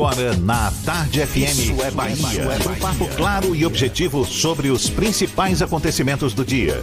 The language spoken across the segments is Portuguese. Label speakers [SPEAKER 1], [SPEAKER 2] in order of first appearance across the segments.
[SPEAKER 1] agora, na Tarde FM, Isso é Bahia. Um papo claro e objetivo sobre os principais acontecimentos do dia.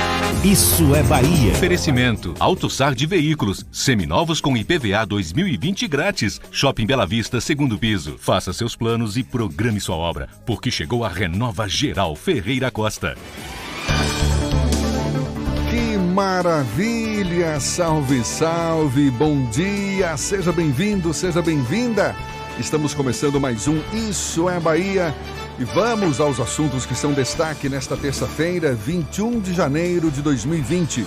[SPEAKER 1] Isso é Bahia.
[SPEAKER 2] Oferecimento: AutoSar de veículos, seminovos com IPVA 2020 grátis. Shopping Bela Vista, segundo piso. Faça seus planos e programe sua obra, porque chegou a Renova Geral Ferreira Costa.
[SPEAKER 3] Que maravilha! Salve, salve! Bom dia! Seja bem-vindo, seja bem-vinda! Estamos começando mais um Isso é Bahia. E vamos aos assuntos que são destaque nesta terça-feira, 21 de janeiro de 2020.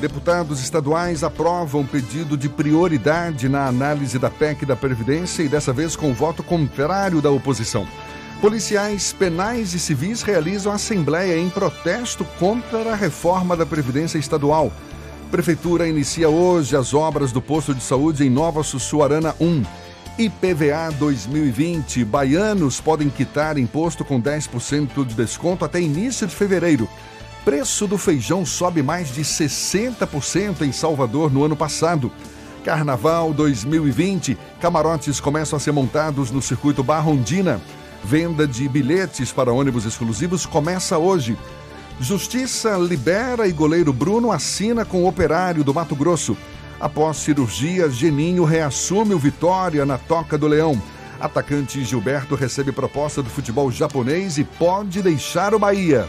[SPEAKER 3] Deputados estaduais aprovam pedido de prioridade na análise da PEC da Previdência e dessa vez com voto contrário da oposição. Policiais penais e civis realizam assembleia em protesto contra a reforma da Previdência Estadual. Prefeitura inicia hoje as obras do posto de saúde em Nova Sussuarana 1. IPVA 2020. Baianos podem quitar imposto com 10% de desconto até início de fevereiro. Preço do feijão sobe mais de 60% em Salvador no ano passado. Carnaval 2020. Camarotes começam a ser montados no circuito Barrondina. Venda de bilhetes para ônibus exclusivos começa hoje. Justiça libera e goleiro Bruno assina com o operário do Mato Grosso. Após cirurgia, Geninho reassume o Vitória na Toca do Leão. Atacante Gilberto recebe proposta do futebol japonês e pode deixar o Bahia.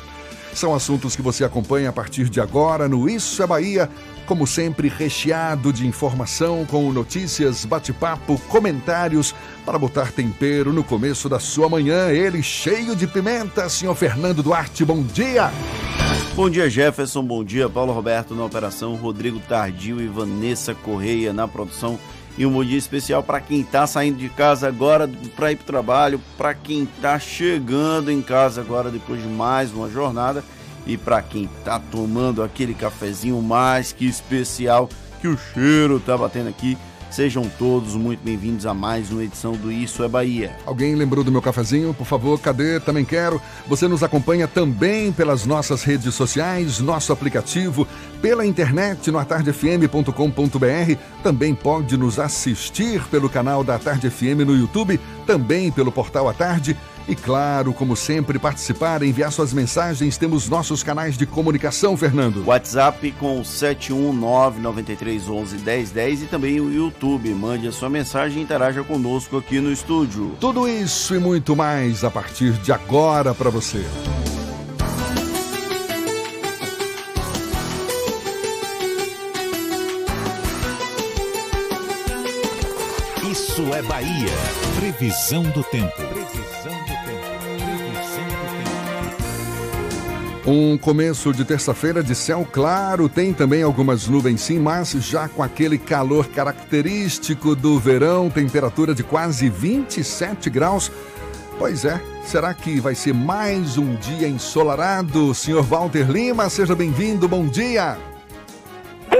[SPEAKER 3] São assuntos que você acompanha a partir de agora no Isso é Bahia, como sempre recheado de informação com notícias, bate-papo, comentários para botar tempero no começo da sua manhã. Ele cheio de pimenta, senhor Fernando Duarte, bom dia!
[SPEAKER 4] Bom dia, Jefferson. Bom dia, Paulo Roberto na operação, Rodrigo Tardio e Vanessa Correia na produção. E um bom dia especial para quem está saindo de casa agora para ir para o trabalho, para quem está chegando em casa agora depois de mais uma jornada e para quem está tomando aquele cafezinho mais que especial que o cheiro tá batendo aqui. Sejam todos muito bem-vindos a mais uma edição do Isso é Bahia.
[SPEAKER 3] Alguém lembrou do meu cafezinho? Por favor, cadê? Também quero. Você nos acompanha também pelas nossas redes sociais, nosso aplicativo, pela internet no atardefm.com.br. Também pode nos assistir pelo canal da Tarde FM no YouTube, também pelo portal A Tarde. E claro, como sempre, participar, enviar suas mensagens. Temos nossos canais de comunicação, Fernando.
[SPEAKER 4] WhatsApp com 71993111010 e também o YouTube. Mande a sua mensagem e interaja conosco aqui no estúdio.
[SPEAKER 3] Tudo isso e muito mais a partir de agora para você.
[SPEAKER 1] Isso é Bahia. Previsão do tempo.
[SPEAKER 3] Um começo de terça-feira de céu claro, tem também algumas nuvens sim, mas já com aquele calor característico do verão, temperatura de quase 27 graus. Pois é, será que vai ser mais um dia ensolarado? Senhor Walter Lima, seja bem-vindo, bom dia!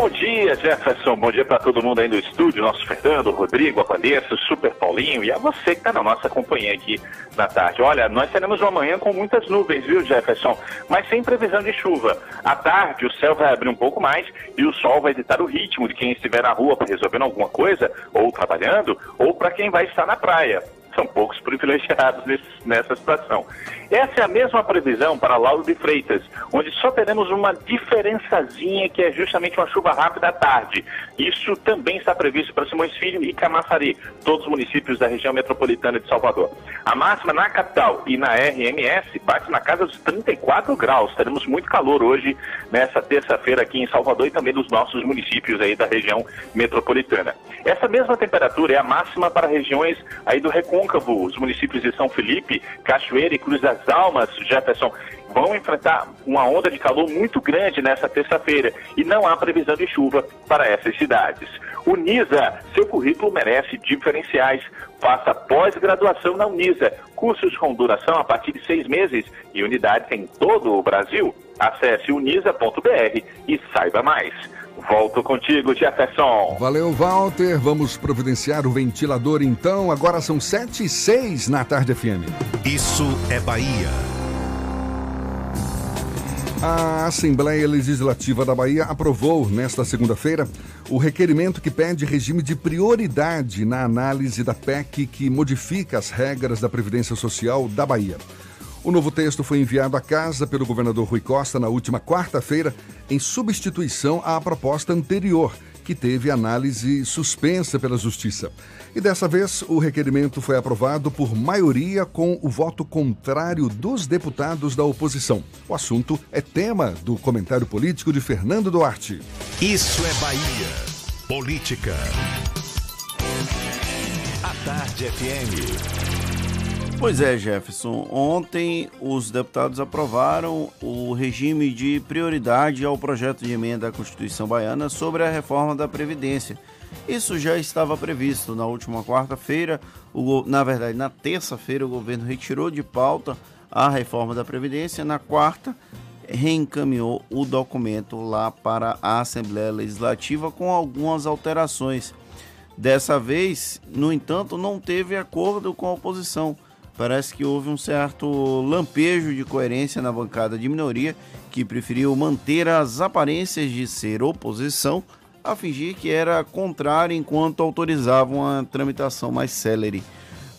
[SPEAKER 5] Bom dia, Jefferson. Bom dia para todo mundo aí no estúdio, nosso Fernando, Rodrigo, a Vanessa, o Super Paulinho e a você que está na nossa companhia aqui na tarde. Olha, nós teremos uma manhã com muitas nuvens, viu, Jefferson? Mas sem previsão de chuva. À tarde, o céu vai abrir um pouco mais e o sol vai ditar o ritmo de quem estiver na rua resolvendo alguma coisa, ou trabalhando, ou para quem vai estar na praia são poucos privilegiados nesse, nessa situação. Essa é a mesma previsão para Lauro de Freitas, onde só teremos uma diferençazinha que é justamente uma chuva rápida à tarde. Isso também está previsto para Simões Filho e Camaçari, todos os municípios da região metropolitana de Salvador. A máxima na capital e na RMS bate na casa dos 34 graus. Teremos muito calor hoje, nessa terça-feira aqui em Salvador e também nos nossos municípios aí da região metropolitana. Essa mesma temperatura é a máxima para regiões aí do Recôncavo, os municípios de São Felipe, Cachoeira e Cruz das Almas, Jefferson vão enfrentar uma onda de calor muito grande nessa terça-feira e não há previsão de chuva para essas cidades. Unisa, seu currículo merece diferenciais. Faça pós-graduação na Unisa, cursos com duração a partir de seis meses e unidades em todo o Brasil. Acesse unisa.br e saiba mais. Volto contigo, Jefferson.
[SPEAKER 3] Valeu, Walter. Vamos providenciar o ventilador então. Agora são sete e seis na tarde FM.
[SPEAKER 1] Isso é Bahia.
[SPEAKER 3] A Assembleia Legislativa da Bahia aprovou, nesta segunda-feira, o requerimento que pede regime de prioridade na análise da PEC que modifica as regras da Previdência Social da Bahia. O novo texto foi enviado à casa pelo governador Rui Costa na última quarta-feira, em substituição à proposta anterior, que teve análise suspensa pela Justiça. E dessa vez, o requerimento foi aprovado por maioria com o voto contrário dos deputados da oposição. O assunto é tema do comentário político de Fernando Duarte.
[SPEAKER 1] Isso é Bahia. Política. A Tarde FM.
[SPEAKER 4] Pois é, Jefferson. Ontem os deputados aprovaram o regime de prioridade ao projeto de emenda à Constituição Baiana sobre a reforma da Previdência. Isso já estava previsto na última quarta-feira, na verdade, na terça-feira, o governo retirou de pauta a reforma da Previdência. Na quarta, reencaminhou o documento lá para a Assembleia Legislativa com algumas alterações. Dessa vez, no entanto, não teve acordo com a oposição parece que houve um certo lampejo de coerência na bancada de minoria que preferiu manter as aparências de ser oposição a fingir que era contrário enquanto autorizavam a tramitação mais célere.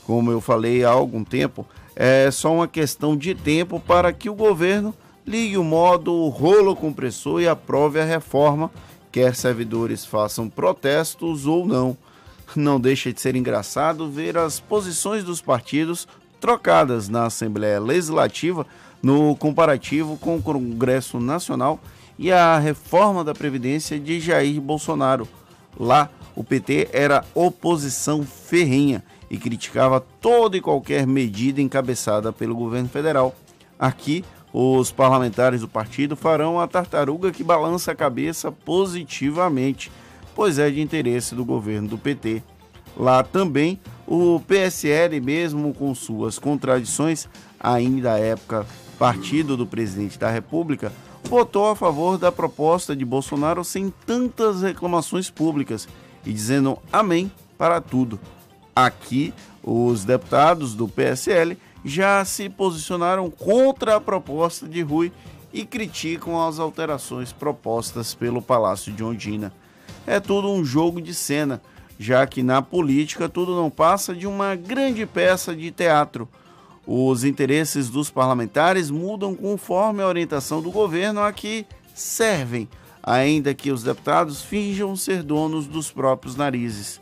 [SPEAKER 4] Como eu falei há algum tempo, é só uma questão de tempo para que o governo ligue o modo rolo compressor e aprove a reforma, quer servidores façam protestos ou não. Não deixa de ser engraçado ver as posições dos partidos trocadas na Assembleia Legislativa no comparativo com o Congresso Nacional e a reforma da Previdência de Jair Bolsonaro. Lá, o PT era oposição ferrenha e criticava toda e qualquer medida encabeçada pelo governo federal. Aqui, os parlamentares do partido farão a tartaruga que balança a cabeça positivamente, pois é de interesse do governo do PT. Lá também o PSL, mesmo com suas contradições, ainda à época partido do presidente da República, votou a favor da proposta de Bolsonaro sem tantas reclamações públicas e dizendo amém para tudo. Aqui, os deputados do PSL já se posicionaram contra a proposta de Rui e criticam as alterações propostas pelo Palácio de Ondina. É tudo um jogo de cena já que na política tudo não passa de uma grande peça de teatro. Os interesses dos parlamentares mudam conforme a orientação do governo a que servem, ainda que os deputados finjam ser donos dos próprios narizes.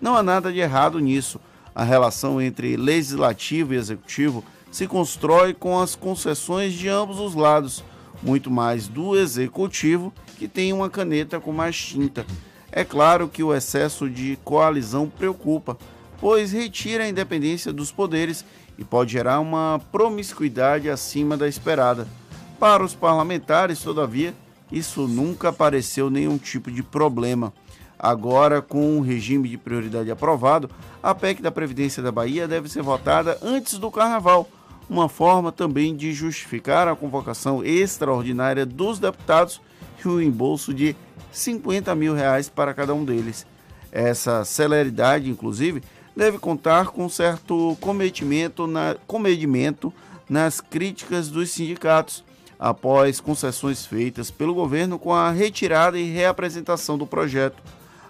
[SPEAKER 4] Não há nada de errado nisso. A relação entre legislativo e executivo se constrói com as concessões de ambos os lados, muito mais do executivo, que tem uma caneta com mais tinta é claro que o excesso de coalizão preocupa, pois retira a independência dos poderes e pode gerar uma promiscuidade acima da esperada. Para os parlamentares, todavia, isso nunca pareceu nenhum tipo de problema. Agora, com o regime de prioridade aprovado, a PEC da Previdência da Bahia deve ser votada antes do Carnaval, uma forma também de justificar a convocação extraordinária dos deputados e o embolso de 50 mil reais para cada um deles. Essa celeridade, inclusive, deve contar com certo cometimento, na, comedimento nas críticas dos sindicatos, após concessões feitas pelo governo com a retirada e reapresentação do projeto,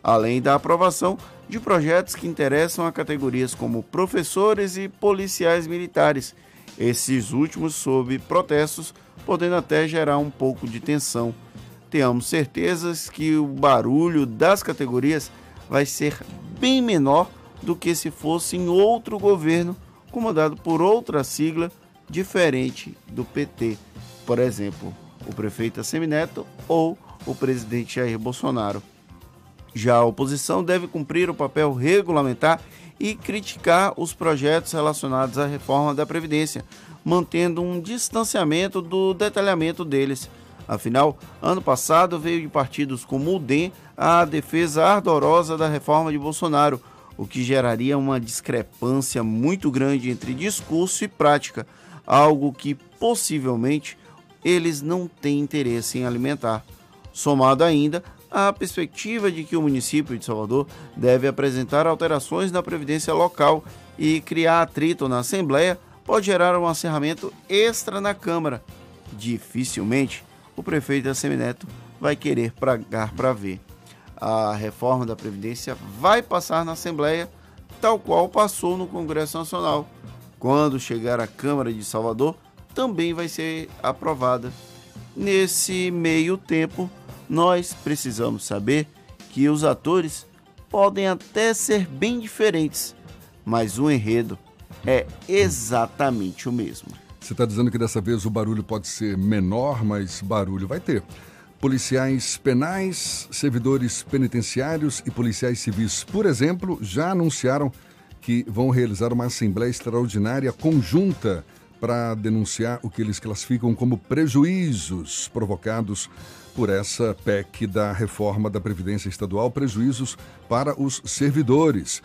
[SPEAKER 4] além da aprovação de projetos que interessam a categorias como professores e policiais militares, esses últimos sob protestos, podendo até gerar um pouco de tensão tenhamos certezas que o barulho das categorias vai ser bem menor do que se fosse em outro governo comandado por outra sigla diferente do PT. Por exemplo, o prefeito Assemineto ou o presidente Jair Bolsonaro. Já a oposição deve cumprir o papel regulamentar e criticar os projetos relacionados à reforma da Previdência, mantendo um distanciamento do detalhamento deles. Afinal, ano passado veio de partidos como o DEM a defesa ardorosa da reforma de Bolsonaro, o que geraria uma discrepância muito grande entre discurso e prática, algo que possivelmente eles não têm interesse em alimentar. Somado ainda à perspectiva de que o município de Salvador deve apresentar alterações na previdência local e criar atrito na Assembleia, pode gerar um acerramento extra na Câmara. Dificilmente o prefeito da Semineto vai querer pagar para ver. A reforma da Previdência vai passar na Assembleia, tal qual passou no Congresso Nacional. Quando chegar à Câmara de Salvador, também vai ser aprovada. Nesse meio tempo, nós precisamos saber que os atores podem até ser bem diferentes, mas o enredo é exatamente o mesmo.
[SPEAKER 3] Você está dizendo que dessa vez o barulho pode ser menor, mas barulho vai ter. Policiais penais, servidores penitenciários e policiais civis, por exemplo, já anunciaram que vão realizar uma assembleia extraordinária conjunta para denunciar o que eles classificam como prejuízos provocados por essa PEC da reforma da Previdência Estadual, prejuízos para os servidores.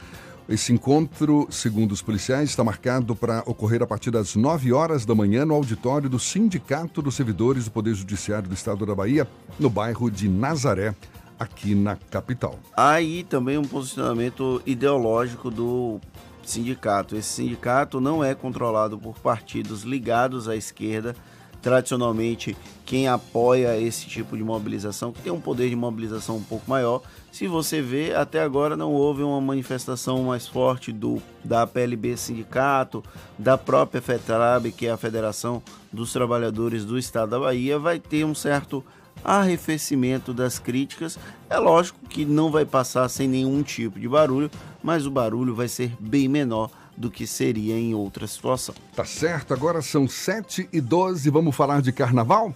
[SPEAKER 3] Esse encontro, segundo os policiais, está marcado para ocorrer a partir das 9 horas da manhã no auditório do Sindicato dos Servidores do Poder Judiciário do Estado da Bahia, no bairro de Nazaré, aqui na capital.
[SPEAKER 4] Aí também um posicionamento ideológico do sindicato. Esse sindicato não é controlado por partidos ligados à esquerda. Tradicionalmente, quem apoia esse tipo de mobilização, que tem um poder de mobilização um pouco maior, se você vê, até agora não houve uma manifestação mais forte do da PLB Sindicato, da própria FETRAB, que é a Federação dos Trabalhadores do Estado da Bahia, vai ter um certo arrefecimento das críticas. É lógico que não vai passar sem nenhum tipo de barulho, mas o barulho vai ser bem menor do que seria em outra situação.
[SPEAKER 3] Tá certo, agora são 7 e 12, vamos falar de carnaval?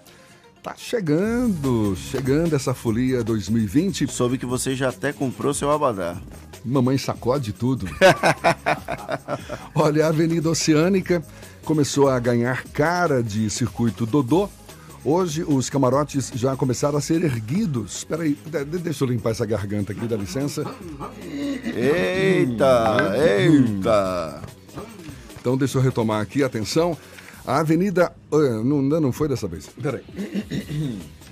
[SPEAKER 3] Tá chegando, chegando essa folia 2020.
[SPEAKER 4] Soube que você já até comprou seu abadá.
[SPEAKER 3] Mamãe sacode tudo. Olha, a Avenida Oceânica começou a ganhar cara de circuito Dodô Hoje os camarotes já começaram a ser erguidos. Espera aí, deixa eu limpar essa garganta aqui, dá licença.
[SPEAKER 4] Eita, eita.
[SPEAKER 3] Então deixa eu retomar aqui, atenção. A Avenida. Não, não foi dessa vez. Peraí.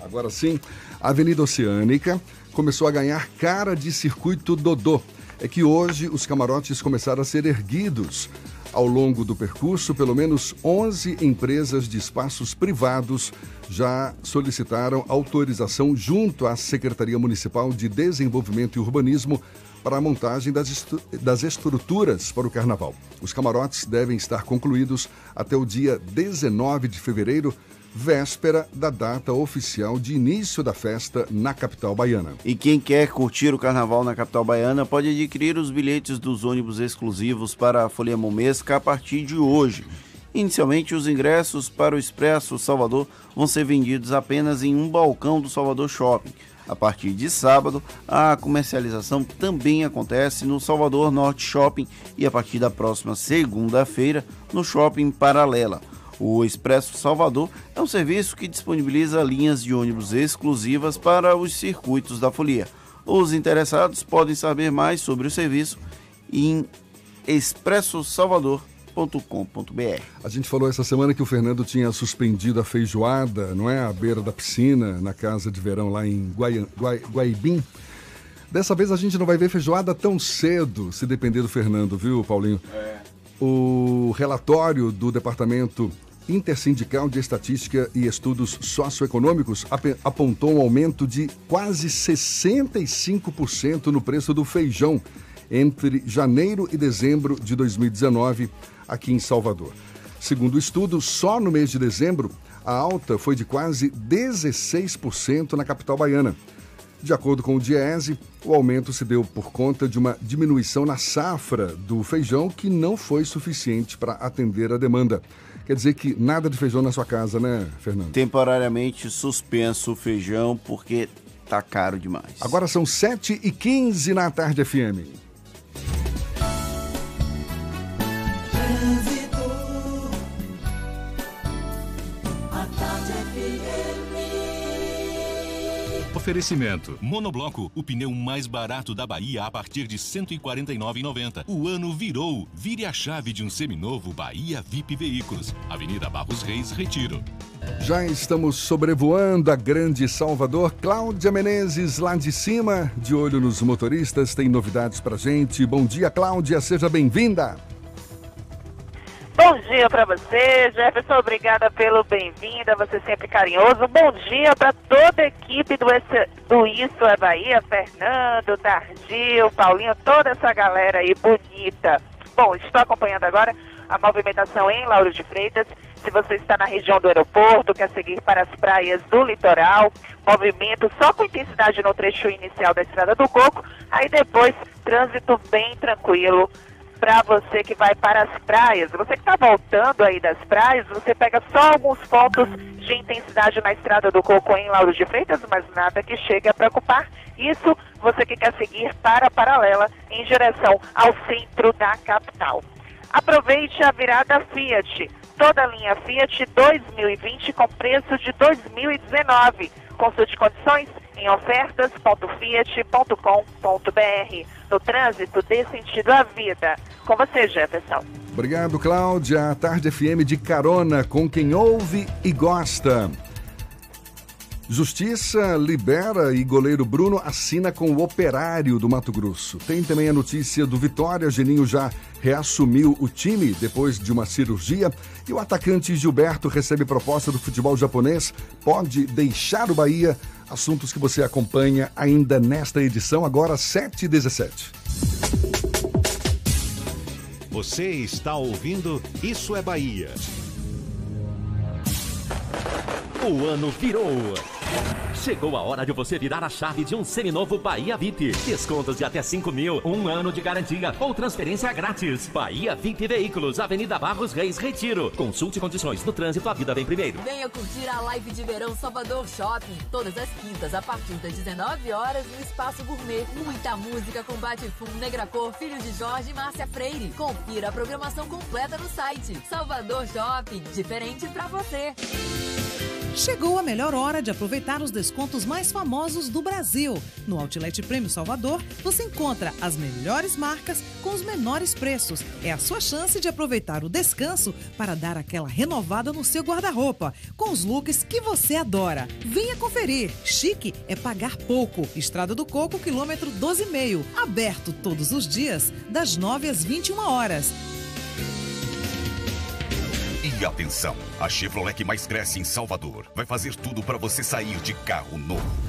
[SPEAKER 3] Agora sim. A Avenida Oceânica começou a ganhar cara de circuito Dodô. É que hoje os camarotes começaram a ser erguidos. Ao longo do percurso, pelo menos 11 empresas de espaços privados já solicitaram autorização junto à Secretaria Municipal de Desenvolvimento e Urbanismo para a montagem das, estru das estruturas para o carnaval. Os camarotes devem estar concluídos até o dia 19 de fevereiro, véspera da data oficial de início da festa na capital baiana.
[SPEAKER 4] E quem quer curtir o carnaval na capital baiana pode adquirir os bilhetes dos ônibus exclusivos para a Folia Momesca a partir de hoje. Inicialmente, os ingressos para o Expresso Salvador vão ser vendidos apenas em um balcão do Salvador Shopping. A partir de sábado, a comercialização também acontece no Salvador Norte Shopping e a partir da próxima segunda-feira no Shopping Paralela. O Expresso Salvador é um serviço que disponibiliza linhas de ônibus exclusivas para os circuitos da folia. Os interessados podem saber mais sobre o serviço em expressosalvador.com.br.
[SPEAKER 3] A gente falou essa semana que o Fernando tinha suspendido a feijoada, não é? À beira da piscina, na casa de verão lá em Guai... Guai... Guaibim. Dessa vez a gente não vai ver feijoada tão cedo, se depender do Fernando, viu, Paulinho? É. O relatório do Departamento Intersindical de Estatística e Estudos Socioeconômicos apontou um aumento de quase 65% no preço do feijão entre janeiro e dezembro de 2019 aqui em Salvador. Segundo o estudo, só no mês de dezembro, a alta foi de quase 16% na capital baiana. De acordo com o Diese, o aumento se deu por conta de uma diminuição na safra do feijão que não foi suficiente para atender a demanda. Quer dizer que nada de feijão na sua casa, né, Fernando?
[SPEAKER 4] Temporariamente suspenso o feijão porque tá caro demais.
[SPEAKER 3] Agora são 7h15 na tarde FM.
[SPEAKER 2] Oferecimento. Monobloco, o pneu mais barato da Bahia a partir de R$ 149,90. O ano virou. Vire a chave de um seminovo Bahia VIP Veículos. Avenida Barros Reis, Retiro.
[SPEAKER 3] Já estamos sobrevoando a grande Salvador. Cláudia Menezes, lá de cima, de olho nos motoristas, tem novidades pra gente. Bom dia, Cláudia, seja bem-vinda.
[SPEAKER 6] Bom dia para você, Jefferson. Obrigada pelo bem-vinda. Você sempre carinhoso. Bom dia para toda a equipe do, do Isso é Bahia, Fernando, Tardio, Paulinho, toda essa galera aí bonita. Bom, estou acompanhando agora a movimentação em Lauro de Freitas. Se você está na região do aeroporto, quer seguir para as praias do litoral, movimento só com intensidade no trecho inicial da Estrada do Coco, aí depois trânsito bem tranquilo para você que vai para as praias. Você que está voltando aí das praias, você pega só alguns pontos de intensidade na estrada do Coco em Lauro de Freitas, mas nada que chegue a preocupar. Isso você que quer seguir para a paralela em direção ao centro da capital. Aproveite a virada Fiat. Toda a linha Fiat 2020 com preço de 2019. Consulte condições em ofertas.fiat.com.br. No trânsito, dê sentido à vida. Com você, Jefferson.
[SPEAKER 3] Obrigado, Cláudia. Tarde FM de carona com quem ouve e gosta. Justiça libera e goleiro Bruno assina com o operário do Mato Grosso. Tem também a notícia do Vitória. Geninho já reassumiu o time depois de uma cirurgia. E o atacante Gilberto recebe proposta do futebol japonês. Pode deixar o Bahia. Assuntos que você acompanha ainda nesta edição, agora 7 e 17.
[SPEAKER 1] Você está ouvindo Isso é Bahia.
[SPEAKER 7] O ano virou. Chegou a hora de você virar a chave de um seminovo Bahia VIP. Descontos de até 5 mil, um ano de garantia ou transferência grátis. Bahia VIP Veículos, Avenida Barros Reis, Retiro. Consulte condições no trânsito, a vida vem primeiro.
[SPEAKER 8] Venha curtir a live de verão Salvador Shopping. Todas as quintas, a partir das 19 horas, no Espaço Gourmet. Muita música com Batifum, Negra Cor, Filho de Jorge e Márcia Freire. Confira a programação completa no site. Salvador Shopping, diferente pra você.
[SPEAKER 9] Chegou a melhor hora de aproveitar os descontos mais famosos do Brasil. No Outlet Prêmio Salvador, você encontra as melhores marcas com os menores preços. É a sua chance de aproveitar o descanso para dar aquela renovada no seu guarda-roupa, com os looks que você adora. Venha conferir. Chique é pagar pouco. Estrada do Coco, quilômetro 12,5. Aberto todos os dias, das 9 às 21 horas.
[SPEAKER 10] E atenção, a Chevrolet que mais cresce em Salvador vai fazer tudo para você sair de carro novo.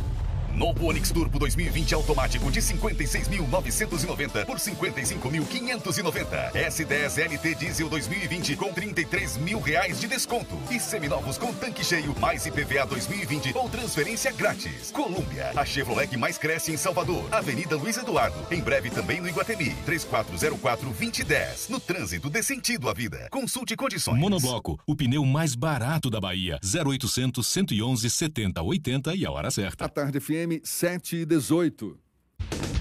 [SPEAKER 10] Novo Onix Turbo 2020 automático de 56.990 por 55.590. S10 LT Diesel 2020 com 33 mil reais de desconto. E seminovos com tanque cheio, mais IPVA 2020 ou transferência grátis. Colômbia, a Chevrolet que mais cresce em Salvador. Avenida Luiz Eduardo. Em breve também no Iguatemi. 3404-2010. No trânsito dê sentido à vida. Consulte condições.
[SPEAKER 2] Monobloco, o pneu mais barato da Bahia. 0800 111 70 80 e a hora certa.
[SPEAKER 3] A tarde FM 7 e 18.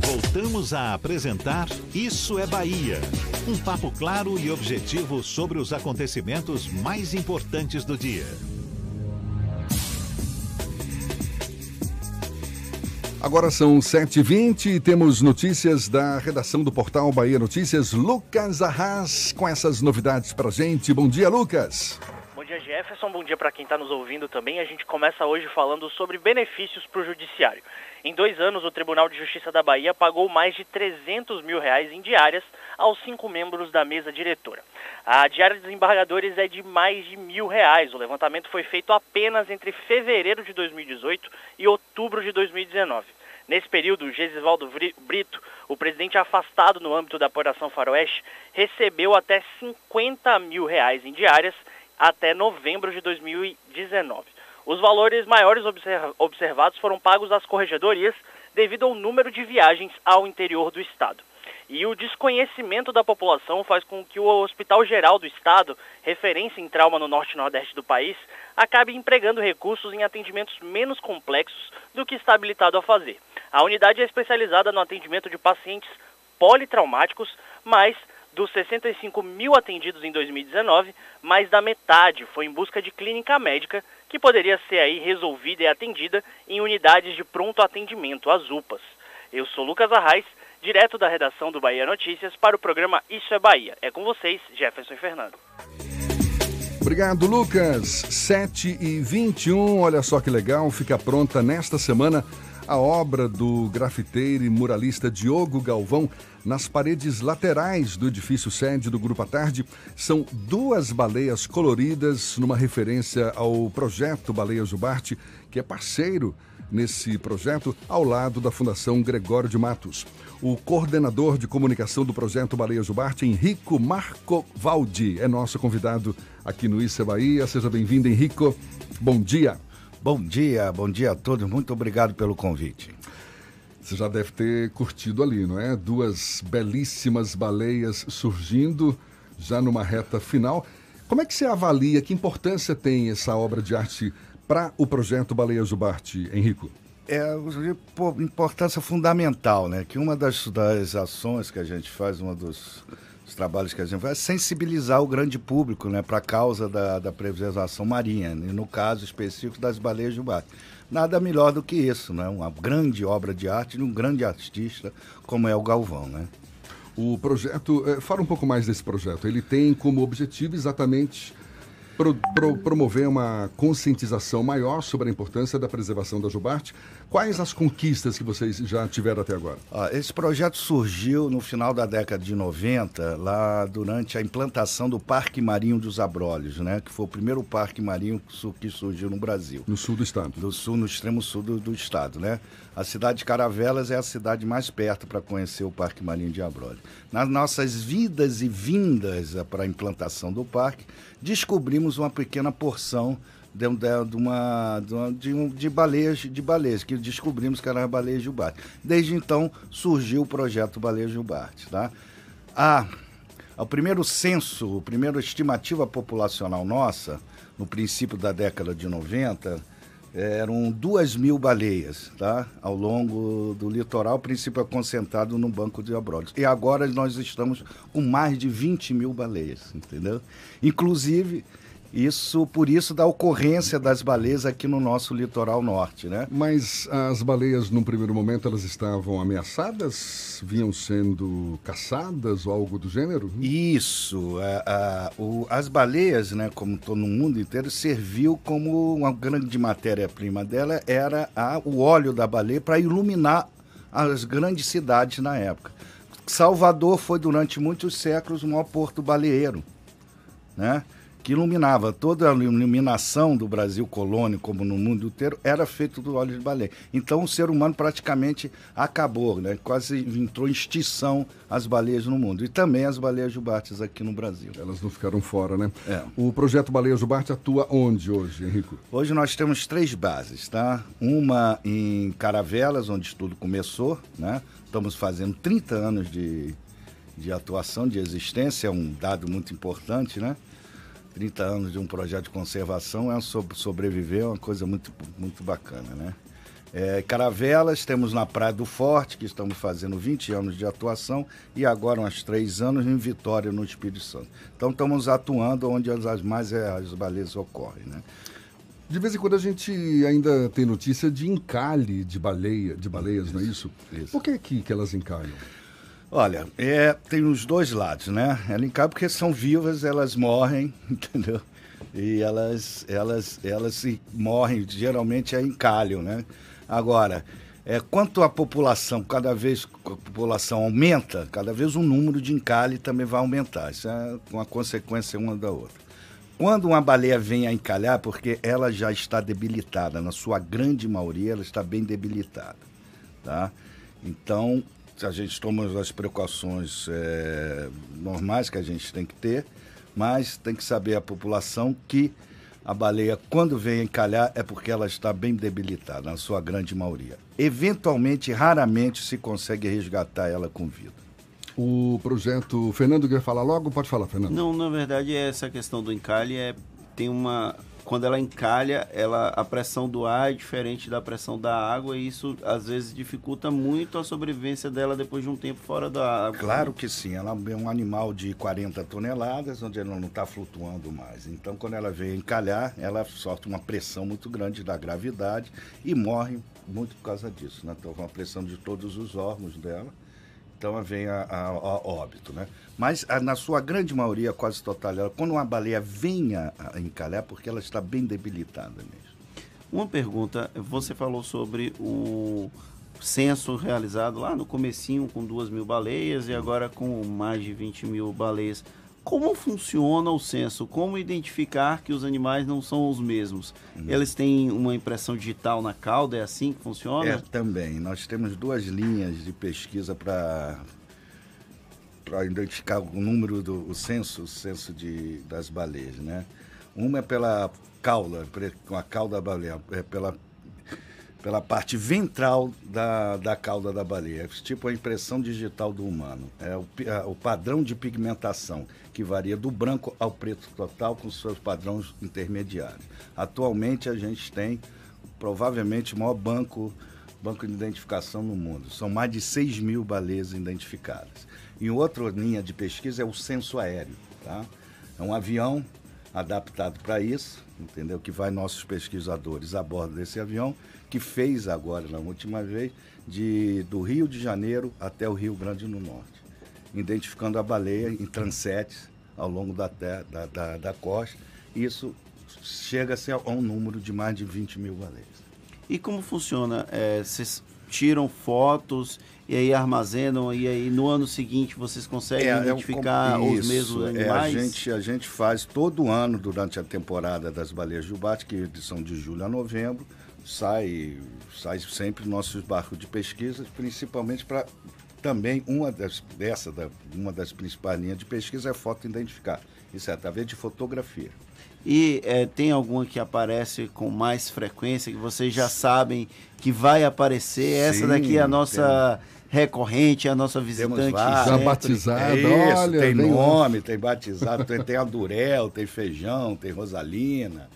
[SPEAKER 1] Voltamos a apresentar Isso é Bahia. Um papo claro e objetivo sobre os acontecimentos mais importantes do dia.
[SPEAKER 3] Agora são 7h20 e temos notícias da redação do portal Bahia Notícias. Lucas Arras com essas novidades pra gente. Bom dia, Lucas.
[SPEAKER 11] Bom
[SPEAKER 12] dia, Jefferson. Bom dia para quem está nos ouvindo também. A gente começa hoje falando sobre benefícios para o Judiciário. Em dois anos, o Tribunal de Justiça da Bahia pagou mais de 300 mil reais em diárias aos cinco membros da mesa diretora. A diária dos embargadores é de mais de mil reais. O levantamento foi feito apenas entre fevereiro de 2018 e outubro de 2019. Nesse período, Gesivaldo Brito, o presidente afastado no âmbito da Operação Faroeste, recebeu até 50 mil reais em diárias até novembro de 2019. Os valores maiores observados foram pagos às corregedorias devido ao número de viagens ao interior do Estado. E o desconhecimento da população faz com que o Hospital Geral do Estado, referência em trauma no norte e nordeste do país, acabe empregando recursos em atendimentos menos complexos do que está habilitado a fazer. A unidade é especializada no atendimento de pacientes politraumáticos, mas dos 65 mil atendidos em 2019, mais da metade foi em busca de clínica médica, que poderia ser aí resolvida e atendida em unidades de pronto atendimento, as UPAs. Eu sou Lucas Arraes, direto da redação do Bahia Notícias, para o programa Isso é Bahia. É com vocês, Jefferson e Fernando.
[SPEAKER 3] Obrigado, Lucas. 7 e 21 olha só que legal, fica pronta nesta semana a obra do grafiteiro e muralista Diogo Galvão nas paredes laterais do edifício sede do Grupo à Tarde são duas baleias coloridas numa referência ao projeto Baleia Jubarte, que é parceiro nesse projeto ao lado da Fundação Gregório de Matos. O coordenador de comunicação do projeto Baleia Jubarte, Henrico Marco Valdi, é nosso convidado aqui no Issa Bahia. Seja bem-vindo, Henrico. Bom dia.
[SPEAKER 13] Bom dia, bom dia a todos. Muito obrigado pelo convite.
[SPEAKER 3] Você já deve ter curtido ali, não é? Duas belíssimas baleias surgindo já numa reta final. Como é que você avalia, que importância tem essa obra de arte para o projeto Baleia Jubarte, Henrico?
[SPEAKER 13] É importância fundamental, né? Que uma das, das ações que a gente faz, uma dos os trabalhos que a gente faz, é sensibilizar o grande público né, para a causa da, da preservação marinha, e no caso específico das baleias bar. Nada melhor do que isso, né? uma grande obra de arte de um grande artista como é o Galvão. Né?
[SPEAKER 3] O projeto, é, fala um pouco mais desse projeto. Ele tem como objetivo exatamente pro, pro, promover uma conscientização maior sobre a importância da preservação da jubarte. Quais as conquistas que vocês já tiveram até agora?
[SPEAKER 13] Ah, esse projeto surgiu no final da década de 90, lá durante a implantação do Parque Marinho dos Abrolhos, né? que foi o primeiro parque marinho que surgiu no Brasil.
[SPEAKER 3] No sul do estado.
[SPEAKER 13] Do sul, no extremo sul do, do estado, né? A cidade de Caravelas é a cidade mais perto para conhecer o Parque Marinho de Abrolhos. Nas nossas vidas e vindas para a implantação do parque, descobrimos uma pequena porção de, de, de uma, de, um, de baleias de baleias que descobrimos que eram as baleias Jubarte. Desde então surgiu o projeto Baleia Jubarte. Tá? A, o primeiro censo, a primeira estimativa populacional nossa, no princípio da década de 90, eram duas mil baleias tá? ao longo do litoral, princípio concentrado no Banco de Abrolhos. E agora nós estamos com mais de 20 mil baleias, entendeu? Inclusive, isso por isso da ocorrência das baleias aqui no nosso litoral norte, né?
[SPEAKER 3] Mas as baleias, num primeiro momento, elas estavam ameaçadas? Vinham sendo caçadas ou algo do gênero?
[SPEAKER 13] Isso. A, a, o, as baleias, né, como todo no mundo inteiro, serviu como uma grande matéria-prima dela era a, o óleo da baleia para iluminar as grandes cidades na época. Salvador foi durante muitos séculos o maior porto baleeiro, né? Que iluminava toda a iluminação do Brasil colônia, como no mundo inteiro, era feito do óleo de baleia. Então o ser humano praticamente acabou, né? quase entrou em extinção as baleias no mundo. E também as baleias jubartes aqui no Brasil.
[SPEAKER 3] Elas não ficaram fora, né?
[SPEAKER 13] É.
[SPEAKER 3] O projeto Baleia Jubarte atua onde hoje, Henrico?
[SPEAKER 13] Hoje nós temos três bases, tá? Uma em Caravelas, onde tudo começou, né? Estamos fazendo 30 anos de, de atuação, de existência, é um dado muito importante, né? 30 anos de um projeto de conservação é sobreviver é uma coisa muito, muito bacana, né? É, Caravelas, temos na Praia do Forte, que estamos fazendo 20 anos de atuação, e agora uns 3 anos em Vitória, no Espírito Santo. Então estamos atuando onde as mais é, as baleias ocorrem, né?
[SPEAKER 3] De vez em quando a gente ainda tem notícia de encalhe de baleia, de baleias, isso, não é isso? isso? Por que, que, que elas encalham?
[SPEAKER 13] Olha, é, tem os dois lados, né? Ela encalha porque são vivas, elas morrem, entendeu? E elas, elas, elas se morrem, geralmente é encalho, né? Agora, é, quanto a população, cada vez a população aumenta, cada vez o número de encalhe também vai aumentar. Isso é uma consequência uma da outra. Quando uma baleia vem a encalhar, porque ela já está debilitada, na sua grande maioria ela está bem debilitada, tá? Então, a gente toma as precauções é, normais que a gente tem que ter, mas tem que saber a população que a baleia, quando vem encalhar, é porque ela está bem debilitada, na sua grande maioria. Eventualmente, raramente se consegue resgatar ela com vida.
[SPEAKER 3] O projeto. Fernando quer falar logo? Pode falar, Fernando.
[SPEAKER 4] Não, na verdade, essa questão do encalhe é. Tem uma. Quando ela encalha, ela, a pressão do ar é diferente da pressão da água e isso às vezes dificulta muito a sobrevivência dela depois de um tempo fora da água.
[SPEAKER 13] Claro que sim, ela é um animal de 40 toneladas, onde ela não está flutuando mais. Então, quando ela vem encalhar, ela sofre uma pressão muito grande da gravidade e morre muito por causa disso. Né? Então, uma pressão de todos os órgãos dela então vem a, a, a óbito, né? Mas a, na sua grande maioria, quase total, quando uma baleia vem a encalhar, porque ela está bem debilitada mesmo.
[SPEAKER 4] Uma pergunta, você falou sobre o censo realizado lá no comecinho com duas mil baleias e agora com mais de 20 mil baleias. Como funciona o censo? Como identificar que os animais não são os mesmos? Uhum. Eles têm uma impressão digital na cauda? É assim que funciona?
[SPEAKER 13] É, também. Nós temos duas linhas de pesquisa para para identificar o número do o censo, o censo de, das baleias, né? Uma é pela cauda, com a cauda da baleia, é pela pela parte ventral da, da cauda da baleia, tipo a impressão digital do humano. É o, é o padrão de pigmentação, que varia do branco ao preto total, com seus padrões intermediários. Atualmente a gente tem provavelmente o maior banco, banco de identificação no mundo. São mais de 6 mil baleias identificadas. E outra linha de pesquisa é o censo aéreo. Tá? É um avião adaptado para isso, entendeu? Que vai nossos pesquisadores a bordo desse avião que fez agora, na última vez, de, do Rio de Janeiro até o Rio Grande do Norte, identificando a baleia em transetes ao longo da, da, da, da costa. Isso chega-se a um número de mais de 20 mil baleias.
[SPEAKER 4] E como funciona? É, vocês tiram fotos e aí armazenam e aí no ano seguinte vocês conseguem é, identificar é um, os mesmos animais?
[SPEAKER 13] É, a, gente, a gente faz todo ano durante a temporada das baleias jubate, que são de julho a novembro, sai, sai sempre nossos barcos de pesquisa, principalmente para também uma das, dessa, da, uma das principais linhas de pesquisa é foto identificar. Isso é através de fotografia.
[SPEAKER 4] E é, tem alguma que aparece com mais frequência, que vocês já sabem que vai aparecer? Sim, Essa daqui é a nossa tem. recorrente, a nossa visitante.
[SPEAKER 3] Já batizada,
[SPEAKER 13] é olha. Tem nome, tem batizado, tem, tem Adurel, tem Feijão, tem Rosalina.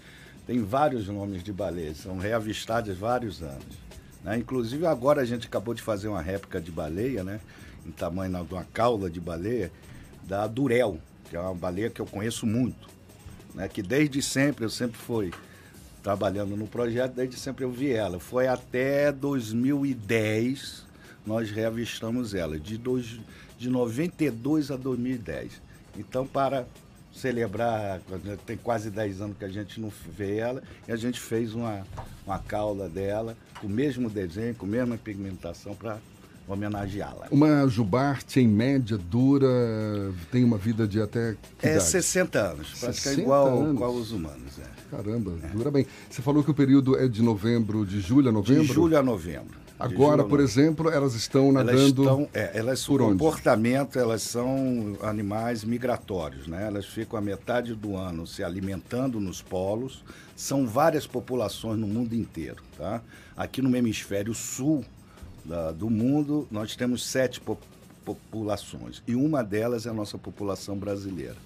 [SPEAKER 13] Tem vários nomes de baleias, são reavistadas vários anos. Né? Inclusive agora a gente acabou de fazer uma réplica de baleia, né? Em tamanho de uma cauda de baleia, da Durel, que é uma baleia que eu conheço muito. Né? Que desde sempre, eu sempre fui trabalhando no projeto, desde sempre eu vi ela. Foi até 2010 nós reavistamos ela, de, dois, de 92 a 2010. Então, para celebrar, tem quase 10 anos que a gente não vê ela, e a gente fez uma, uma cauda dela, o mesmo desenho, com a mesma pigmentação, para homenageá-la.
[SPEAKER 3] Uma jubarte, em média, dura, tem uma vida de até.
[SPEAKER 13] é idade? 60 anos, praticamente igual, anos. igual os humanos. É.
[SPEAKER 3] Caramba, é. dura bem. Você falou que o período é de novembro, de julho a novembro?
[SPEAKER 13] De julho a novembro.
[SPEAKER 3] Agora, por exemplo, elas estão nadando. Elas estão,
[SPEAKER 13] é, elas por comportamento, elas são animais migratórios, né? Elas ficam a metade do ano se alimentando nos polos. São várias populações no mundo inteiro, tá? Aqui no hemisfério sul da, do mundo, nós temos sete po populações e uma delas é a nossa população brasileira.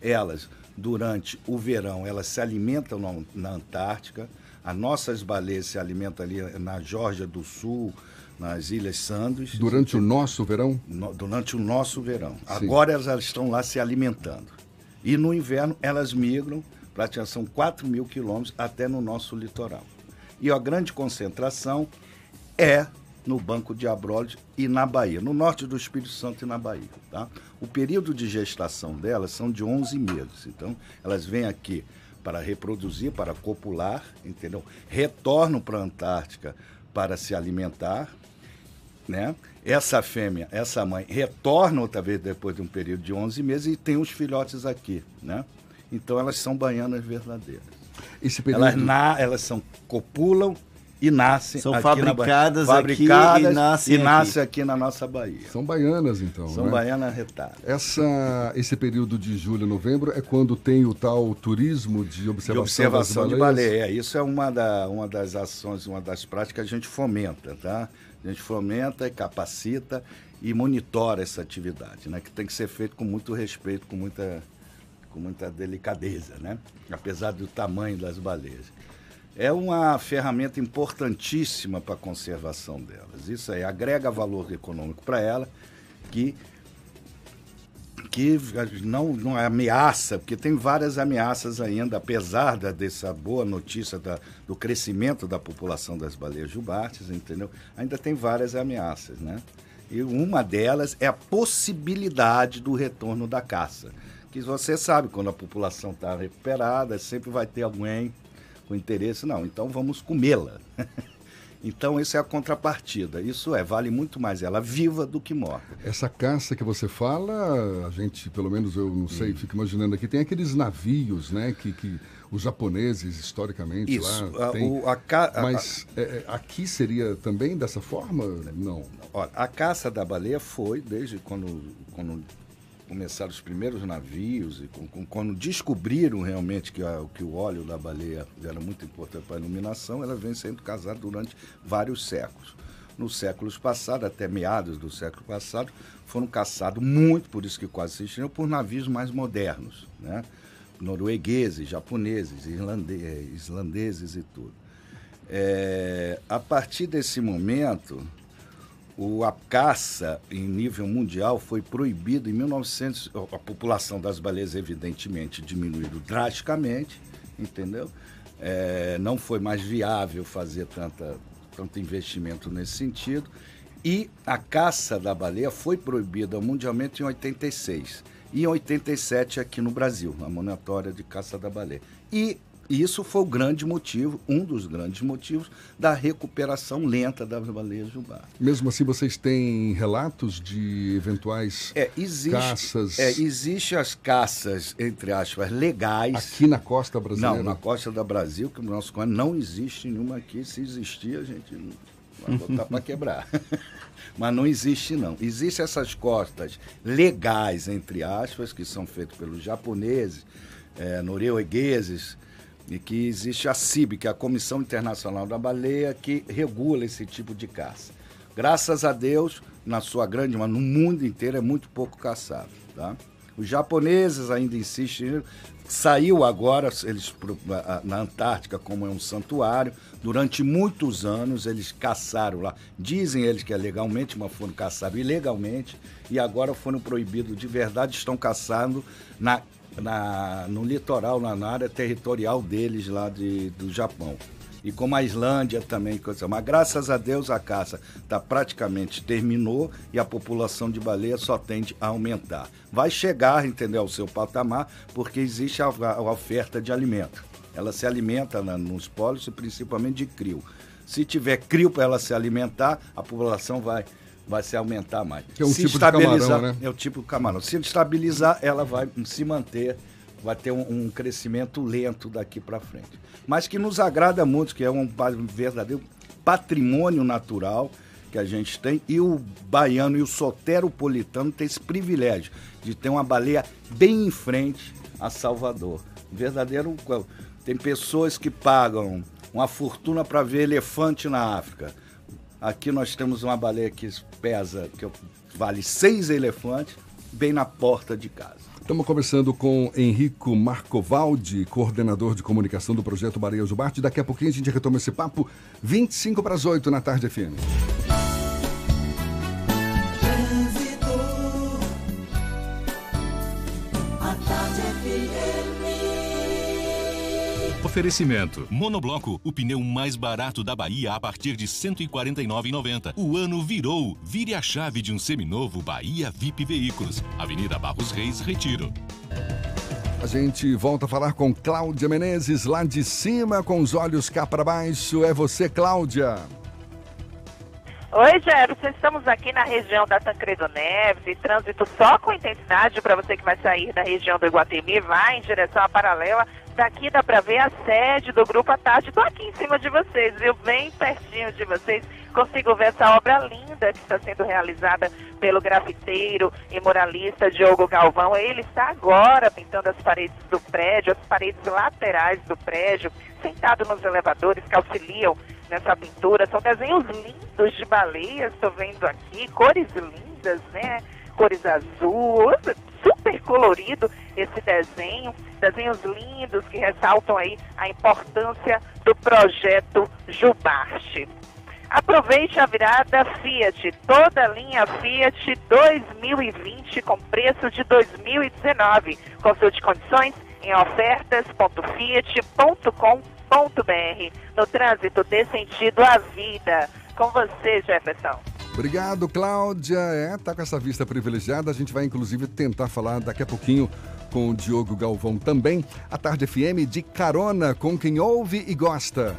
[SPEAKER 13] Elas, durante o verão, elas se alimentam na, na Antártica as nossas baleias se alimentam ali na Geórgia do Sul, nas Ilhas Sandos.
[SPEAKER 3] Durante o nosso verão?
[SPEAKER 13] No, durante o nosso verão. Sim. Agora elas estão lá se alimentando. E no inverno elas migram, praticamente são 4 mil quilômetros até no nosso litoral. E a grande concentração é no Banco de Abrolhos e na Bahia, no norte do Espírito Santo e na Bahia. Tá? O período de gestação delas são de 11 meses. Então, elas vêm aqui para reproduzir, para copular, entendeu? Retornam para a Antártica para se alimentar, né? Essa fêmea, essa mãe, retorna outra vez depois de um período de 11 meses e tem os filhotes aqui, né? Então elas são baianas verdadeiras.
[SPEAKER 3] Esse período...
[SPEAKER 13] elas, na, elas são copulam e nascem
[SPEAKER 4] São
[SPEAKER 13] aqui
[SPEAKER 4] fabricadas
[SPEAKER 13] na,
[SPEAKER 4] aqui
[SPEAKER 13] fabricadas
[SPEAKER 4] e nascem
[SPEAKER 13] e nascem
[SPEAKER 4] aqui.
[SPEAKER 13] aqui na nossa Bahia.
[SPEAKER 3] São baianas, então.
[SPEAKER 13] São
[SPEAKER 3] né?
[SPEAKER 13] baianas retadas.
[SPEAKER 3] Essa, esse período de julho a novembro é quando tem o tal turismo de observação,
[SPEAKER 13] de observação
[SPEAKER 3] das
[SPEAKER 13] de
[SPEAKER 3] baleias?
[SPEAKER 13] baleia. É, isso é uma, da, uma das ações, uma das práticas que a gente fomenta, tá? A gente fomenta, capacita e monitora essa atividade, né? Que tem que ser feito com muito respeito, com muita, com muita delicadeza, né? Apesar do tamanho das baleias. É uma ferramenta importantíssima para a conservação delas. Isso aí agrega valor econômico para ela, que que não, não ameaça, porque tem várias ameaças ainda, apesar da, dessa boa notícia da, do crescimento da população das baleias jubartes, entendeu? Ainda tem várias ameaças, né? E uma delas é a possibilidade do retorno da caça. Que você sabe, quando a população está recuperada, sempre vai ter alguém com interesse. Não, então vamos comê-la. Então, isso é a contrapartida. Isso é, vale muito mais ela viva do que morta.
[SPEAKER 3] Essa caça que você fala, a gente, pelo menos eu não sei, fico imaginando aqui, tem aqueles navios, né, que, que os japoneses, historicamente,
[SPEAKER 13] Isso,
[SPEAKER 3] lá
[SPEAKER 13] a-
[SPEAKER 3] tem.
[SPEAKER 13] o- a ca- a-
[SPEAKER 3] Mas é, é, aqui seria também dessa forma? Não.
[SPEAKER 13] Olha, a caça da baleia foi desde quando, quando começaram os primeiros navios e com- com- quando descobriram realmente que, a- que o óleo da baleia era muito importante para a iluminação, ela vem sendo casada durante vários séculos. Nos séculos passados, até meados do século passado, foram caçados muito, por isso que quase se extinguiram, por navios mais modernos, né? noruegueses, japoneses, eh, islandeses e tudo. É, a partir desse momento, o, a caça em nível mundial foi proibida em 1900. A população das baleias, evidentemente, diminuiu drasticamente, entendeu? É, não foi mais viável fazer tanta, tanto investimento nesse sentido. E a caça da baleia foi proibida mundialmente em 86. E em 87 aqui no Brasil, a moratória de caça da baleia. E isso foi o grande motivo, um dos grandes motivos, da recuperação lenta das baleias jubá.
[SPEAKER 3] Mesmo assim, vocês têm relatos de eventuais
[SPEAKER 13] É, existe,
[SPEAKER 3] caças
[SPEAKER 13] é, existe as caças, entre aspas, legais.
[SPEAKER 3] aqui na costa brasileira?
[SPEAKER 13] Não, na costa do Brasil, que o nosso não existe nenhuma aqui. Se existir, a gente vai botar para quebrar. Mas não existe, não. Existem essas costas legais, entre aspas, que são feitas pelos japoneses, é, noruegueses, e que existe a CIB, que é a Comissão Internacional da Baleia, que regula esse tipo de caça. Graças a Deus, na sua grande, mas no mundo inteiro é muito pouco caçado, tá? Os japoneses ainda insistem. Saiu agora, eles na Antártica, como é um santuário, durante muitos anos eles caçaram lá. Dizem eles que é legalmente, mas foram caçados ilegalmente e agora foram proibidos de verdade, estão caçando na, na- no litoral, na, na área territorial deles lá de, do Japão. E como a Islândia também, coisa. mas graças a Deus a caça tá praticamente terminou e a população de baleia só tende a aumentar. Vai chegar, entendeu, ao seu patamar, porque existe a, a oferta de alimento. Ela se alimenta na- nos polos principalmente de crio. Se tiver crio para ela se alimentar, a população vai, vai se aumentar mais.
[SPEAKER 3] Que é um
[SPEAKER 13] se
[SPEAKER 3] tipo de camarão, né?
[SPEAKER 13] É o tipo de camarão. Se estabilizar, ela vai se manter, vai ter um, um crescimento lento daqui para frente. Mas que nos agrada muito, que é um verdadeiro patrimônio natural que a gente tem. E o baiano e o soteropolitano têm esse privilégio de ter uma baleia bem em frente a Salvador. Verdadeiro. Tem pessoas que pagam uma fortuna para ver elefante na África. Aqui nós temos uma baleia que pesa, que vale seis elefantes, bem na porta de casa.
[SPEAKER 3] Estamos conversando com Henrico Marcovaldi, coordenador de comunicação do projeto Baleia Jubarte. Daqui a pouquinho a gente retoma esse papo, 25 para as 8 na tarde FM.
[SPEAKER 2] Oferecimento. Monobloco, o pneu mais barato da Bahia a partir de R$ 149,90. O ano virou. Vire a chave de um seminovo Bahia VIP Veículos. Avenida Barros Reis, Retiro.
[SPEAKER 3] A gente volta a falar com Cláudia Menezes, lá de cima, com os olhos cá para baixo. É você, Cláudia.
[SPEAKER 6] Oi, Jefferson. Estamos aqui na região da Tancredo Neves e trânsito só com intensidade para você que vai sair da região do Iguatemi, vai em direção à paralela. Daqui dá para ver a sede do Grupo à Tarde. Estou aqui em cima de vocês, viu? Bem pertinho de vocês. Consigo ver essa obra linda que está sendo realizada pelo grafiteiro e muralista Diogo Galvão. Ele está agora pintando as paredes do prédio, as paredes laterais do prédio, sentado nos elevadores que auxiliam nessa pintura. São desenhos lindos de baleias, estou vendo aqui, cores lindas, né? Cores azul, super colorido esse desenho. Desenhos lindos que ressaltam aí a importância do projeto Jubarte. Aproveite a virada Fiat, toda a linha Fiat 2020 com preço de 2019. Consulte condições em ofertas.fiat.com.br. No trânsito dê sentido à vida. Com você, Jefferson.
[SPEAKER 3] Obrigado, Cláudia. É, tá com essa vista privilegiada. A gente vai inclusive tentar falar daqui a pouquinho com o Diogo Galvão também. A Tarde FM de carona com quem ouve e gosta.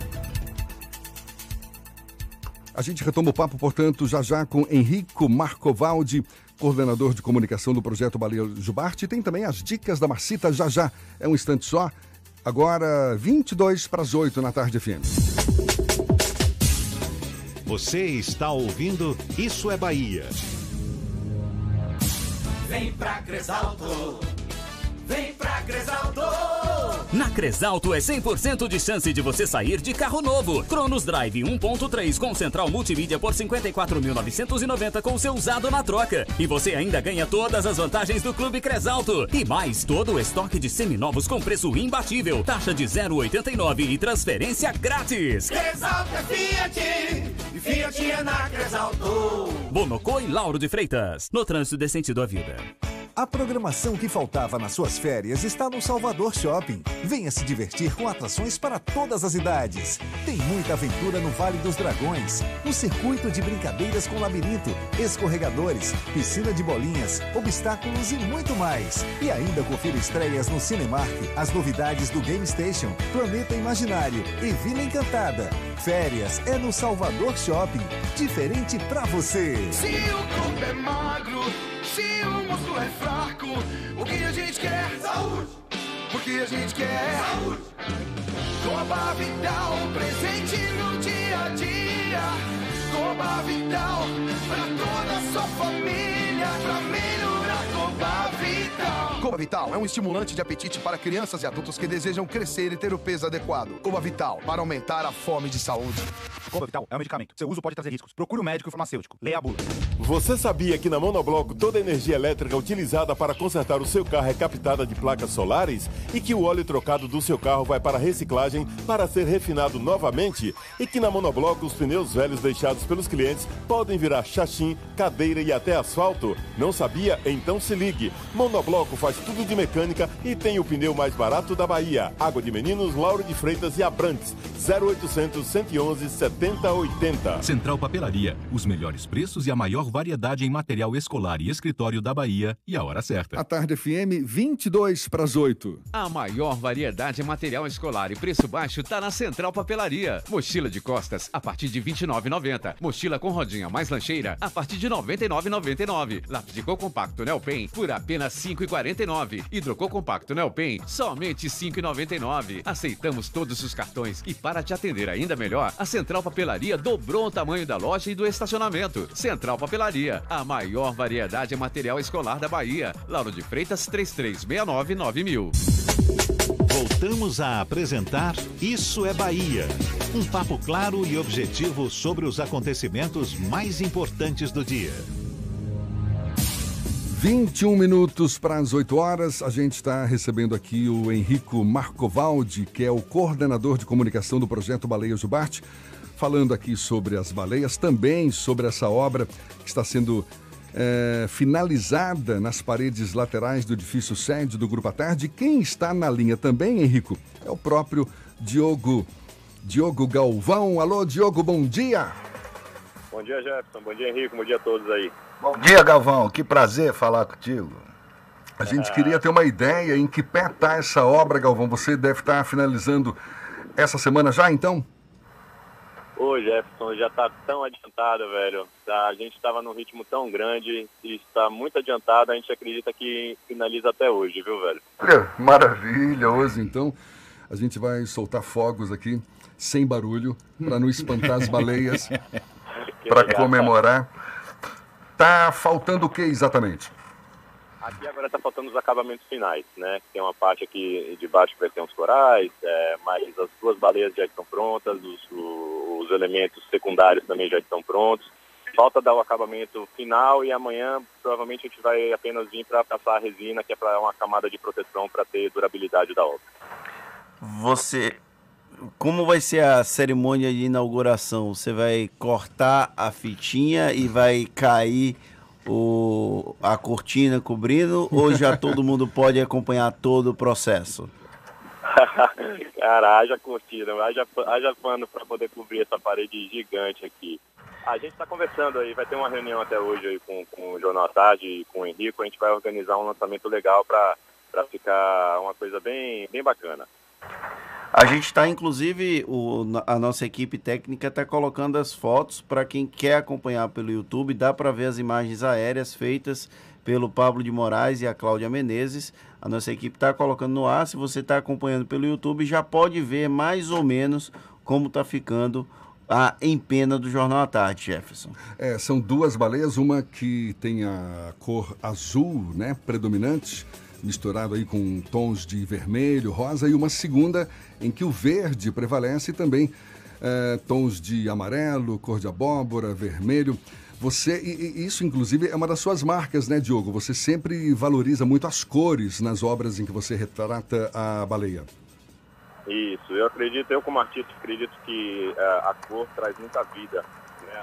[SPEAKER 3] A gente retoma o papo, portanto, já já com Henrico Marcovaldi, coordenador de comunicação do projeto Baleia Jubarte. Tem também as dicas da Marcita já já. É um instante só. Agora, 22 para as 8 na tarde FM.
[SPEAKER 1] Você está ouvindo Isso é Bahia.
[SPEAKER 14] Vem pra Cresalto. Cresalto.
[SPEAKER 15] Na Cresalto é 100% de chance de você sair de carro novo. Cronos Drive 1.3 com central multimídia por 54.990 com seu usado na troca. E você ainda ganha todas as vantagens do Clube Cresalto. E mais, todo o estoque de seminovos com preço imbatível. Taxa de 0,89 e transferência grátis.
[SPEAKER 14] Cresalto é Fiat. E Fiat é na Cresalto.
[SPEAKER 15] Bonocô e Lauro de Freitas. No trânsito de sentido à vida.
[SPEAKER 16] A programação que faltava nas suas férias está no Salvador Shopping. Venha se divertir com atrações para todas as idades. Tem muita aventura no Vale dos Dragões, um circuito de brincadeiras com labirinto, escorregadores, piscina de bolinhas, obstáculos e muito mais. E ainda confira estreias no Cinemark, as novidades do Game Station, Planeta Imaginário e Vila Encantada. Férias é no Salvador Shopping. Diferente pra você.
[SPEAKER 14] Se o corpo é magro, se o músculo é fraco, o que a gente quer? Saúde! O que a gente quer? Saúde! Coba Vital, presente no dia a dia. Coba Vital, pra toda a sua família, pra melhorar Coba Vital.
[SPEAKER 10] Coba Vital é um estimulante de apetite para crianças e adultos que desejam crescer e ter o peso adequado. Coba Vital, para aumentar a fome de saúde.
[SPEAKER 17] Coba Vital é um medicamento. Seu uso pode trazer riscos. Procure o médico e farmacêutico. Leia a bula.
[SPEAKER 18] Você sabia que na Monobloco toda a energia elétrica utilizada para consertar o seu carro é captada de placas solares? E que o óleo trocado do seu carro vai para reciclagem para ser refinado novamente? E que na Monobloco os pneus velhos deixados pelos clientes podem virar chachim, cadeira e até asfalto? Não sabia? Então se ligue. Monobloco faz tudo de mecânica e tem o pneu mais barato da Bahia. Água de Meninos, Lauro de Freitas e Abrantes. 0800 111 7080.
[SPEAKER 2] Central Papelaria, os melhores preços e a maior variedade em material escolar e escritório da Bahia e a hora certa.
[SPEAKER 3] A Tarde FM, 22 para as 8.
[SPEAKER 19] A maior variedade em material escolar e preço baixo tá na Central Papelaria. Mochila de costas a partir de R$ 29,90. Mochila com rodinha mais lancheira a partir de R$ 99,99. Lápis de cor compacto Nelpen por apenas R$ 5,49. Hidrocor compacto Nelpen somente R$ 5,99. Aceitamos todos os cartões e para te atender ainda melhor, a Central Papelaria dobrou o tamanho da loja e do estacionamento. Central Papelaria, a maior variedade em material escolar da Bahia. Lauro de Freitas 3369 9000.
[SPEAKER 1] Voltamos a apresentar Isso é Bahia. Um papo claro e objetivo sobre os acontecimentos mais importantes do dia.
[SPEAKER 3] 21 minutos para as 8 horas. A gente está recebendo aqui o Henrico Marcovaldi, que é o coordenador de comunicação do projeto Baleia Jubarte, falando aqui sobre as baleias, também sobre essa obra que está sendo é, finalizada nas paredes laterais do edifício sede do Grupo à Tarde. Quem está na linha também, Henrico, é o próprio Diogo, Diogo Galvão. Alô, Diogo, bom dia.
[SPEAKER 20] Bom dia, Jefferson. Bom dia, Henrique. Bom dia a todos aí.
[SPEAKER 13] Bom dia, Galvão. Que prazer falar contigo.
[SPEAKER 3] A gente queria ter uma ideia em que pé está essa obra, Galvão. Você deve estar finalizando essa semana já, então?
[SPEAKER 20] Ô Jefferson, já tá tão adiantado, velho. Tá, a gente estava num ritmo tão grande e está muito adiantado. A gente acredita que finaliza até hoje, viu, velho?
[SPEAKER 3] Olha, maravilha. Hoje, então, a gente vai soltar fogos aqui, sem barulho, para não espantar as baleias, para comemorar. Tá faltando o que exatamente?
[SPEAKER 20] Aqui agora tá faltando os acabamentos finais, né? Tem uma parte aqui de baixo que vai ter uns corais, é, mas as duas baleias já estão prontas, os, os elementos secundários também já estão prontos. Falta dar o acabamento final e amanhã provavelmente a gente vai apenas vir para passar a resina, que é para uma camada de proteção para ter durabilidade da obra.
[SPEAKER 4] Você. Como vai ser a cerimônia de inauguração? Você vai cortar a fitinha e vai cair o, a cortina cobrindo? Ou já todo mundo pode acompanhar todo o processo?
[SPEAKER 20] Cara, haja cortina, haja, haja pano para poder cobrir essa parede gigante aqui. A gente está conversando aí, vai ter uma reunião até hoje aí com, com o Jornal à Tarde e com o Henrico. A gente vai organizar um lançamento legal para ficar uma coisa bem, bem bacana.
[SPEAKER 4] A gente está, inclusive, o- a nossa equipe técnica está colocando as fotos para quem quer acompanhar pelo YouTube. Dá para ver as imagens aéreas feitas pelo Pablo de Moraes e a Cláudia Menezes. A nossa equipe está colocando no ar. Se você está acompanhando pelo YouTube, já pode ver mais ou menos como está ficando a empena do Jornal à Tarde, Jefferson.
[SPEAKER 3] É, são duas baleias, uma que tem a cor azul, né, predominante, misturado aí com tons de vermelho, rosa, e uma segunda em que o verde prevalece também é, tons de amarelo, cor de abóbora, vermelho. Você, e, e isso inclusive é uma das suas marcas, né, Diogo? Você sempre valoriza muito as cores nas obras em que você retrata a baleia.
[SPEAKER 20] Isso, eu acredito, eu como artista acredito que eh, a cor traz muita vida né,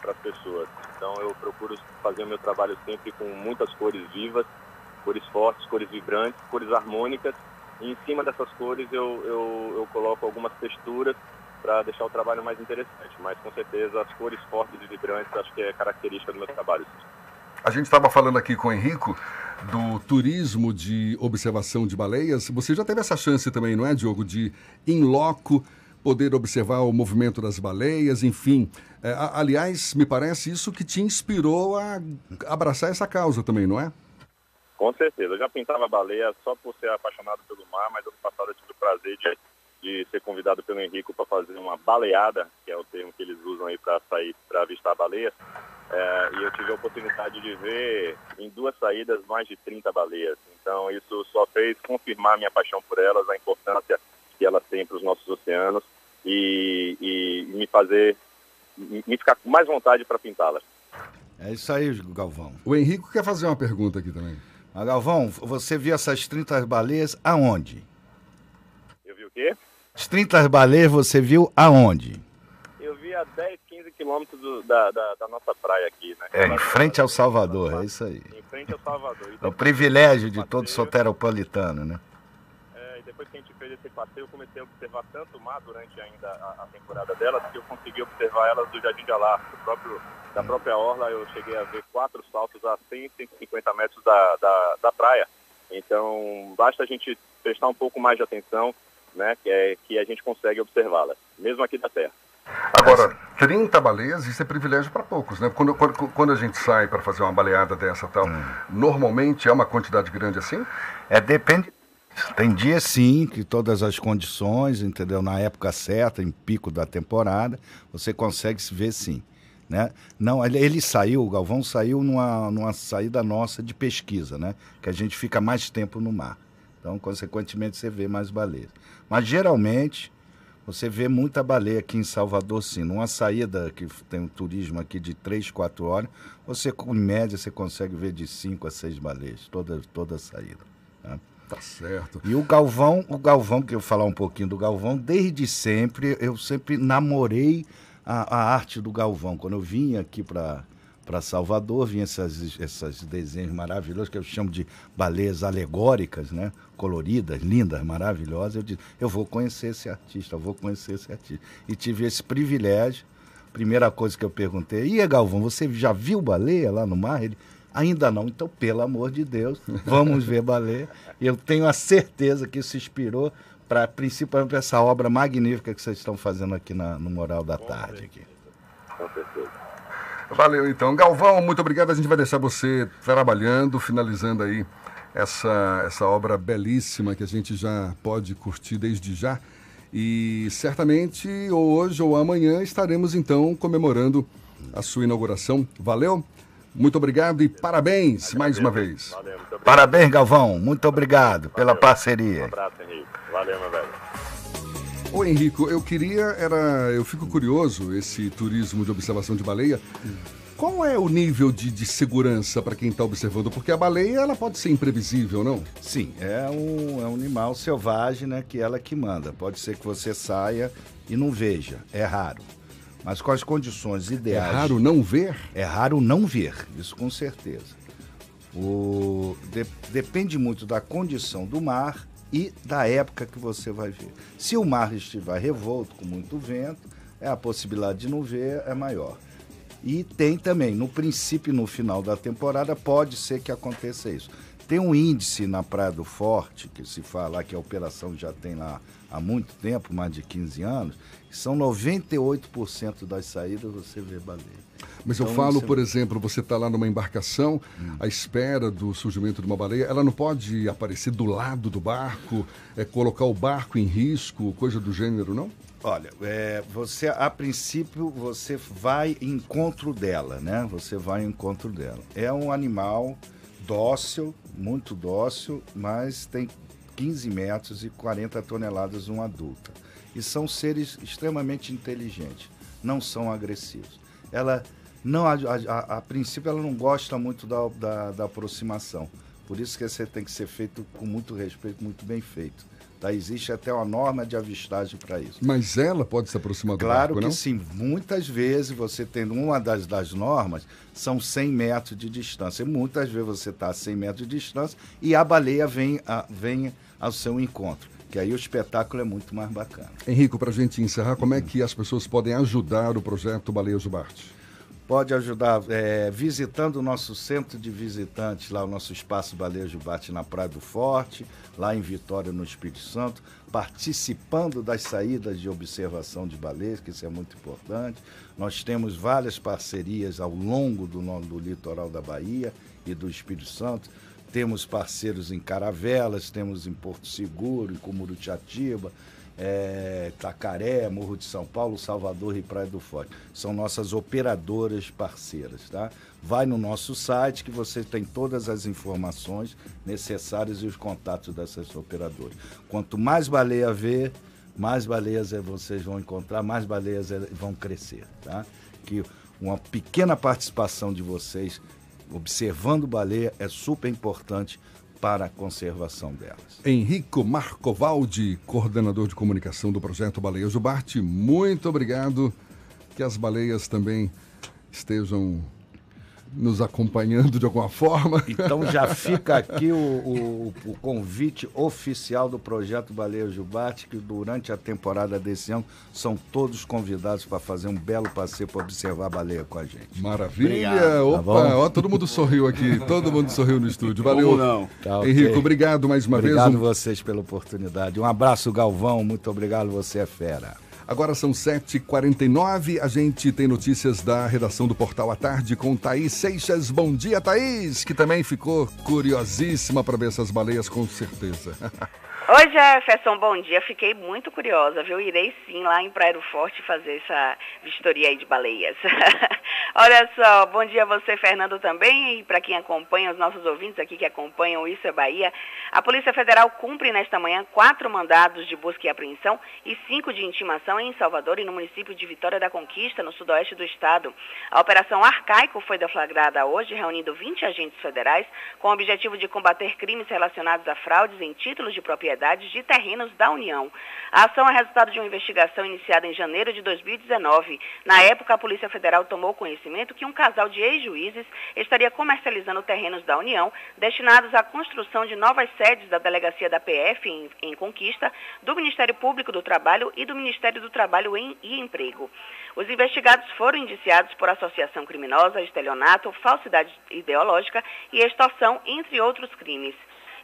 [SPEAKER 20] para as pessoas. Então eu procuro fazer o meu trabalho sempre com muitas cores vivas, cores fortes, cores vibrantes, cores harmônicas. E em cima dessas cores eu, eu, eu coloco algumas texturas para deixar o trabalho mais interessante. Mas com certeza as cores fortes e vibrantes acho que é característica do meu trabalho.
[SPEAKER 3] A gente estava falando aqui com o Henrico do turismo de observação de baleias. Você já teve essa chance também, não é, Diogo, de em loco poder observar o movimento das baleias, enfim. É, aliás, me parece isso que te inspirou a abraçar essa causa também, não é?
[SPEAKER 20] Com certeza. Eu já pintava baleia só por ser apaixonado pelo mar, mas ano passado eu tive o prazer de, de ser convidado pelo Henrico para fazer uma baleada, que é o termo que eles usam aí para sair, para avistar baleias. É, e eu tive a oportunidade de ver em duas saídas mais de 30 baleias. Então isso só fez confirmar minha paixão por elas, a importância que elas têm para os nossos oceanos e, e me fazer me me ficar com mais vontade para pintá-las.
[SPEAKER 13] É isso aí, Galvão.
[SPEAKER 3] O Henrico quer fazer uma pergunta aqui também.
[SPEAKER 13] Ah, Galvão, você viu essas 30 baleias aonde?
[SPEAKER 20] Eu vi o quê?
[SPEAKER 13] As 30 baleias você viu aonde?
[SPEAKER 20] Eu vi a 10, 15 quilômetros da, da, da nossa praia aqui, né?
[SPEAKER 13] É, em frente ao Salvador, é isso aí.
[SPEAKER 20] Em frente ao Salvador.
[SPEAKER 13] É o privilégio de todo soteropolitano, né?
[SPEAKER 20] É, e depois que a gente fez esse passeio, eu comecei a observar tanto o mar durante ainda a, a temporada delas, que eu consegui observar elas do Jardim de Alá, do próprio, da própria orla. Eu cheguei a ver quatro saltos a 100, 150 metros da, da, da praia. Então, basta a gente prestar um pouco mais de atenção, né, que, é, que a gente consegue observá-las, mesmo aqui da Terra.
[SPEAKER 3] Agora, 30 baleias, isso é privilégio para poucos, né? Quando, quando, quando a gente sai para fazer uma baleada dessa tal, normalmente é uma quantidade grande assim?
[SPEAKER 13] É, depende. Tem dias sim, que todas as condições, entendeu? Na época certa, em pico da temporada, você consegue se ver sim. Né? Não, ele, ele saiu, o Galvão saiu numa, numa saída nossa de pesquisa, né? Que a gente fica mais tempo no mar. Então, consequentemente, você vê mais baleias. Mas geralmente você vê muita baleia aqui em Salvador, sim. Numa saída que tem um turismo aqui de 3, 4 horas, você, em média, você consegue ver de 5 a 6 baleias, toda, toda a saída. Tá?
[SPEAKER 3] Tá certo.
[SPEAKER 13] E o Galvão, o Galvão, que eu falar um pouquinho do Galvão, desde sempre, eu sempre namorei a, a arte do Galvão. Quando eu vinha aqui para para Salvador, vinha essas, esses desenhos maravilhosos que eu chamo de baleias alegóricas, né? coloridas, lindas, maravilhosas. Eu disse, eu vou conhecer esse artista, eu vou conhecer esse artista. E tive esse privilégio. Primeira coisa que eu perguntei, e Galvão, você já viu baleia lá no mar? Ele, Ainda não. Então, pelo amor de Deus, vamos ver baleia. Eu tenho a certeza que isso inspirou para principalmente pra essa obra magnífica que vocês estão fazendo aqui na- no Moral da Tarde. Aqui.
[SPEAKER 20] Com certeza.
[SPEAKER 3] Valeu, então. Galvão, muito obrigado. A gente vai deixar você trabalhando, finalizando aí essa, essa obra belíssima que a gente já pode curtir desde já. E certamente hoje ou amanhã estaremos então comemorando a sua inauguração. Valeu? Muito obrigado e parabéns mais uma vez.
[SPEAKER 13] Parabéns, Galvão. Muito obrigado pela parceria.
[SPEAKER 20] Um abraço, Henrique. Valeu, meu velho.
[SPEAKER 3] Ô Henrico, eu queria, era, eu fico curioso, esse turismo de observação de baleia, qual é o nível de, de segurança para quem está observando? Porque a baleia, ela pode ser imprevisível, não?
[SPEAKER 13] Sim, é um, é um animal selvagem, né? Que ela que manda. Pode ser que você saia e não veja. É raro. Mas com as condições
[SPEAKER 3] É
[SPEAKER 13] ideais.
[SPEAKER 3] raro não ver?
[SPEAKER 13] É raro não ver, isso com certeza. O, de- depende muito da condição do mar e da época que você vai ver. Se o mar estiver revolto, com muito vento, é a possibilidade de não ver é maior. E tem também, no princípio e no final da temporada, pode ser que aconteça isso. Tem um índice na Praia do Forte, que se fala que a operação já tem lá há muito tempo, mais de 15 anos, que são 98% das saídas você vê baleia.
[SPEAKER 3] Mas eu
[SPEAKER 13] Então,
[SPEAKER 3] falo,
[SPEAKER 13] você-
[SPEAKER 3] por exemplo, você está lá numa embarcação, à espera do surgimento de uma baleia, ela não pode aparecer do lado do barco, é, colocar o barco em risco, coisa do gênero, não?
[SPEAKER 13] Olha, é, você a princípio você vai em encontro dela, né? Você vai em encontro dela. É um animal dócil, muito dócil, mas tem 15 metros e 40 toneladas uma adulta. E são seres extremamente inteligentes, não são agressivos. Ela não a, a- a princípio ela não gosta muito da, da, da aproximação. Por isso que você tem que ser feito com muito respeito, muito bem feito. Tá? Existe até uma norma de avistagem para isso.
[SPEAKER 3] Mas ela pode se aproximar do
[SPEAKER 13] Claro
[SPEAKER 3] barco,
[SPEAKER 13] que
[SPEAKER 3] não?
[SPEAKER 13] sim. Muitas vezes você tendo uma das, das normas, são 100 metros de distância. E muitas vezes você está a 100 metros de distância e a baleia vem, a, vem ao seu encontro. Que aí o espetáculo é muito mais bacana.
[SPEAKER 3] Henrico, para a gente encerrar, como é que as pessoas podem ajudar o projeto Baleia Jubarte?
[SPEAKER 13] Pode ajudar é, visitando o nosso centro de visitantes, lá o nosso espaço Baleia Jubarte na Praia do Forte, lá em Vitória, no Espírito Santo, participando das saídas de observação de baleias, que isso é muito importante. Nós temos várias parcerias ao longo do, do litoral da Bahia e do Espírito Santo. Temos parceiros em Caravelas, temos em Porto Seguro, em Cumurutiatiba, é, Tacaré, Morro de São Paulo, Salvador e Praia do Forte. São nossas operadoras parceiras, tá? Vai no nosso site que você tem todas as informações necessárias e os contatos dessas operadoras. Quanto mais baleia ver, mais baleias eh, vocês vão encontrar, mais baleias eh, vão crescer, tá? Que uma pequena participação de vocês observando baleia é super importante para a conservação delas.
[SPEAKER 3] Henrico Marcovaldi, coordenador de comunicação do projeto Baleia Jubarte, muito obrigado. Que as baleias também estejam nos acompanhando de alguma forma.
[SPEAKER 13] Então já fica aqui o, o- o convite oficial do projeto Baleia Jubarte, que durante a temporada desse ano são todos convidados para fazer um belo passeio para observar a baleia com a gente.
[SPEAKER 3] Maravilha!
[SPEAKER 13] Obrigado. Tá
[SPEAKER 3] Opa,
[SPEAKER 13] bom?
[SPEAKER 3] ó, todo mundo sorriu aqui, todo mundo sorriu no estúdio. Valeu.
[SPEAKER 13] Como não? Tá, ok.
[SPEAKER 3] Henrico, obrigado mais uma
[SPEAKER 13] obrigado
[SPEAKER 3] vez. Um-
[SPEAKER 13] vocês pela oportunidade. Um abraço, Galvão. Muito obrigado, você é fera.
[SPEAKER 3] Agora são 7h49, a gente tem notícias da redação do Portal à Tarde com Thaís Seixas. Bom dia, Thaís, que também ficou curiosíssima para ver essas baleias, com certeza.
[SPEAKER 21] Oi, Jefferson, bom dia. Fiquei muito curiosa, viu? Irei sim lá em Praia do Forte fazer essa vistoria aí de baleias. Olha só, bom dia a você, Fernando, também, e para quem acompanha, os nossos ouvintes aqui que acompanham Isso é Bahia. A Polícia Federal cumpre nesta manhã quatro mandados de busca e apreensão e cinco de intimação em Salvador e no município de Vitória da Conquista, no sudoeste do estado. A Operação Arcaico foi deflagrada hoje, reunindo 20 agentes federais com o objetivo de combater crimes relacionados a fraudes em títulos de propriedades de terrenos da União. A ação é resultado de uma investigação iniciada em janeiro de 2019. Na época, a Polícia Federal tomou conhecimento que um casal de ex-juízes estaria comercializando terrenos da União destinados à construção de novas sedes da delegacia da PF em, em Conquista, do Ministério Público do Trabalho e do Ministério do Trabalho em, e Emprego. Os investigados foram indiciados por associação criminosa, estelionato, falsidade ideológica e extorsão, entre outros crimes.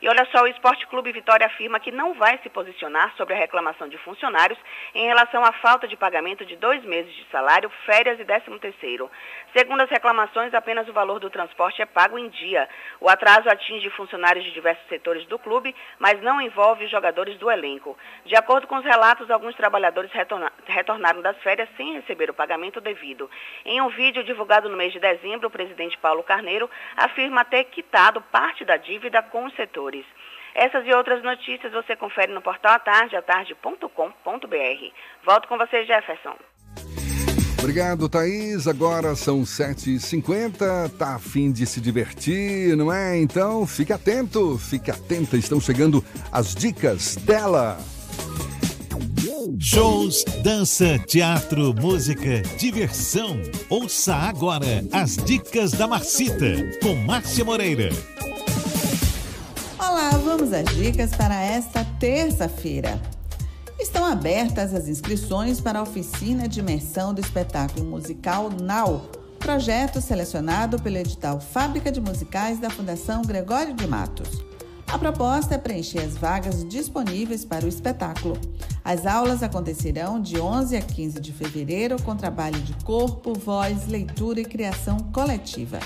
[SPEAKER 21] E olha só, o Esporte Clube Vitória afirma que não vai se posicionar sobre a reclamação de funcionários em relação à falta de pagamento de dois meses de salário, férias e décimo terceiro. Segundo as reclamações, apenas o valor do transporte é pago em dia. O atraso atinge funcionários de diversos setores do clube, mas não envolve os jogadores do elenco. De acordo com os relatos, alguns trabalhadores retorna retornaram das férias sem receber o pagamento devido. Em um vídeo divulgado no mês de dezembro, o presidente Paulo Carneiro afirma ter quitado parte da dívida com os setores. Essas e outras notícias você confere no portal atardeatarde.com.br. Volto com você, Jefferson.
[SPEAKER 3] Obrigado, Thaís. Agora são 7h50. Tá a fim de se divertir, não é? Então fique atento, fique atenta. Estão chegando as dicas dela.
[SPEAKER 1] Shows, dança, teatro, música, diversão. Ouça agora as dicas da Marcita com Márcia Moreira.
[SPEAKER 22] Olá, vamos às dicas para esta terça-feira. Estão abertas as inscrições para a oficina de imersão do espetáculo musical Now, projeto selecionado pelo edital Fábrica de Musicais da Fundação Gregório de Matos. A proposta é preencher as vagas disponíveis para o espetáculo. As aulas acontecerão de 11 a 15 de fevereiro com trabalho de corpo, voz, leitura e criação coletiva.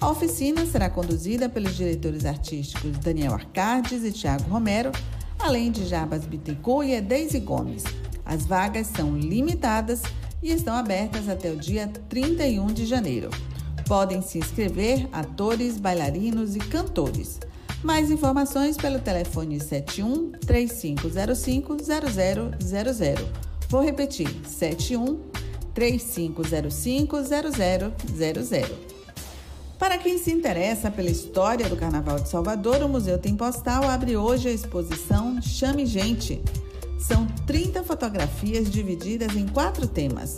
[SPEAKER 22] A oficina será conduzida pelos diretores artísticos Daniel Arcardes e Tiago Romero, além de Jabas Bittencourt e Edeise Gomes. As vagas são limitadas e estão abertas até o dia 31 de janeiro. Podem se inscrever atores, bailarinos e cantores. Mais informações pelo telefone 71 3505 0000. Vou repetir: 71 3505 0000. Para quem se interessa pela história do Carnaval de Salvador, o Museu Tem Postal abre hoje a exposição Chame Gente. São 30 fotografias divididas em quatro temas.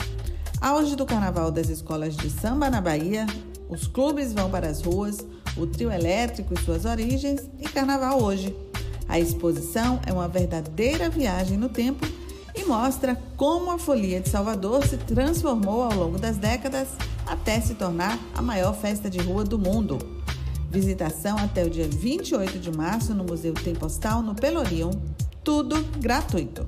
[SPEAKER 22] Auge do Carnaval das Escolas de Samba na Bahia, os clubes vão para as ruas, o trio elétrico e suas origens e Carnaval hoje. A exposição é uma verdadeira viagem no tempo e mostra como a folia de Salvador se transformou ao longo das décadas até se tornar a maior festa de rua do mundo. Visitação até o dia 28 de março no Museu Tem Postal, no Pelourinho. Tudo gratuito.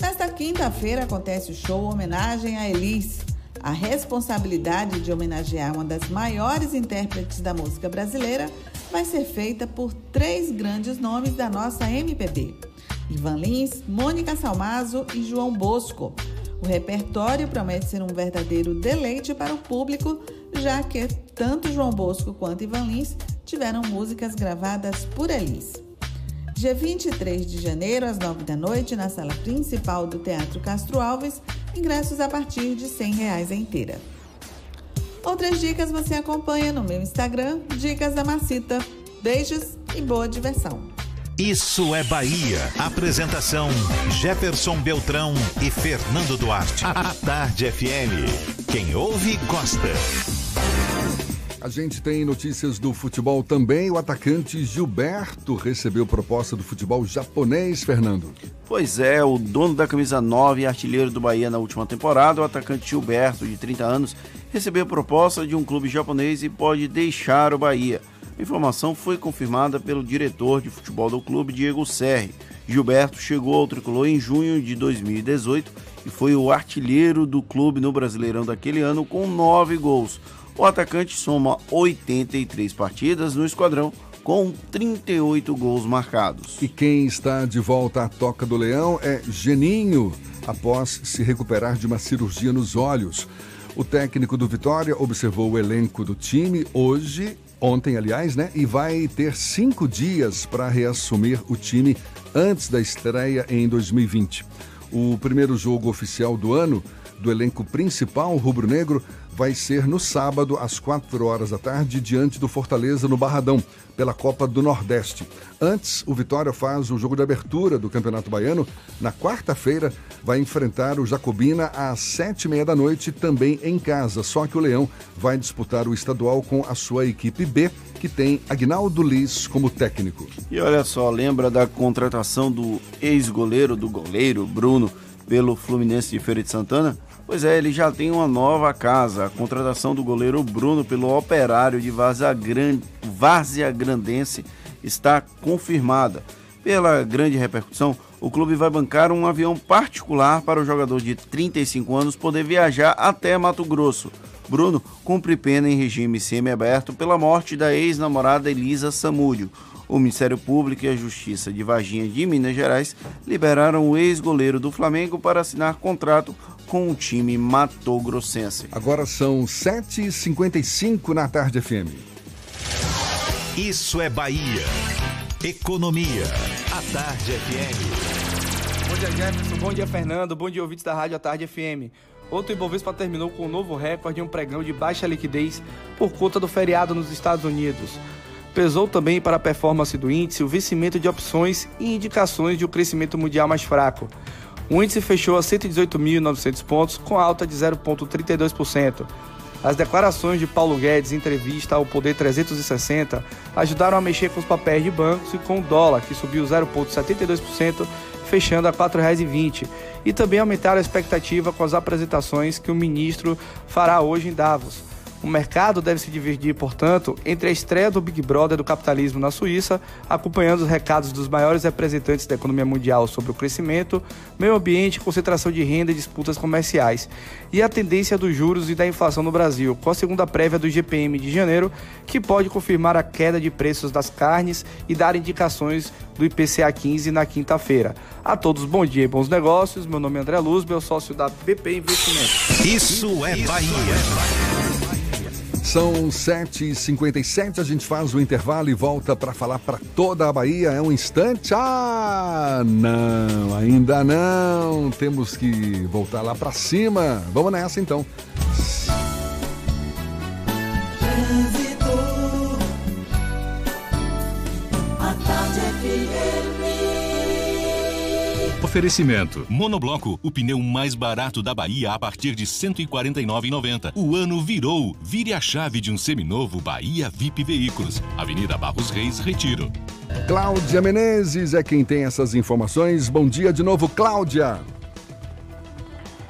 [SPEAKER 22] Nesta quinta-feira acontece o show Homenagem a Elis. A responsabilidade de homenagear uma das maiores intérpretes da música brasileira vai ser feita por três grandes nomes da nossa MPB: Ivan Lins, Mônica Salmazo e João Bosco. O repertório promete ser um verdadeiro deleite para o público, já que tanto João Bosco quanto Ivan Lins tiveram músicas gravadas por Elis. Dia 23 de janeiro, às 9 da noite, na sala principal do Teatro Castro Alves, ingressos a partir de 100 reais a inteira. Outras dicas você acompanha no meu Instagram, Dicas da Macita. Beijos e boa diversão!
[SPEAKER 1] Isso é Bahia. Apresentação: Jefferson Beltrão e Fernando Duarte. A Tarde FM. Quem ouve, gosta.
[SPEAKER 3] A gente tem notícias do futebol também. O atacante Gilberto recebeu proposta do futebol japonês, Fernando.
[SPEAKER 4] Pois é, o dono da camisa 9 e artilheiro do Bahia na última temporada, o atacante Gilberto, de 30 anos, recebeu proposta de um clube japonês e pode deixar o Bahia. A informação foi confirmada pelo diretor de futebol do clube, Diego Serri. Gilberto chegou ao tricolor em junho de 2018 e foi o artilheiro do clube no Brasileirão daquele ano com nove gols. O atacante soma 83 partidas no esquadrão com 38 gols marcados.
[SPEAKER 3] E quem está de volta à Toca do Leão é Geninho, após se recuperar de uma cirurgia nos olhos. O técnico do Vitória observou o elenco do time hoje ontem, aliás, né? E vai ter cinco dias para reassumir o time antes da estreia em 2020. O primeiro jogo oficial do ano do elenco principal rubro-negro vai ser no sábado, às 4 horas da tarde, diante do Fortaleza no Barradão, pela Copa do Nordeste. Antes, o Vitória faz o jogo de abertura do Campeonato Baiano. Na quarta-feira, vai enfrentar o Jacobina às sete e meia da noite, também em casa. Só que o Leão vai disputar o estadual com a sua equipe B, que tem Agnaldo Liz como técnico.
[SPEAKER 4] E olha só, lembra da contratação do ex-goleiro, do goleiro Bruno, pelo Fluminense de Feira de Santana? Pois é, ele já tem uma nova casa. A contratação do goleiro Bruno pelo operário de Várzea, Grande, Várzea Grandense está confirmada. Pela grande repercussão, o clube vai bancar um avião particular para o jogador de 35 anos poder viajar até Mato Grosso. Bruno cumpre pena em regime semiaberto pela morte da ex-namorada Elisa Samúdio. O Ministério Público e a Justiça de Varginha de Minas Gerais liberaram o ex-goleiro do Flamengo para assinar contrato com o time matogrossense.
[SPEAKER 3] Agora são 7h55 na tarde FM.
[SPEAKER 1] Isso é Bahia. Economia. A Tarde FM.
[SPEAKER 23] Bom dia, Jefferson. Bom dia, Fernando. Bom dia, ouvintes da Rádio A Tarde FM. Outro Ibovespa terminou com um novo recorde em um pregão de baixa liquidez por conta do feriado nos Estados Unidos. Pesou também para a performance do índice o vencimento de opções e indicações de um crescimento mundial mais fraco. O índice fechou a 118.900 pontos, com alta de 0,32%. As declarações de Paulo Guedes em entrevista ao Poder 360 ajudaram a mexer com os papéis de bancos e com o dólar, que subiu 0,72%, fechando a R$ 4,20, e também aumentaram a expectativa com as apresentações que o ministro fará hoje em Davos. O mercado deve se dividir, portanto, entre a estreia do Big Brother do capitalismo na Suíça, acompanhando os recados dos maiores representantes da economia mundial sobre o crescimento, meio ambiente, concentração de renda e disputas comerciais, e a tendência dos juros e da inflação no Brasil, com a segunda prévia do GPM de janeiro, que pode confirmar a queda de preços das carnes e dar indicações do IPCA 15 na quinta-feira. A todos, bom dia e bons negócios. Meu nome é André Luz, meu sócio da BP Investimentos.
[SPEAKER 1] Isso é Bahia.
[SPEAKER 3] São 7h57, a gente faz o intervalo e volta para falar para toda a Bahia. É um instante. Ah, não, ainda não. Temos que voltar lá para cima. Vamos nessa então.
[SPEAKER 2] Oferecimento. Monobloco, o pneu mais barato da Bahia a partir de R$ 149,90. O ano virou. Vire a chave de um seminovo Bahia VIP Veículos. Avenida Barros Reis, Retiro.
[SPEAKER 3] Cláudia Menezes é quem tem essas informações. Bom dia de novo, Cláudia.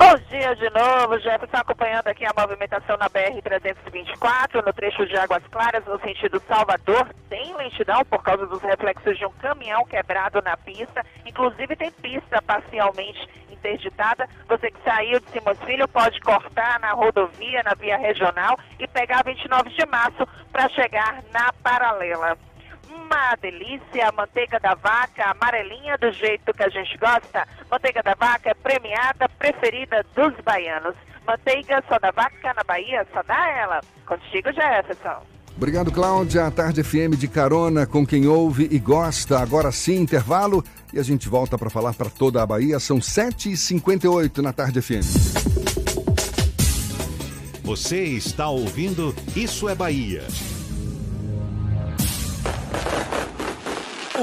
[SPEAKER 6] Bom dia de novo, Jefferson, acompanhando aqui a movimentação na BR-324, no trecho de Águas Claras, no sentido Salvador, tem lentidão por causa dos reflexos de um caminhão quebrado na pista, inclusive tem pista parcialmente interditada. Você que saiu de Simões Filho pode cortar na rodovia, na via regional e pegar 29 de março para chegar na paralela uma delícia, a manteiga da vaca, amarelinha do jeito que a gente gosta. Manteiga da vaca é premiada, preferida dos baianos. Manteiga só da vaca na Bahia, só dá ela. Contigo, Jefferson.
[SPEAKER 3] Obrigado, Cláudia. A Tarde FM de carona com quem ouve e gosta. Agora sim, intervalo. E a gente volta para falar para toda a Bahia. São 7h58 na Tarde FM.
[SPEAKER 1] Você está ouvindo Isso é Bahia.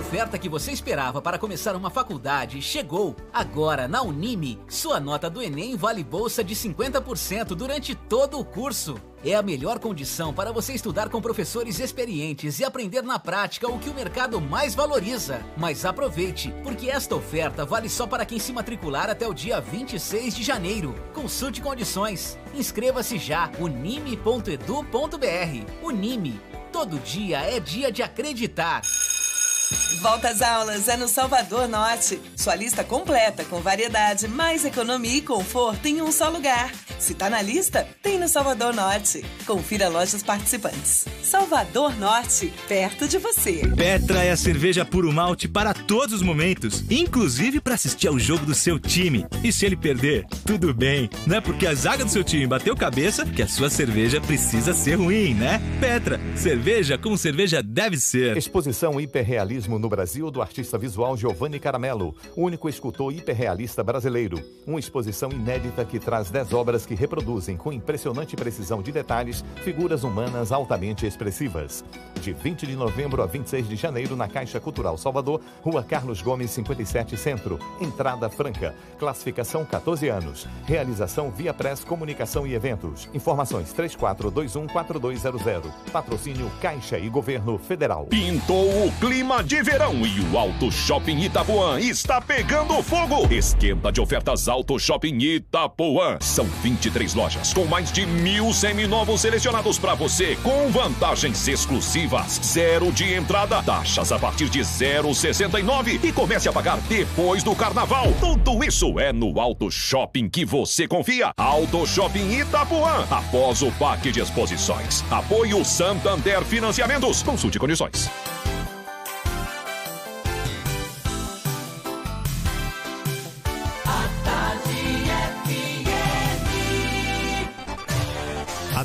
[SPEAKER 24] Oferta que você esperava para começar uma faculdade chegou. Agora, na Unime, sua nota do Enem vale bolsa de 50% durante todo o curso. É a melhor condição para você estudar com professores experientes e aprender na prática o que o mercado mais valoriza. Mas aproveite, porque esta oferta vale só para quem se matricular até o dia 26 de janeiro. Consulte condições. Inscreva-se já unime.edu.br. Unime. Todo dia é dia de acreditar.
[SPEAKER 25] Volta às aulas é no Salvador Norte. Sua lista completa com variedade, mais economia e conforto em um só lugar. Se tá na lista, tem no Salvador Norte. Confira lojas participantes. Salvador Norte, perto de você.
[SPEAKER 26] Petra é a cerveja puro malte para todos os momentos, inclusive para assistir ao jogo do seu time. E se ele perder, tudo bem. Não é porque a zaga do seu time bateu cabeça que a sua cerveja precisa ser ruim, né? Petra, cerveja como cerveja deve ser.
[SPEAKER 27] Exposição Hiperrealismo no Brasil do artista visual Giovanni Caramelo, único escultor hiperrealista brasileiro. Uma exposição inédita que traz 10 obras que reproduzem com impressionante precisão de detalhes figuras humanas altamente expressivas. De 20 de novembro a 26 de janeiro na Caixa Cultural Salvador, Rua Carlos Gomes 57 Centro, entrada franca, classificação 14 anos, realização via Press Comunicação e Eventos. Informações 34214200. Patrocínio Caixa e Governo Federal.
[SPEAKER 28] Pintou o clima de verão e o Auto Shopping Itapuã está pegando fogo. Esquenta de ofertas Auto Shopping Itapuã. São 23 lojas com mais de mil seminovos selecionados para você com vantagens exclusivas. Zero de entrada, taxas a partir de 0,69 e comece a pagar depois do carnaval. Tudo isso é no Auto Shopping que você confia. Auto Shopping Itapuã. Após o Parque de Exposições. Apoio Santander Financiamentos. Consulte condições.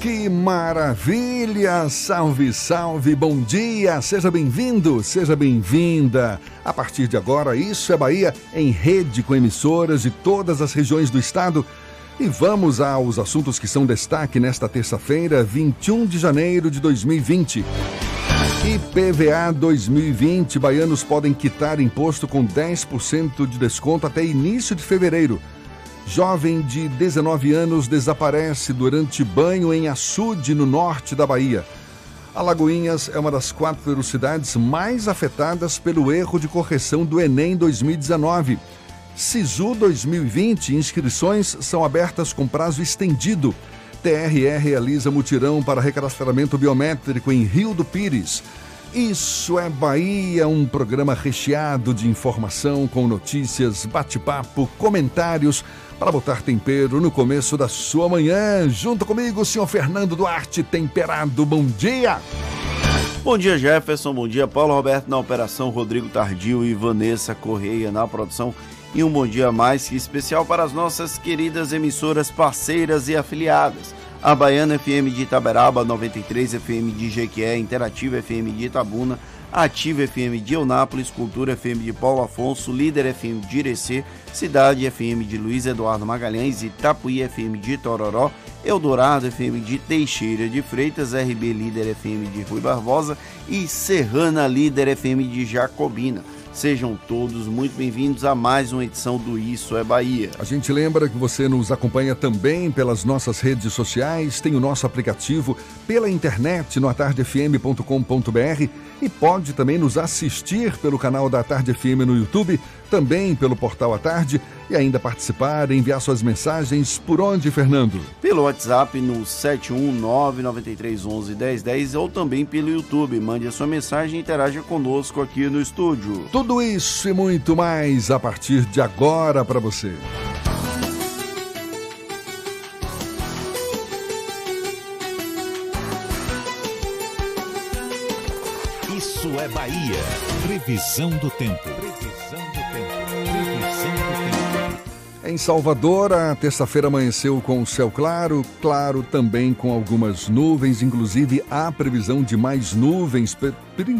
[SPEAKER 3] Que maravilha! Salve, salve, bom dia! Seja bem-vindo, seja bem-vinda. A partir de agora, Isso é Bahia em rede com emissoras de todas as regiões do estado. E vamos aos assuntos que são destaque nesta terça-feira, 21 de janeiro de 2020. IPVA 2020, baianos podem quitar imposto com 10% de desconto até início de fevereiro. Jovem de 19 anos desaparece durante banho em açude, no norte da Bahia. Alagoinhas é uma das quatro cidades mais afetadas pelo erro de correção do Enem 2019. SISU 2020, inscrições são abertas com prazo estendido. TRE realiza mutirão para recadastramento biométrico em Rio do Pires. Isso é Bahia, um programa recheado de informação com notícias, bate-papo, comentários para botar tempero no começo da sua manhã. Junto comigo, o senhor Fernando Duarte, temperado. Bom dia!
[SPEAKER 4] Bom dia, Jefferson. Bom dia, Paulo Roberto na operação, Rodrigo Tardio e Vanessa Correia na produção. E um bom dia mais que especial para as nossas queridas emissoras parceiras e afiliadas. A Baiana FM de Itaberaba, 93 FM de Jequié, Interativa FM de Itabuna, Ativa FM de Eunápolis, Cultura FM de Paulo Afonso, Líder FM de Irecê, Cidade FM de Luiz Eduardo Magalhães, Itapuí FM de Tororó, Eldorado FM de Teixeira de Freitas, RB Líder FM de Rui Barbosa e Serrana Líder FM de Jacobina. Sejam todos muito bem-vindos a mais uma edição do Isso é Bahia.
[SPEAKER 3] A gente lembra que você nos acompanha também pelas nossas redes sociais, tem o nosso aplicativo pela internet no atardefm.com.br e pode também nos assistir pelo canal da Tarde FM no YouTube, também pelo portal A Tarde e ainda participar, enviar suas mensagens por onde, Fernando?
[SPEAKER 4] Pelo WhatsApp no 71993111010 ou também pelo YouTube. Mande a sua mensagem e interaja conosco aqui no estúdio.
[SPEAKER 3] Tudo isso e muito mais a partir de agora para você.
[SPEAKER 1] Isso é Bahia. Previsão do tempo.
[SPEAKER 3] Em Salvador, a terça-feira amanheceu com o céu claro, claro também com algumas nuvens, inclusive há previsão de mais nuvens,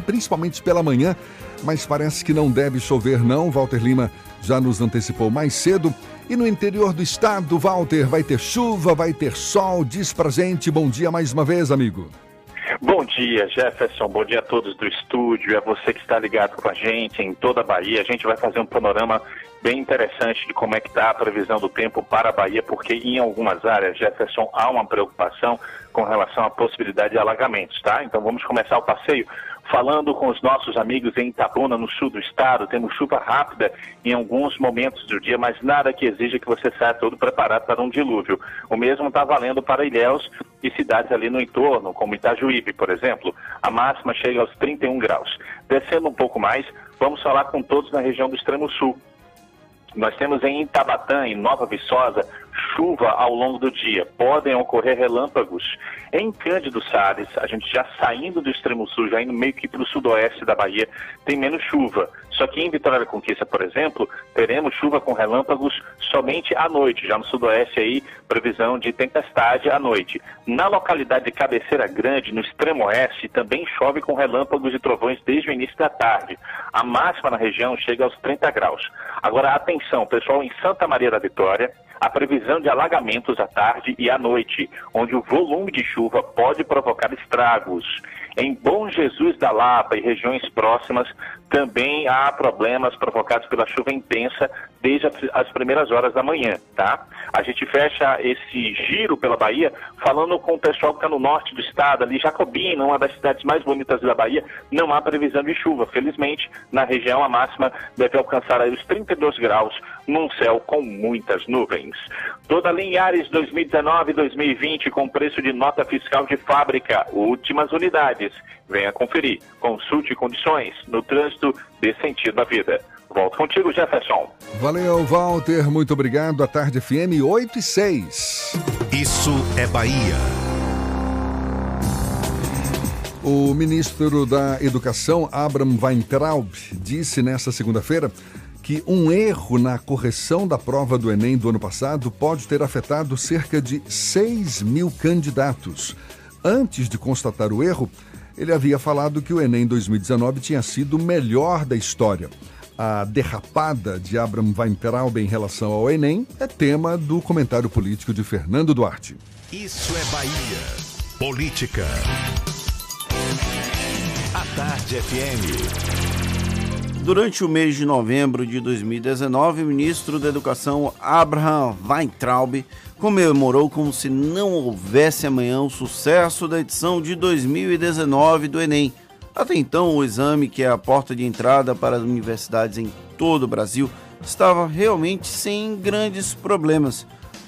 [SPEAKER 3] principalmente pela manhã, mas parece que não deve chover não. Walter Lima já nos antecipou mais cedo. E no interior do estado, Walter, vai ter chuva, vai ter sol. Diz pra gente, bom dia mais uma vez, amigo.
[SPEAKER 29] Bom dia, Jefferson. Bom dia a todos do estúdio. É você que está ligado com a gente em toda a Bahia. A gente vai fazer um panorama bem interessante de como é que está a previsão do tempo para a Bahia, porque em algumas áreas, Jefferson, há uma preocupação com relação à possibilidade de alagamentos, tá? Então vamos começar o passeio falando com os nossos amigos em Itabuna, no sul do estado. Temos chuva rápida em alguns momentos do dia, mas nada que exija que você saia todo preparado para um dilúvio. O mesmo está valendo para Ilhéus e cidades ali no entorno, como Itajuípe, por exemplo. A máxima chega aos 31 graus. Descendo um pouco mais, vamos falar com todos na região do extremo sul. Nós temos em Itabatã, em Nova Viçosa, chuva ao longo do dia. Podem ocorrer relâmpagos. Em Cândido Salles, a gente já saindo do extremo sul, já indo meio que para o sudoeste da Bahia, tem menos chuva. Só que em Vitória da Conquista, por exemplo, teremos chuva com relâmpagos somente à noite. Já no sudoeste aí, previsão de tempestade à noite. Na localidade de Cabeceira Grande, no extremo oeste, também chove com relâmpagos e trovões desde o início da tarde. A máxima na região chega aos 30 graus. Agora, atenção, pessoal, em Santa Maria da Vitória, a previsão de alagamentos à tarde e à noite, onde o volume de chuva pode provocar estragos. Em Bom Jesus da Lapa e regiões próximas, também há problemas provocados pela chuva intensa desde as primeiras horas da manhã, tá? A gente fecha esse giro pela Bahia falando com o pessoal que está no norte do estado, ali Jacobina, uma das cidades mais bonitas da Bahia, não há previsão de chuva. Felizmente, na região a máxima deve alcançar os 32 graus num céu com muitas nuvens. Toda Linhares 2019 2020 com preço de nota fiscal de fábrica, últimas unidades. Venha conferir. Consulte condições no trânsito dê sentido à vida. Volto contigo, Jefferson.
[SPEAKER 3] Valeu, Walter. Muito obrigado. A Tarde FM 8 e 6.
[SPEAKER 1] Isso é Bahia.
[SPEAKER 3] O ministro da Educação, Abraham Weintraub, disse nesta segunda-feira que um erro na correção da prova do Enem do ano passado pode ter afetado cerca de 6 mil candidatos. Antes de constatar o erro, ele havia falado que o Enem 2019 tinha sido o melhor da história. A derrapada de Abraham Weintraub em relação ao Enem é tema do comentário político de Fernando Duarte.
[SPEAKER 1] Isso é Bahia. Política. A Tarde FM.
[SPEAKER 4] Durante o mês de novembro de 2019, o ministro da Educação, Abraham Weintraub, comemorou como se não houvesse amanhã o sucesso da edição de 2019 do Enem. Até então, o exame, que é a porta de entrada para as universidades em todo o Brasil, estava realmente sem grandes problemas.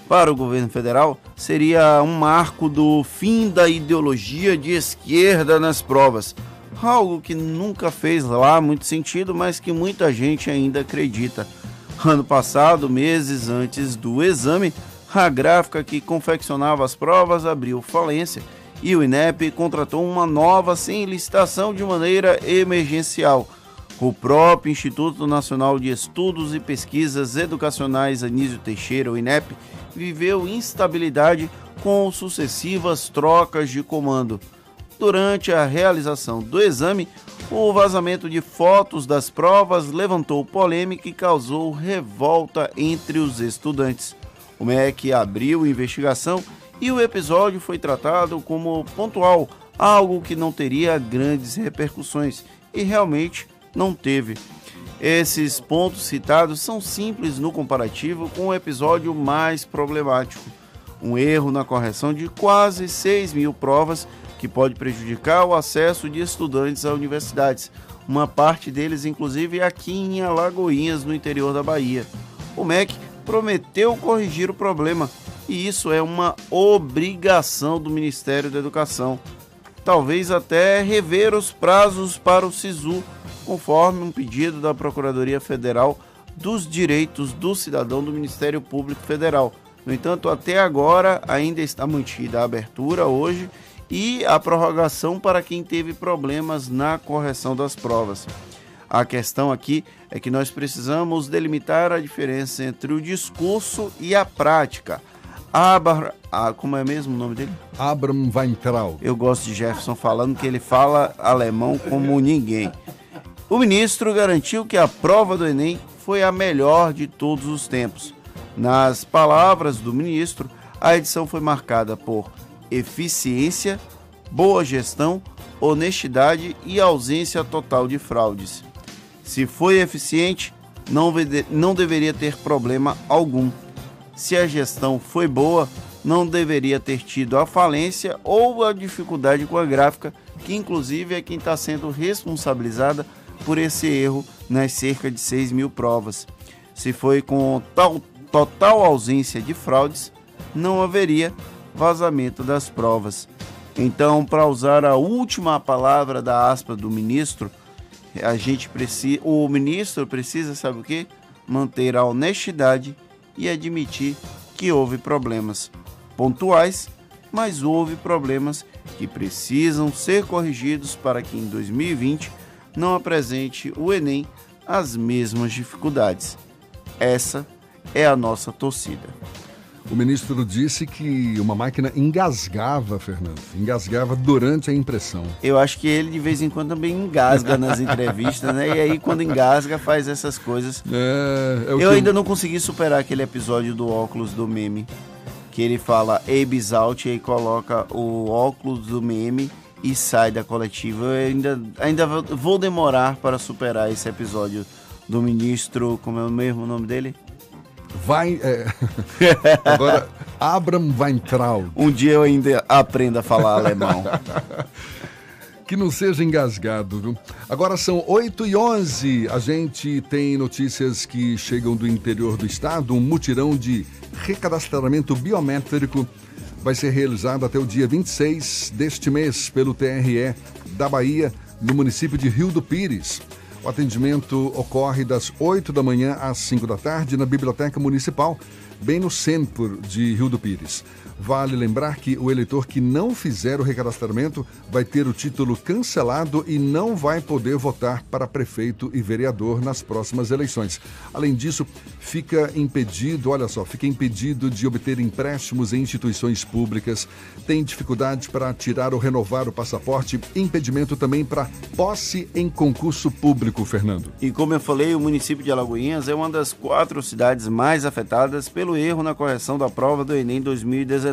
[SPEAKER 4] Para o governo federal, seria um marco do fim da ideologia de esquerda nas provas. Algo que nunca fez lá muito sentido, mas que muita gente ainda acredita. Ano passado, meses antes do exame, a gráfica que confeccionava as provas abriu falência e o INEP contratou uma nova sem licitação de maneira emergencial. O próprio Instituto Nacional de Estudos e Pesquisas Educacionais Anísio Teixeira, o INEP, viveu instabilidade com sucessivas trocas de comando. Durante a realização do exame, o vazamento de fotos das provas levantou polêmica e causou revolta entre os estudantes. O MEC abriu investigação e o episódio foi tratado como pontual, algo que não teria grandes repercussões e realmente não teve. Esses pontos citados são simples no comparativo com o episódio mais problemático. Um erro na correção de quase 6 mil provas que pode prejudicar o acesso de estudantes a universidades, uma parte deles inclusive aqui em Alagoinhas, no interior da Bahia. O MEC prometeu corrigir o problema e isso é uma obrigação do Ministério da Educação. Talvez até rever os prazos para o SISU, conforme um pedido da Procuradoria Federal dos Direitos do Cidadão do Ministério Público Federal. No entanto, até agora ainda está mantida a abertura hoje e a prorrogação para quem teve problemas na correção das provas. A questão aqui é que nós precisamos delimitar a diferença entre o discurso e a prática. Abra, ah, como é mesmo o nome dele?
[SPEAKER 3] Abraham Weintraub.
[SPEAKER 4] Eu gosto de Jefferson falando que ele fala alemão como ninguém. O ministro garantiu que a prova do Enem foi a melhor de todos os tempos. Nas palavras do ministro, a edição foi marcada por eficiência, boa gestão, honestidade e ausência total de fraudes. Se foi eficiente, não, não deveria ter problema algum. Se a gestão foi boa, não deveria ter tido a falência ou a dificuldade com a gráfica, que inclusive é quem está sendo responsabilizada por esse erro nas cerca de 6 mil provas. Se foi com tal, total ausência de fraudes, não haveria vazamento das provas. Então, para usar a última palavra da aspa do ministro, a gente precisa, o ministro precisa, sabe o que? Manter a honestidade e admitir que houve problemas pontuais, mas houve problemas que precisam ser corrigidos para que em 2020 não apresente o Enem as mesmas dificuldades. Essa é a nossa torcida.
[SPEAKER 3] O ministro disse que uma máquina engasgava, Fernando. Engasgava durante a impressão.
[SPEAKER 4] Eu acho que ele de vez em quando também engasga nas entrevistas, né? E aí quando engasga faz essas coisas. É, é eu ainda eu... não consegui superar aquele episódio do óculos do meme. Que ele fala Abe's out e aí coloca o óculos do meme e sai da coletiva. Eu ainda, ainda vou demorar para superar esse episódio do ministro, como é o mesmo nome dele?
[SPEAKER 3] Vai. É... Agora, Abraham Weintraub.
[SPEAKER 4] Um dia eu ainda aprendo a falar alemão.
[SPEAKER 3] que não seja engasgado, viu? Agora são 8 e 11 A gente tem notícias que chegam do interior do estado. Um mutirão de recadastramento biométrico vai ser realizado até o dia 26 deste mês pelo TRE da Bahia, no município de Rio do Pires. O atendimento ocorre das 8 da manhã às 5 da tarde na Biblioteca Municipal, bem no centro de Rio do Pires. Vale lembrar que o eleitor que não fizer o recadastramento vai ter o título cancelado e não vai poder votar para prefeito e vereador nas próximas eleições. Além disso, fica impedido, olha só, fica impedido de obter empréstimos em instituições públicas, tem dificuldade para tirar ou renovar o passaporte, impedimento também para posse em concurso público, Fernando.
[SPEAKER 4] E como eu falei, o município de Alagoinhas é uma das quatro cidades mais afetadas pelo erro na correção da prova do Enem 2019.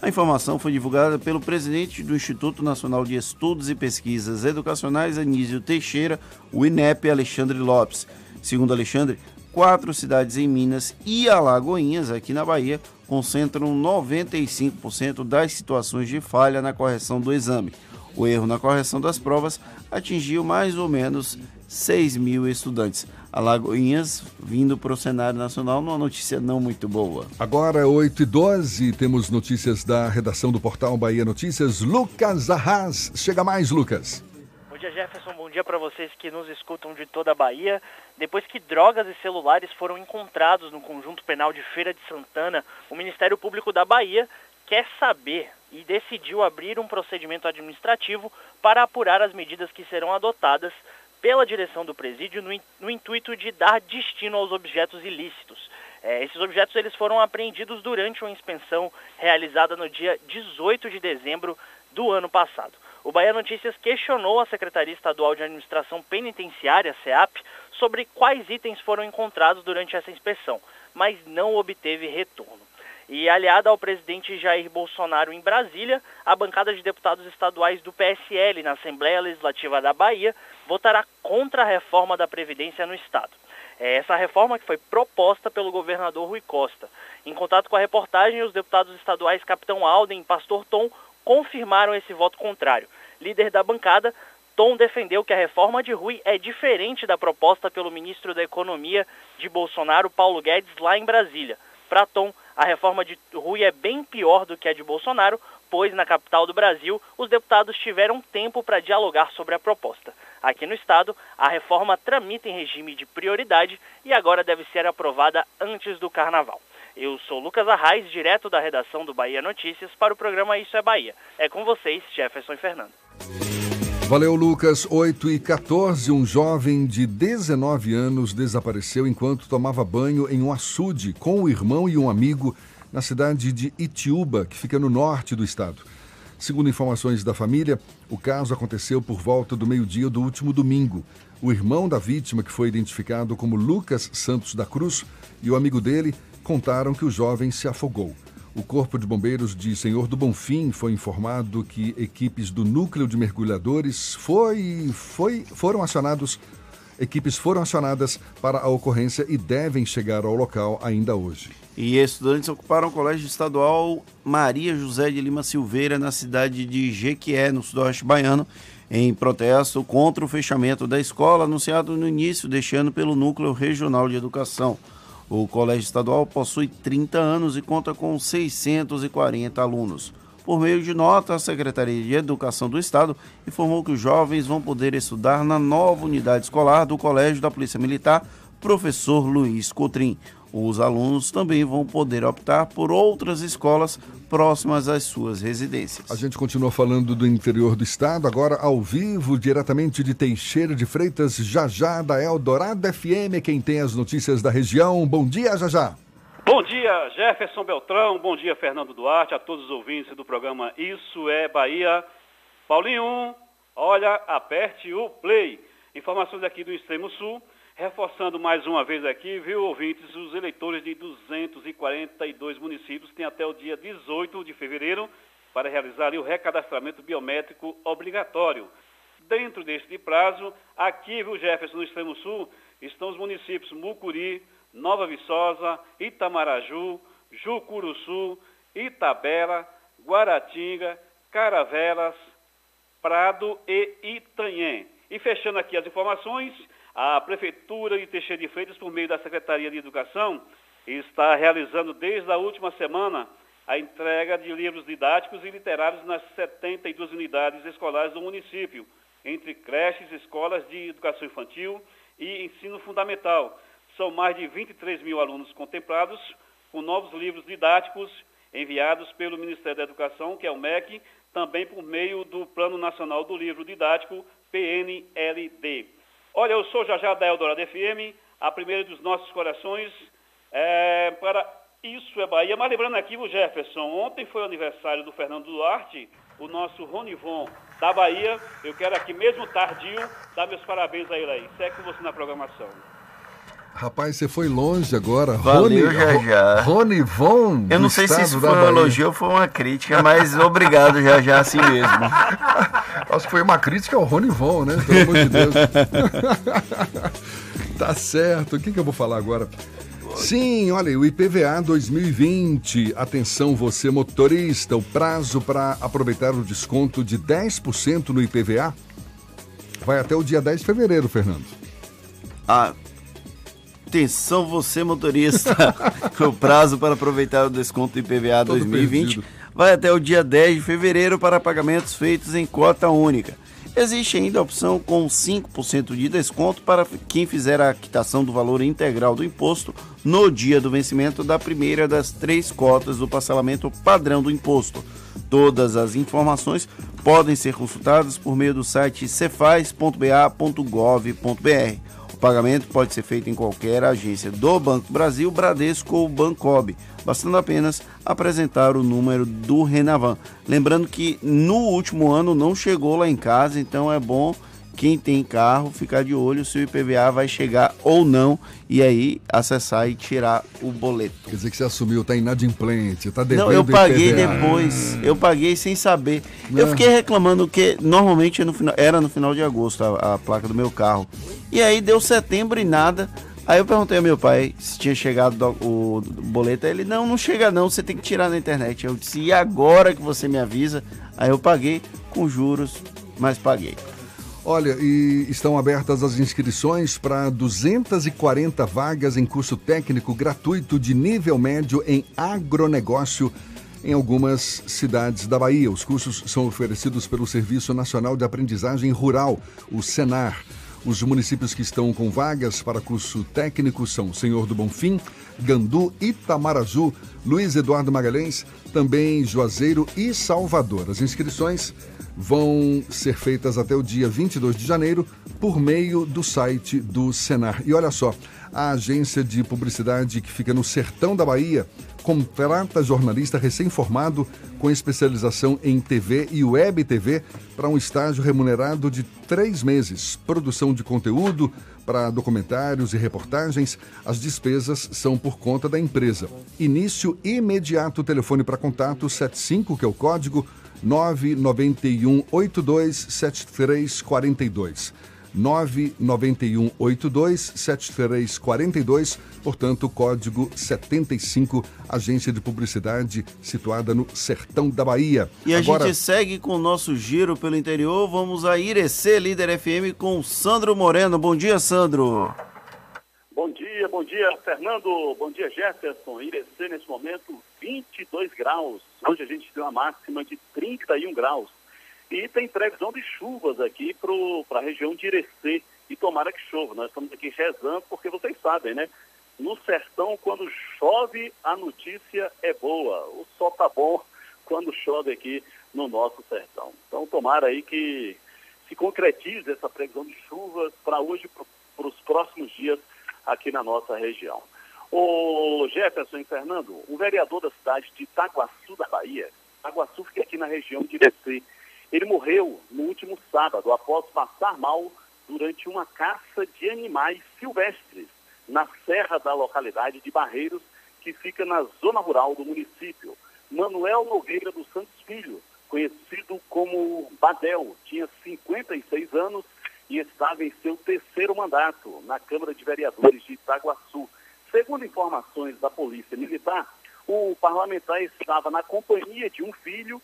[SPEAKER 4] A informação foi divulgada pelo presidente do Instituto Nacional de Estudos e Pesquisas Educacionais, Anísio Teixeira, o INEP, Alexandre Lopes. Segundo Alexandre, quatro cidades em Minas e Alagoinhas, aqui na Bahia, concentram 95% das situações de falha na correção do exame. O erro na correção das provas atingiu mais ou menos 6 mil estudantes. Alagoinhas vindo para o cenário nacional numa notícia não muito boa.
[SPEAKER 3] Agora, 8 e 12 temos notícias da redação do portal Bahia Notícias. Lucas Arras. Chega mais, Lucas.
[SPEAKER 12] Bom dia, Jefferson. Bom dia para vocês que nos escutam de toda a Bahia. Depois que drogas e celulares foram encontrados no conjunto penal de Feira de Santana, o Ministério Público da Bahia quer saber e decidiu abrir um procedimento administrativo para apurar as medidas que serão adotadas pela direção do presídio no, no intuito de dar destino aos objetos ilícitos. É, esses objetos eles foram apreendidos durante uma inspeção realizada no dia 18 de dezembro do ano passado. O Bahia Notícias questionou a Secretaria Estadual de Administração Penitenciária, SEAP, sobre quais itens foram encontrados durante essa inspeção, mas não obteve retorno. E aliada ao presidente Jair Bolsonaro em Brasília, a bancada de deputados estaduais do PSL na Assembleia Legislativa da Bahia votará contra a reforma da Previdência no Estado. É essa reforma que foi proposta pelo governador Rui Costa. Em contato com a reportagem, os deputados estaduais Capitão Alden e Pastor Tom confirmaram esse voto contrário. Líder da bancada, Tom defendeu que a reforma de Rui é diferente da proposta pelo ministro da Economia de Bolsonaro, Paulo Guedes, lá em Brasília. Para Tom, a reforma de Rui é bem pior do que a de Bolsonaro, pois na capital do Brasil os deputados tiveram tempo para dialogar sobre a proposta. Aqui no estado, a reforma tramita em regime de prioridade e agora deve ser aprovada antes do carnaval. Eu sou Lucas Arraes, direto da redação do Bahia Notícias, para o programa Isso é Bahia. É com vocês, Jefferson e Fernando.
[SPEAKER 3] Valeu, Lucas. 8 e 14, um jovem de 19 anos desapareceu enquanto tomava banho em um açude com o irmão e um amigo na cidade de Itiúba, que fica no norte do estado. Segundo informações da família, o caso aconteceu por volta do meio-dia do último domingo. O irmão da vítima, que foi identificado como Lucas Santos da Cruz, e o amigo dele contaram que o jovem se afogou. O Corpo de Bombeiros de Senhor do Bonfim foi informado que equipes do núcleo de mergulhadores foi, foi, foram acionados. Equipes foram acionadas para a ocorrência e devem chegar ao local ainda hoje.
[SPEAKER 4] E estudantes ocuparam o Colégio Estadual Maria José de Lima Silveira, na cidade de Jequié, no sudoeste baiano, em protesto contra o fechamento da escola anunciado no início deste ano pelo Núcleo Regional de Educação. O Colégio Estadual possui 30 anos e conta com 640 alunos. Por meio de nota, a Secretaria de Educação do Estado informou que os jovens vão poder estudar na nova unidade escolar do Colégio da Polícia Militar, Professor Luiz Cotrim. Os alunos também vão poder optar por outras escolas próximas às suas residências.
[SPEAKER 3] A gente continua falando do interior do estado, agora ao vivo, diretamente de Teixeira de Freitas, Jajá da Eldorado FM, quem tem as notícias da região. Bom dia, Jajá.
[SPEAKER 30] Bom dia, Jefferson Beltrão. Bom dia, Fernando Duarte, a todos os ouvintes do programa Isso é Bahia. Paulinho, olha, aperte o play. Informações aqui do Extremo Sul. Reforçando mais uma vez aqui, viu, ouvintes, os eleitores de 242 municípios têm até o dia 18 de fevereiro para realizar o recadastramento biométrico obrigatório. Dentro deste prazo, aqui, viu, Jefferson, no extremo sul, estão os municípios Mucuri, Nova Viçosa, Itamaraju, Jucuruçu, Itabela, Guaratinga, Caravelas, Prado e Itanhém. E fechando aqui as informações, a Prefeitura de Teixeira de Freitas, por meio da Secretaria de Educação, está realizando desde a última semana a entrega de livros didáticos e literários nas 72 unidades escolares do município, entre creches, escolas de educação infantil e ensino fundamental. São mais de 23 mil alunos contemplados com novos livros didáticos enviados pelo Ministério da Educação, que é o MEC, também por meio do Plano Nacional do Livro Didático, PNLD. Olha, eu sou Jajá da Eldorado FM, a primeira dos nossos corações. É, para Isso é Bahia. Mas lembrando aqui, o Jefferson, ontem foi o aniversário do Fernando Duarte, o nosso Ronivon da Bahia. Eu quero aqui, mesmo tardio, dar meus parabéns a ele aí. Segue com você na programação.
[SPEAKER 3] Rapaz, você foi longe agora.
[SPEAKER 4] Valeu,
[SPEAKER 3] Rony,
[SPEAKER 4] já já.
[SPEAKER 3] Rony Von.
[SPEAKER 4] Eu não sei se isso foi um elogio ou foi uma crítica, mas obrigado já já assim mesmo.
[SPEAKER 3] Acho que foi uma crítica ao Rony Von, né? Pelo amor de Deus. tá certo. O que, que eu vou falar agora? Sim, olha, o IPVA 2020. Atenção, você motorista, o prazo para aproveitar o desconto de 10% no IPVA vai até o dia 10 de fevereiro, Fernando.
[SPEAKER 4] Ah, Atenção você motorista, o prazo para aproveitar o desconto do IPVA 2020 perdido. vai até o dia 10 de fevereiro para pagamentos feitos em cota única. Existe ainda a opção com 5% de desconto para quem fizer a quitação do valor integral do imposto no dia do vencimento da primeira das três cotas do parcelamento padrão do imposto. Todas as informações podem ser consultadas por meio do site cefaz.ba.gov.br. Pagamento pode ser feito em qualquer agência do Banco Brasil, Bradesco ou Bancob, bastando apenas apresentar o número do Renavan. Lembrando que no último ano não chegou lá em casa, então é bom quem tem carro ficar de olho se o IPVA vai chegar ou não e aí acessar e tirar o boleto.
[SPEAKER 3] Quer dizer que você assumiu, tá inadimplente, tá devendo
[SPEAKER 4] Não, eu paguei IPVA. depois, eu paguei sem saber. Eu fiquei reclamando que normalmente no final, era no final de agosto a, a placa do meu carro. E aí deu setembro e nada. Aí eu perguntei ao meu pai se tinha chegado o boleto. Ele, não, não chega não, você tem que tirar na internet. Eu disse, e agora que você me avisa? Aí eu paguei com juros, mas paguei.
[SPEAKER 3] Olha, e estão abertas as inscrições para 240 vagas em curso técnico gratuito de nível médio em agronegócio em algumas cidades da Bahia. Os cursos são oferecidos pelo Serviço Nacional de Aprendizagem Rural, o SENAR. Os municípios que estão com vagas para curso técnico são Senhor do Bonfim, Gandu, Itamaraju, Luiz Eduardo Magalhães, também Juazeiro e Salvador. As inscrições vão ser feitas até o dia 22 de janeiro por meio do site do Senar. E olha só, a agência de publicidade que fica no sertão da Bahia contrata jornalista recém-formado com especialização em TV e web TV para um estágio remunerado de três meses. Produção de conteúdo, para documentários e reportagens, as despesas são por conta da empresa. Início imediato, telefone para contato 75, que é o código 991 82 7342. 991 82 7342, portanto, código 75, agência de publicidade situada no sertão da Bahia.
[SPEAKER 4] E a Agora... gente segue com o nosso giro pelo interior. Vamos a Irecê, líder FM, com Sandro Moreno. Bom dia, Sandro.
[SPEAKER 31] Bom dia, bom dia, Fernando. Bom dia, Jefferson. Irecê, nesse momento, 22 graus. Hoje a gente tem uma máxima de 31 graus. E tem previsão de chuvas aqui para a região de Irecê. E tomara que chova. Nós estamos aqui rezando, porque vocês sabem, né? No sertão, quando chove, a notícia é boa. O sol tá bom quando chove aqui no nosso sertão. Então, tomara aí que se concretize essa previsão de chuvas para hoje, para os próximos dias aqui na nossa região. O Jefferson e Fernando, o vereador da cidade de Itaguaçu, Bahia, fica aqui na região de Irecê, ele morreu no último sábado, após passar mal durante uma caça de animais silvestres na serra da localidade de Barreiros, que fica na zona rural do município. Manuel Nogueira dos Santos Filho, conhecido como Badel, tinha 56 anos e estava em seu terceiro mandato na Câmara de Vereadores de Itaguaçu. Segundo informações da Polícia Militar, o parlamentar estava na companhia de um filho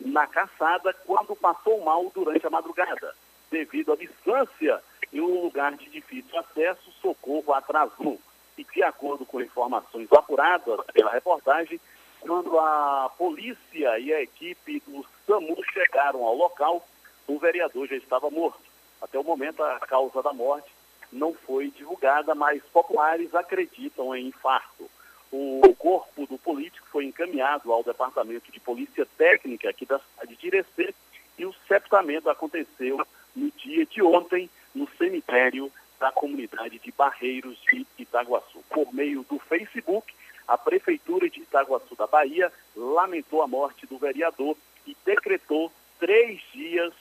[SPEAKER 31] na caçada quando passou mal durante a madrugada. Devido à distância e um lugar de difícil acesso, socorro atrasou. E de acordo com informações apuradas pela reportagem, quando a polícia e a equipe do SAMU chegaram ao local, o vereador já estava morto. Até o momento, a causa da morte não foi divulgada, mas populares acreditam em infarto. O corpo do político foi encaminhado ao Departamento de Polícia Técnica aqui da cidade de Irecê e o sepultamento aconteceu no dia de ontem no cemitério da comunidade de Barreiros de Itaguaçu. Por meio do Facebook, a Prefeitura de Itaguaçu da Bahia lamentou a morte do vereador e decretou três dias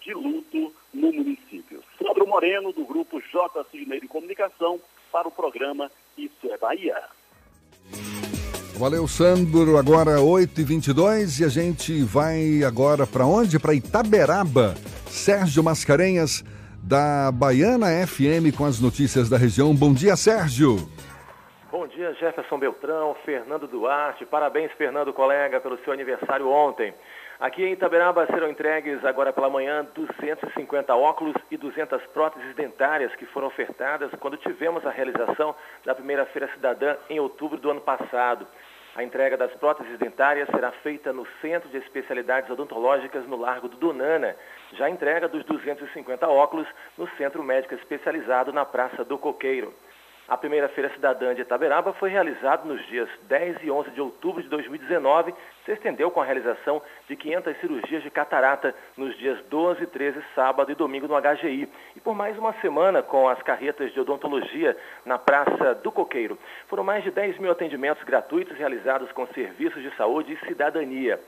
[SPEAKER 31] de luto no município. Sandro Moreno, do grupo J. Cisneiro Comunicação, para o programa Isso é Bahia.
[SPEAKER 3] Valeu, Sandro. Agora 8h22 e a gente vai agora para onde? Para Itaberaba. Sérgio Mascarenhas, da Baiana FM, com as notícias da região. Bom dia, Sérgio.
[SPEAKER 32] Bom dia, Jefferson Beltrão, Fernando Duarte. Parabéns, Fernando, colega, pelo seu aniversário ontem. Aqui em Itaberaba serão entregues agora pela manhã 250 óculos e 200 próteses dentárias que foram ofertadas quando tivemos a realização da primeira Feira Cidadã em outubro do ano passado. A entrega das próteses dentárias será feita no Centro de Especialidades Odontológicas no Largo do Donana. Já a entrega dos 250 óculos no Centro Médico Especializado na Praça do Coqueiro. A primeira Feira Cidadã de Itaberaba foi realizada nos dias 10 e 11 de outubro de 2019, se estendeu com a realização de 500 cirurgias de catarata nos dias 12, 13, sábado e domingo no HGI. E por mais uma semana com as carretas de odontologia na Praça do Coqueiro. Foram mais de 10 mil atendimentos gratuitos realizados com serviços de saúde e cidadania.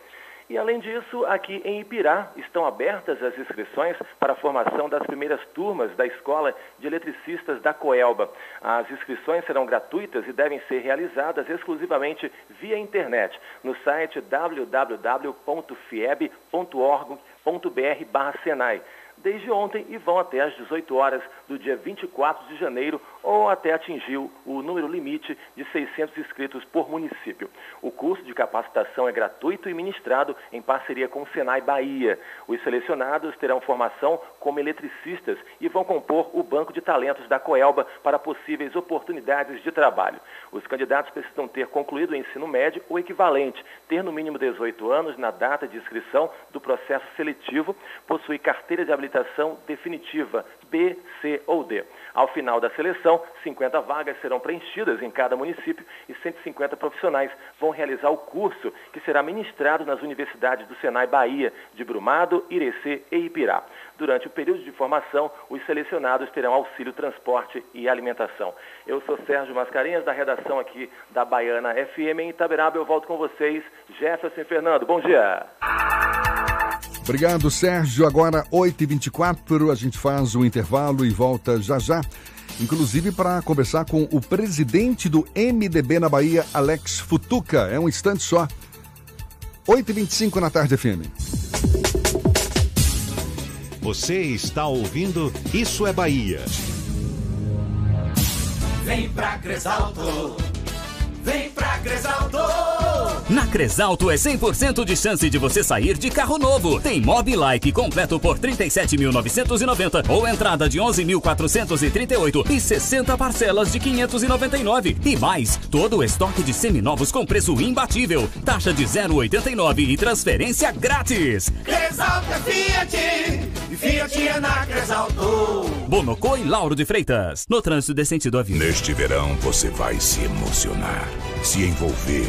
[SPEAKER 32] E além disso, aqui em Ipirá estão abertas as inscrições para a formação das primeiras turmas da Escola de Eletricistas da Coelba. As inscrições serão gratuitas e devem ser realizadas exclusivamente via internet no site www.fieb.org.br/senai desde ontem e vão até às 18 horas do dia 24 de janeiro ou até atingir o número limite de 600 inscritos por município. O curso de capacitação é gratuito e ministrado em parceria com o Senai Bahia. Os selecionados terão formação como eletricistas e vão compor o banco de talentos da Coelba para possíveis oportunidades de trabalho. Os candidatos precisam ter concluído o ensino médio ou equivalente, ter no mínimo 18 anos na data de inscrição do processo seletivo, possuir carteira de habilitação definitiva, B, C ou D. Ao final da seleção, 50 vagas serão preenchidas em cada município e 150 profissionais vão realizar o curso que será ministrado nas universidades do Senai Bahia, de Brumado, Irecê e Ipirá. Durante o período de formação, os selecionados terão auxílio transporte e alimentação. Eu sou Sérgio Mascarenhas, da redação aqui da Baiana FM em Itaberaba. Eu volto com vocês, Jefferson Fernando. Bom dia!
[SPEAKER 3] Obrigado, Sérgio. Agora, 8h24, a gente faz o intervalo e volta já já. Inclusive para conversar com o presidente do MDB na Bahia, Alex Futuca. É um instante só. 8h25 na tarde, FM.
[SPEAKER 1] Você está ouvindo Isso é Bahia.
[SPEAKER 33] Vem pra Cresalto. Vem pra Cresalto.
[SPEAKER 15] Na Cresalto é 100% de chance de você sair de carro novo. Tem Mob Like completo por 37.990 ou entrada de 11.438 e 60 parcelas de 599. E mais, todo o estoque de seminovos com preço imbatível. Taxa de 0,89 e transferência grátis.
[SPEAKER 33] Cresalto é Fiat. E Fiat é na Cresalto.
[SPEAKER 15] Bonocô e Lauro de Freitas. No trânsito decente do avião.
[SPEAKER 34] Neste verão você vai se emocionar, se envolver,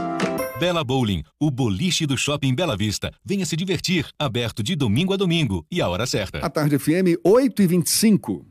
[SPEAKER 2] Bela Bowling, o boliche do Shopping Bela Vista. Venha se divertir, aberto de domingo a domingo e a hora certa.
[SPEAKER 3] A tarde FM 8 e 25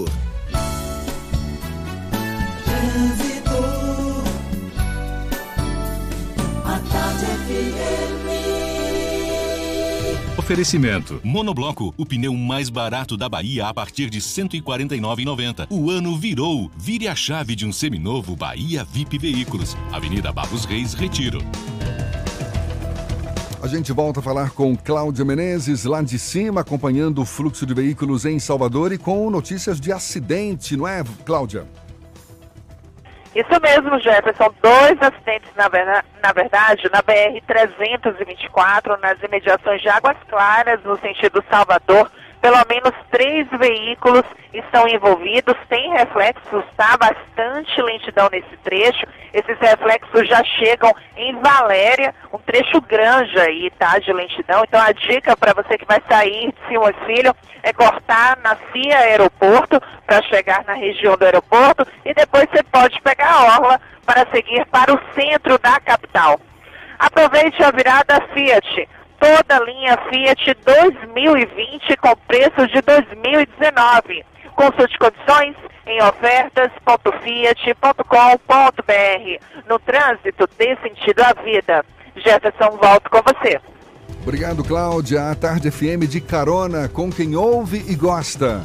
[SPEAKER 2] Oferecimento. Monobloco, o pneu mais barato da Bahia a partir de R$ 149,90. O ano virou. Vire a chave de um seminovo Bahia VIP Veículos. Avenida Barros Reis, Retiro.
[SPEAKER 3] A gente volta a falar com Cláudia Menezes, lá de cima, acompanhando o fluxo de veículos em Salvador e com notícias de acidente, não é, Cláudia?
[SPEAKER 6] Isso mesmo, Jefferson. Dois acidentes, na, ver- na verdade, na BR-324, nas imediações de Águas Claras, no sentido Salvador. Pelo menos três veículos estão envolvidos, tem reflexos, tá? Bastante lentidão nesse trecho. Esses reflexos já chegam em Valéria, um trecho grande aí, tá? De lentidão. Então a dica para você que vai sair de Simões Filho é cortar na CIA Aeroporto para chegar na região do aeroporto e depois você pode pegar a orla para seguir para o centro da capital. Aproveite a virada Fiat. Toda a linha Fiat 2020 com preço de 2019. Consulte condições em ofertas.fiat.com.br. No trânsito, dê sentido à vida. Jefferson, volto com você.
[SPEAKER 3] Obrigado, Cláudia. A Tarde FM de carona com quem ouve e gosta.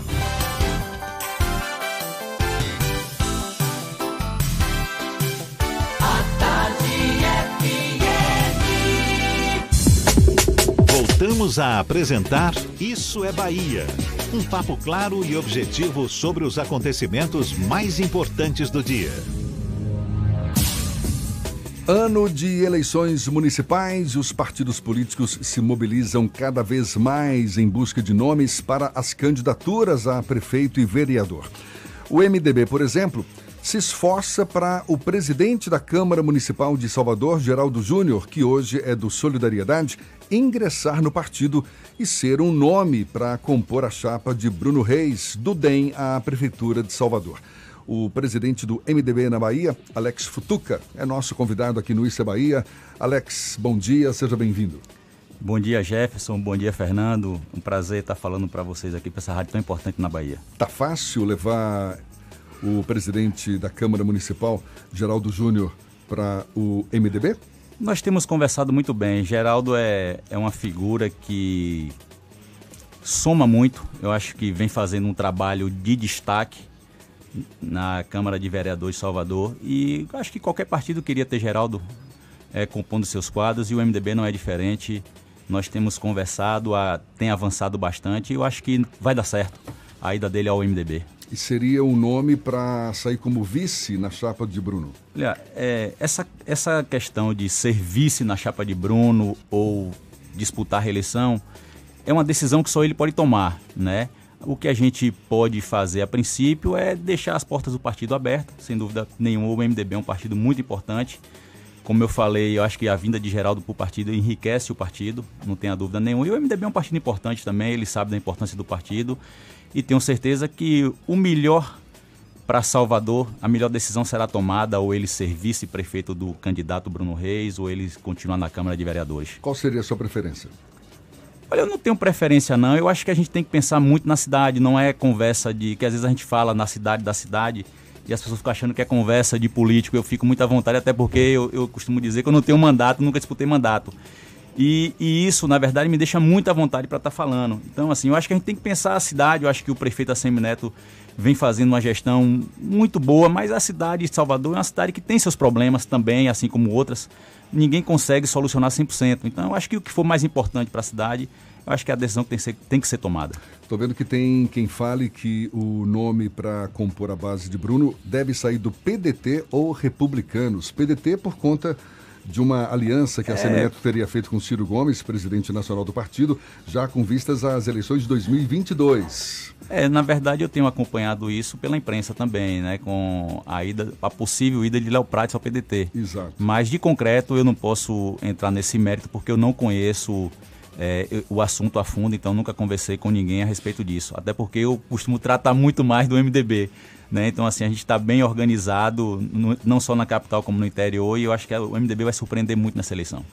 [SPEAKER 1] Voltamos a apresentar Isso é Bahia. Um papo claro e objetivo sobre os acontecimentos mais importantes do dia.
[SPEAKER 3] Ano de eleições municipais, os partidos políticos se mobilizam cada vez mais em busca de nomes para as candidaturas a prefeito e vereador. O MDB, por exemplo, se esforça para o presidente da Câmara Municipal de Salvador, Geraldo Júnior, que hoje é do Solidariedade, ingressar no partido e ser um nome para compor a chapa de Bruno Reis, do DEM à Prefeitura de Salvador. O presidente do MDB na Bahia, Alex Futuca, é nosso convidado aqui no é Bahia. Alex, bom dia, seja bem-vindo.
[SPEAKER 35] Bom dia, Jefferson. Bom dia, Fernando. Um prazer estar falando para vocês aqui, para essa rádio tão importante na Bahia.
[SPEAKER 3] Tá fácil levar o presidente da Câmara Municipal, Geraldo Júnior, para o MDB?
[SPEAKER 35] Nós temos conversado muito bem. Geraldo é, é uma figura que soma muito. Eu acho que vem fazendo um trabalho de destaque na Câmara de Vereadores de Salvador. E acho que qualquer partido queria ter Geraldo é, compondo seus quadros e o MDB não é diferente. Nós temos conversado, a, tem avançado bastante e eu acho que vai dar certo a ida dele ao MDB.
[SPEAKER 3] E seria um nome para sair como vice na chapa de Bruno?
[SPEAKER 35] Olha, é, essa, essa questão de ser vice na chapa de Bruno ou disputar reeleição é uma decisão que só ele pode tomar, né? O que a gente pode fazer a princípio é deixar as portas do partido abertas, sem dúvida nenhuma. O MDB é um partido muito importante. Como eu falei, eu acho que a vinda de Geraldo para o partido enriquece o partido, não tenha dúvida nenhuma. E o MDB é um partido importante também, ele sabe da importância do partido. E tenho certeza que o melhor para Salvador, a melhor decisão será tomada ou ele ser vice-prefeito do candidato Bruno Reis ou ele continuar na Câmara de Vereadores.
[SPEAKER 3] Qual seria a sua preferência?
[SPEAKER 35] Olha, eu não tenho preferência não. Eu acho que a gente tem que pensar muito na cidade, não é conversa de que às vezes a gente fala na cidade da cidade e as pessoas ficam achando que é conversa de político. Eu fico muito à vontade, até porque eu, eu costumo dizer que eu não tenho mandato, nunca disputei mandato. E, e, isso, na verdade, me deixa muito à vontade para estar tá falando. Então, assim, eu acho que a gente tem que pensar a cidade. Eu acho que o prefeito Assemi Neto vem fazendo uma gestão muito boa, mas a cidade de Salvador é uma cidade que tem seus problemas também, assim como outras. Ninguém consegue solucionar 100%. Então, eu acho que o que for mais importante para a cidade, eu acho que é a decisão que tem que ser, tem que ser tomada.
[SPEAKER 3] Estou vendo que tem quem fale que o nome para compor a base de Bruno deve sair do PDT ou Republicanos. PDT por conta de uma aliança que a é... Teria feito com Ciro Gomes, presidente nacional do partido, já com vistas às eleições de 2022.
[SPEAKER 35] É, na verdade eu tenho acompanhado isso pela imprensa também, né, com a ida, a possível ida de Léo Prates ao PDT.
[SPEAKER 3] Exato.
[SPEAKER 35] Mas de concreto eu não posso entrar nesse mérito porque eu não conheço é, o assunto a fundo, então nunca conversei com ninguém a respeito disso. Até porque eu costumo tratar muito mais do MDB. Né? Então, assim, a gente está bem organizado, no, não só na capital como no interior, e eu acho que o MDB vai surpreender muito nessa eleição.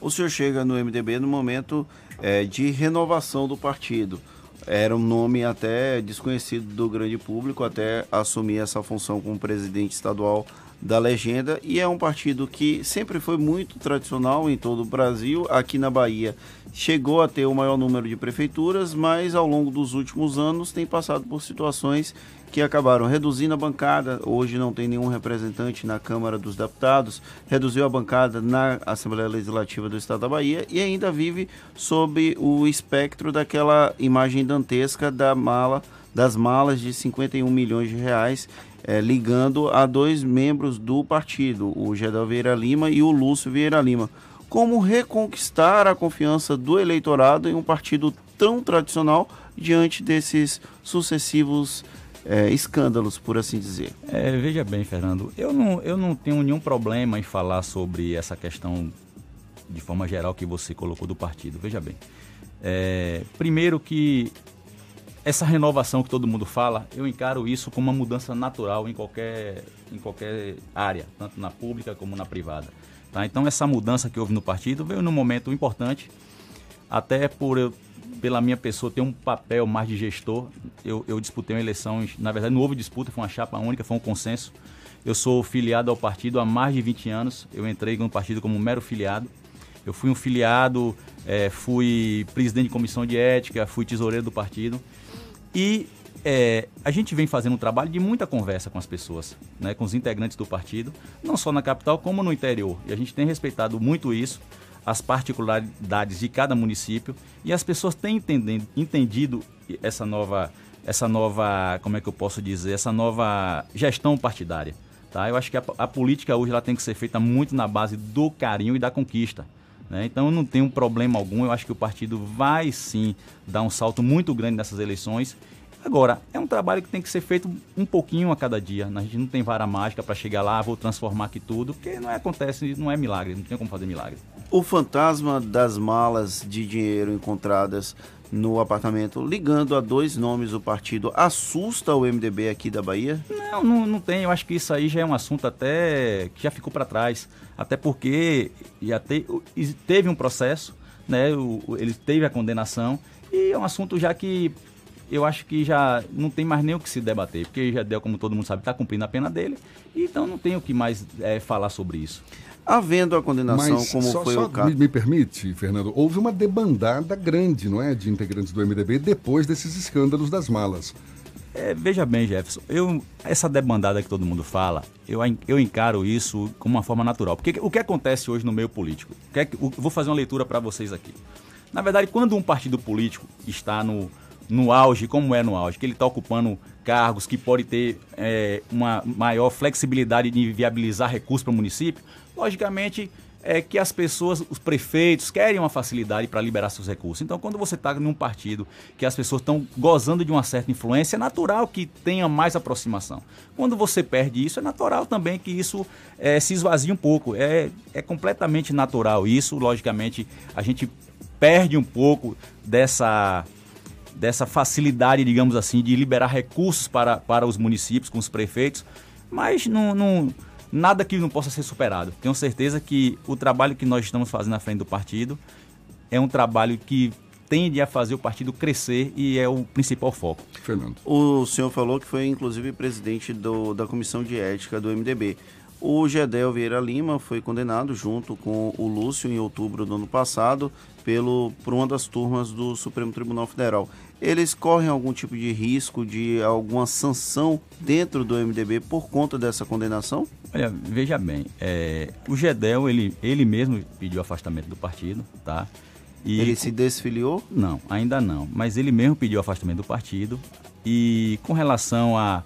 [SPEAKER 4] O senhor chega no MDB no momento é, de renovação do partido. Era um nome até desconhecido do grande público, até assumir essa função como presidente estadual da legenda e é um partido que sempre foi muito tradicional em todo o Brasil. Aqui na Bahia chegou a ter o maior número de prefeituras, mas ao longo dos últimos anos tem passado por situações que acabaram reduzindo a bancada. Hoje não tem nenhum representante na Câmara dos Deputados, reduziu a bancada na Assembleia Legislativa do Estado da Bahia e ainda vive sob o espectro daquela imagem dantesca da mala, das malas de 51 milhões de reais é, ligando a dois membros do partido, o Gedel Vieira Lima e o Lúcio Vieira Lima. Como reconquistar a confiança do eleitorado em um partido tão tradicional diante desses sucessivos é, escândalos, por assim dizer?
[SPEAKER 35] É, veja bem, Fernando, eu não, eu não tenho nenhum problema em falar sobre essa questão de forma geral que você colocou do partido. Veja bem. É, primeiro que essa renovação que todo mundo fala, eu encaro isso como uma mudança natural em qualquer, em qualquer área, tanto na pública como na privada. Tá? Então essa mudança que houve no partido veio num momento importante, até por eu, pela minha pessoa ter um papel mais de gestor. Eu, eu disputei uma eleição, na verdade não houve disputa, foi uma chapa única, foi um consenso. Eu sou filiado ao partido há mais de 20 anos, eu entrei no partido como mero filiado. Eu fui um filiado, é, fui presidente de comissão de ética, fui tesoureiro do partido. E é, a gente vem fazendo um trabalho de muita conversa com as pessoas, né, com os integrantes do partido, não só na capital como no interior. E a gente tem respeitado muito isso, as particularidades de cada município, e as pessoas têm entendendo, entendido essa nova, essa nova, como é que eu posso dizer, essa nova gestão partidária. Tá? Eu acho que a, a política hoje ela tem que ser feita muito na base do carinho e da conquista. Né? Então não tenho problema algum, eu acho que o partido vai sim dar um salto muito grande nessas eleições. Agora, é um trabalho que tem que ser feito um pouquinho a cada dia. Né? A gente não tem vara mágica para chegar lá, vou transformar aqui tudo, porque não é, acontece, não é milagre, não tem como fazer milagre.
[SPEAKER 4] O fantasma das malas de dinheiro encontradas no apartamento, ligando a dois nomes do partido, assusta o MDB aqui da Bahia?
[SPEAKER 35] Não, não, não tem. Eu acho que isso aí já é um assunto até que já ficou para trás. Até porque já te, teve um processo, né? O, ele teve a condenação e é um assunto já que eu acho que já não tem mais nem o que se debater, porque já deu, como todo mundo sabe, está cumprindo a pena dele, então não tem o que mais é, falar sobre isso.
[SPEAKER 4] Havendo a condenação, Mas como só, foi só o caso.
[SPEAKER 3] Me, me, permite, Fernando, houve uma debandada grande, não é, de integrantes do MDB depois desses escândalos das malas.
[SPEAKER 35] É, veja bem, Jefferson, eu, essa debandada que todo mundo fala, eu, eu encaro isso como uma forma natural. Porque o que acontece hoje no meio político? Que é, vou fazer uma leitura para vocês aqui. Na verdade, quando um partido político está no, no auge, como é no auge, que ele está ocupando cargos que pode ter é, uma maior flexibilidade de viabilizar recursos para o município, logicamente é que as pessoas, os prefeitos, querem uma facilidade para liberar seus recursos. Então, quando você está num partido que as pessoas estão gozando de uma certa influência, é natural que tenha mais aproximação. Quando você perde isso, é natural também que isso é, se esvazie um pouco. É, é completamente natural isso. Logicamente, a gente perde um pouco dessa dessa facilidade, digamos assim, de liberar recursos para, para os municípios com os prefeitos, mas não, não nada que não possa ser superado. Tenho certeza que o trabalho que nós estamos fazendo na frente do partido é um trabalho que tende a fazer o partido crescer e é o principal foco.
[SPEAKER 3] Fernando.
[SPEAKER 4] O senhor falou que foi inclusive presidente do, da comissão de ética do MDB. O Gedel Vieira Lima foi condenado junto com o Lúcio em outubro do ano passado pelo, por uma das turmas do Supremo Tribunal Federal. Eles correm algum tipo de risco de alguma sanção dentro do MDB por conta dessa condenação?
[SPEAKER 35] Olha, veja bem, é, o Gedel, ele, ele mesmo pediu afastamento do partido, tá?
[SPEAKER 4] E ele se desfiliou?
[SPEAKER 35] Não, ainda não. Mas ele mesmo pediu afastamento do partido. E com relação a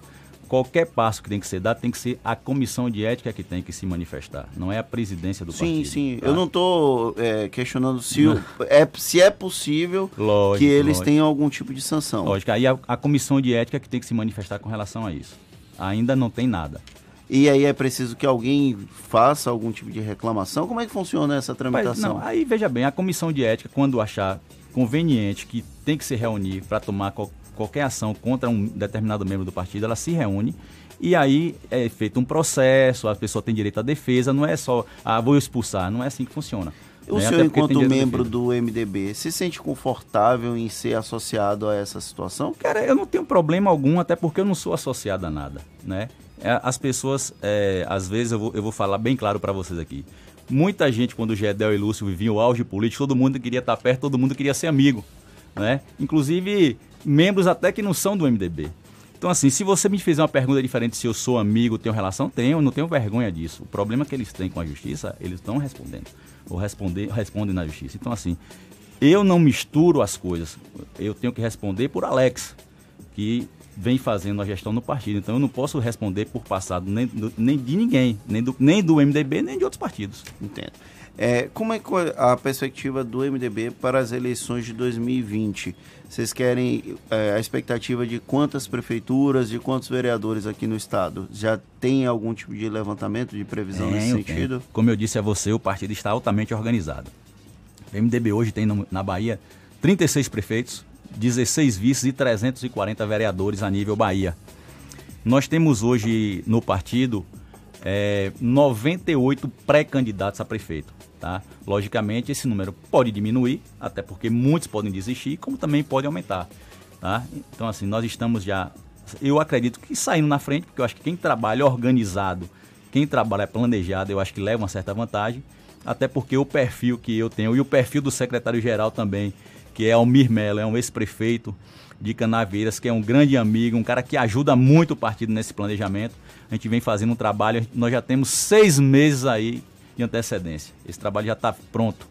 [SPEAKER 35] qualquer passo que tem que ser dado, tem que ser a comissão de ética que tem que se manifestar, não é a presidência do
[SPEAKER 4] sim,
[SPEAKER 35] partido.
[SPEAKER 4] Sim, sim. Tá? Eu não estou é, questionando se, o, é, se é possível lógico, que eles lógico. tenham algum tipo de sanção.
[SPEAKER 35] Lógico, aí a, a comissão de ética que tem que se manifestar com relação a isso. Ainda não tem nada.
[SPEAKER 4] E aí é preciso que alguém faça algum tipo de reclamação? Como é que funciona essa tramitação?
[SPEAKER 35] Mas, não, aí veja bem, a comissão de ética, quando achar conveniente que tem que se reunir para tomar qual, qualquer ação contra um determinado membro do partido, ela se reúne e aí é feito um processo, a pessoa tem direito à defesa, não é só, ah, vou expulsar, não é assim que funciona.
[SPEAKER 4] O né? senhor, enquanto membro do MDB, se sente confortável em ser associado a essa situação?
[SPEAKER 35] Cara, eu não tenho problema algum, até porque eu não sou associado a nada, né? É, as pessoas, é, às vezes, eu vou, eu vou falar bem claro para vocês aqui. Muita gente, quando o Gedel e Lúcio viviam o auge político, todo mundo queria estar perto, todo mundo queria ser amigo, né? Inclusive, membros até que não são do MDB. Então, assim, se você me fizer uma pergunta diferente se eu sou amigo, tenho relação, tenho, não tenho vergonha disso. O problema que eles têm com a justiça, eles estão respondendo. Ou responder, respondem na justiça. Então, assim, eu não misturo as coisas. Eu tenho que responder por Alex, que vem fazendo a gestão no partido. Então eu não posso responder por passado nem, nem de ninguém, nem do, nem do MDB, nem de outros partidos.
[SPEAKER 4] Entendo. É, como é a perspectiva do MDB para as eleições de 2020? Vocês querem é, a expectativa de quantas prefeituras, de quantos vereadores aqui no estado? Já tem algum tipo de levantamento de previsão nesse sentido?
[SPEAKER 35] Tenho. Como eu disse a você, o partido está altamente organizado. O MDB hoje tem no, na Bahia 36 prefeitos, 16 vices e 340 vereadores a nível Bahia. Nós temos hoje no partido é, 98 pré-candidatos a prefeito. Tá? Logicamente, esse número pode diminuir, até porque muitos podem desistir, como também pode aumentar. Tá? Então, assim, nós estamos já, eu acredito que saindo na frente, porque eu acho que quem trabalha organizado, quem trabalha planejado, eu acho que leva uma certa vantagem, até porque o perfil que eu tenho e o perfil do secretário-geral também, que é Almir Mello, é um ex-prefeito de Canaveiras, que é um grande amigo, um cara que ajuda muito o partido nesse planejamento. A gente vem fazendo um trabalho, nós já temos seis meses aí de antecedência. Esse trabalho já está pronto.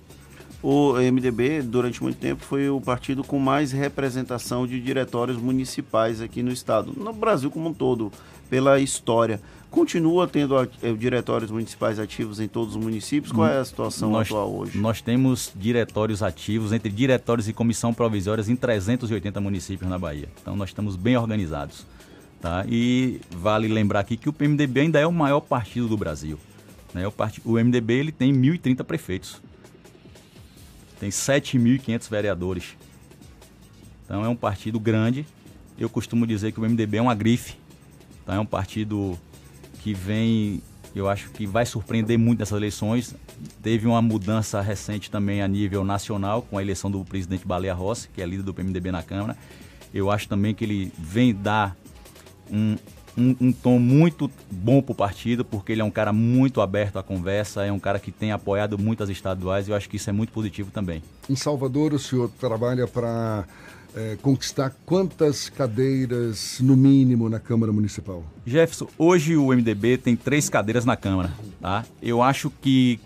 [SPEAKER 4] O MDB, durante muito tempo, foi o partido com mais representação de diretórios municipais aqui no estado, no Brasil como um todo, pela história. Continua tendo eh, diretórios municipais ativos em todos os municípios? Qual é a situação
[SPEAKER 35] nós,
[SPEAKER 4] atual hoje?
[SPEAKER 35] Nós temos diretórios ativos, entre diretórios e comissão provisórias, em 380 municípios na Bahia. Então nós estamos bem organizados. Tá? E vale lembrar aqui que o PMDB ainda é o maior partido do Brasil. Né? O, part... o MDB ele tem 1.030 prefeitos. Tem 7.500 vereadores. Então é um partido grande. Eu costumo dizer que o MDB é uma grife. Então é um partido que vem, eu acho que vai surpreender muito nessas eleições. Teve uma mudança recente também a nível nacional, com a eleição do presidente Baleia Rossi, que é líder do PMDB na Câmara. Eu acho também que ele vem dar um, um, um tom muito bom para o partido, porque ele é um cara muito aberto à conversa, é um cara que tem apoiado muitas estaduais e eu acho que isso é muito positivo também.
[SPEAKER 3] Em Salvador, o senhor trabalha para é, conquistar quantas cadeiras, no mínimo, na Câmara Municipal?
[SPEAKER 35] Jefferson, hoje o MDB tem três cadeiras na Câmara. Tá? Eu acho que,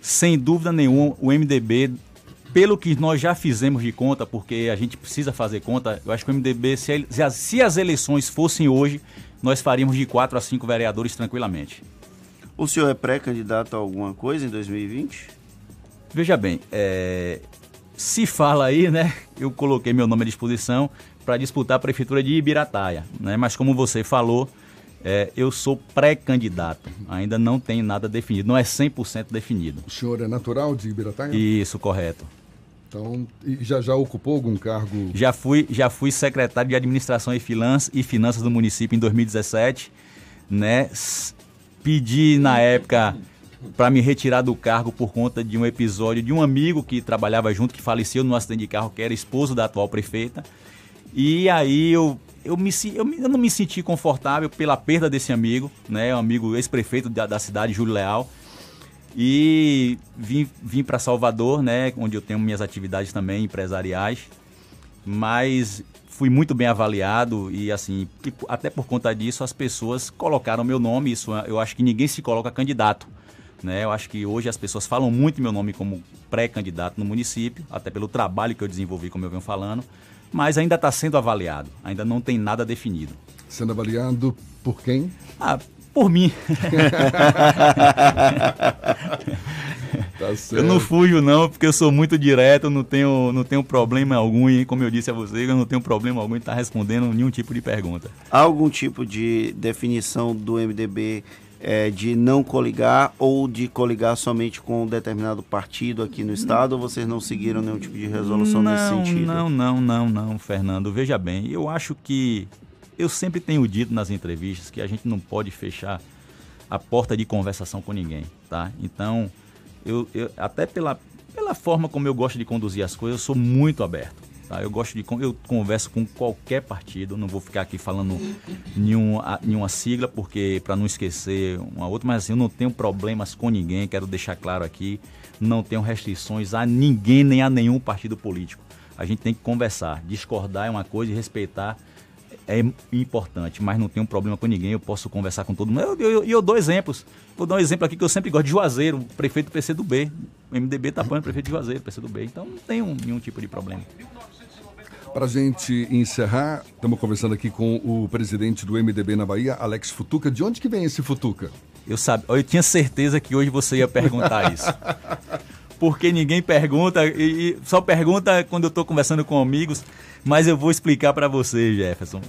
[SPEAKER 35] sem dúvida nenhuma, o MDB pelo que nós já fizemos de conta, porque a gente precisa fazer conta, eu acho que o MDB, se, se as eleições fossem hoje, nós faríamos de 4 a 5 vereadores tranquilamente.
[SPEAKER 4] O senhor é pré-candidato a alguma coisa em 2020?
[SPEAKER 35] Veja bem, é, se fala aí, né? Eu coloquei meu nome à disposição para disputar a prefeitura de Ibirataia, né? Mas como você falou, é, eu sou pré-candidato, ainda não tem nada definido, não é 100% definido.
[SPEAKER 3] O senhor é natural de Ibirataia?
[SPEAKER 35] Isso, correto.
[SPEAKER 3] Então, já, já ocupou algum cargo?
[SPEAKER 35] Já fui, já fui secretário de Administração e Finanças, e Finanças do município em 2017, né? Pedi na época para me retirar do cargo por conta de um episódio de um amigo que trabalhava junto, que faleceu num acidente de carro, que era esposo da atual prefeita. E aí eu, eu, me, eu, eu não me senti confortável pela perda desse amigo, né? Um amigo ex-prefeito da, da cidade, Júlio Leal. E vim, vim para Salvador, né, onde eu tenho minhas atividades também empresariais, mas fui muito bem avaliado e assim, até por conta disso as pessoas colocaram meu nome, isso eu acho que ninguém se coloca candidato, né? Eu acho que hoje as pessoas falam muito meu nome como pré-candidato no município, até pelo trabalho que eu desenvolvi, como eu venho falando, mas ainda está sendo avaliado, ainda não tem nada definido.
[SPEAKER 3] Sendo avaliado por quem?
[SPEAKER 35] Ah, por mim.
[SPEAKER 3] Tá.
[SPEAKER 35] Eu não fujo não, porque eu sou muito direto, não tenho, não tenho problema algum, e como eu disse a você, eu não tenho problema algum em estar respondendo nenhum tipo de pergunta.
[SPEAKER 4] Há algum tipo de definição do MDB eh, de não coligar ou de coligar somente com um determinado partido aqui no estado? Ou vocês não seguiram nenhum tipo de resolução nesse
[SPEAKER 35] não,
[SPEAKER 4] sentido?
[SPEAKER 35] Não, não, não, não, Fernando. Veja bem, eu acho que eu sempre tenho dito nas entrevistas que a gente não pode fechar a porta de conversação com ninguém, tá? Então, eu, eu- até pela, pela forma como eu gosto de conduzir as coisas, eu sou muito aberto. Tá? Eu gosto de eu converso com qualquer partido, não vou ficar aqui falando nenhuma, nenhuma sigla porque para não esquecer uma outra, mas assim, eu não tenho problemas com ninguém, quero deixar claro aqui, não tenho restrições a ninguém nem a nenhum partido político. A gente tem que conversar, discordar é uma coisa e respeitar é importante, mas não tenho problema com ninguém, eu posso conversar com todo mundo. E eu, eu, eu dou exemplos. Vou dar um exemplo aqui que eu sempre gosto de Juazeiro, prefeito do PCdoB. O MDB está apoiando o prefeito de Juazeiro, PCdoB. Então não tenho nenhum tipo de problema.
[SPEAKER 3] Para a gente encerrar, estamos conversando aqui com o presidente do MDB na Bahia, Alex Futuca. De onde que vem esse Futuca?
[SPEAKER 35] Eu, sabe, eu tinha certeza que hoje você ia perguntar isso. Porque ninguém pergunta, e, e só pergunta quando eu estou conversando com amigos, mas eu vou explicar para você, Jefferson.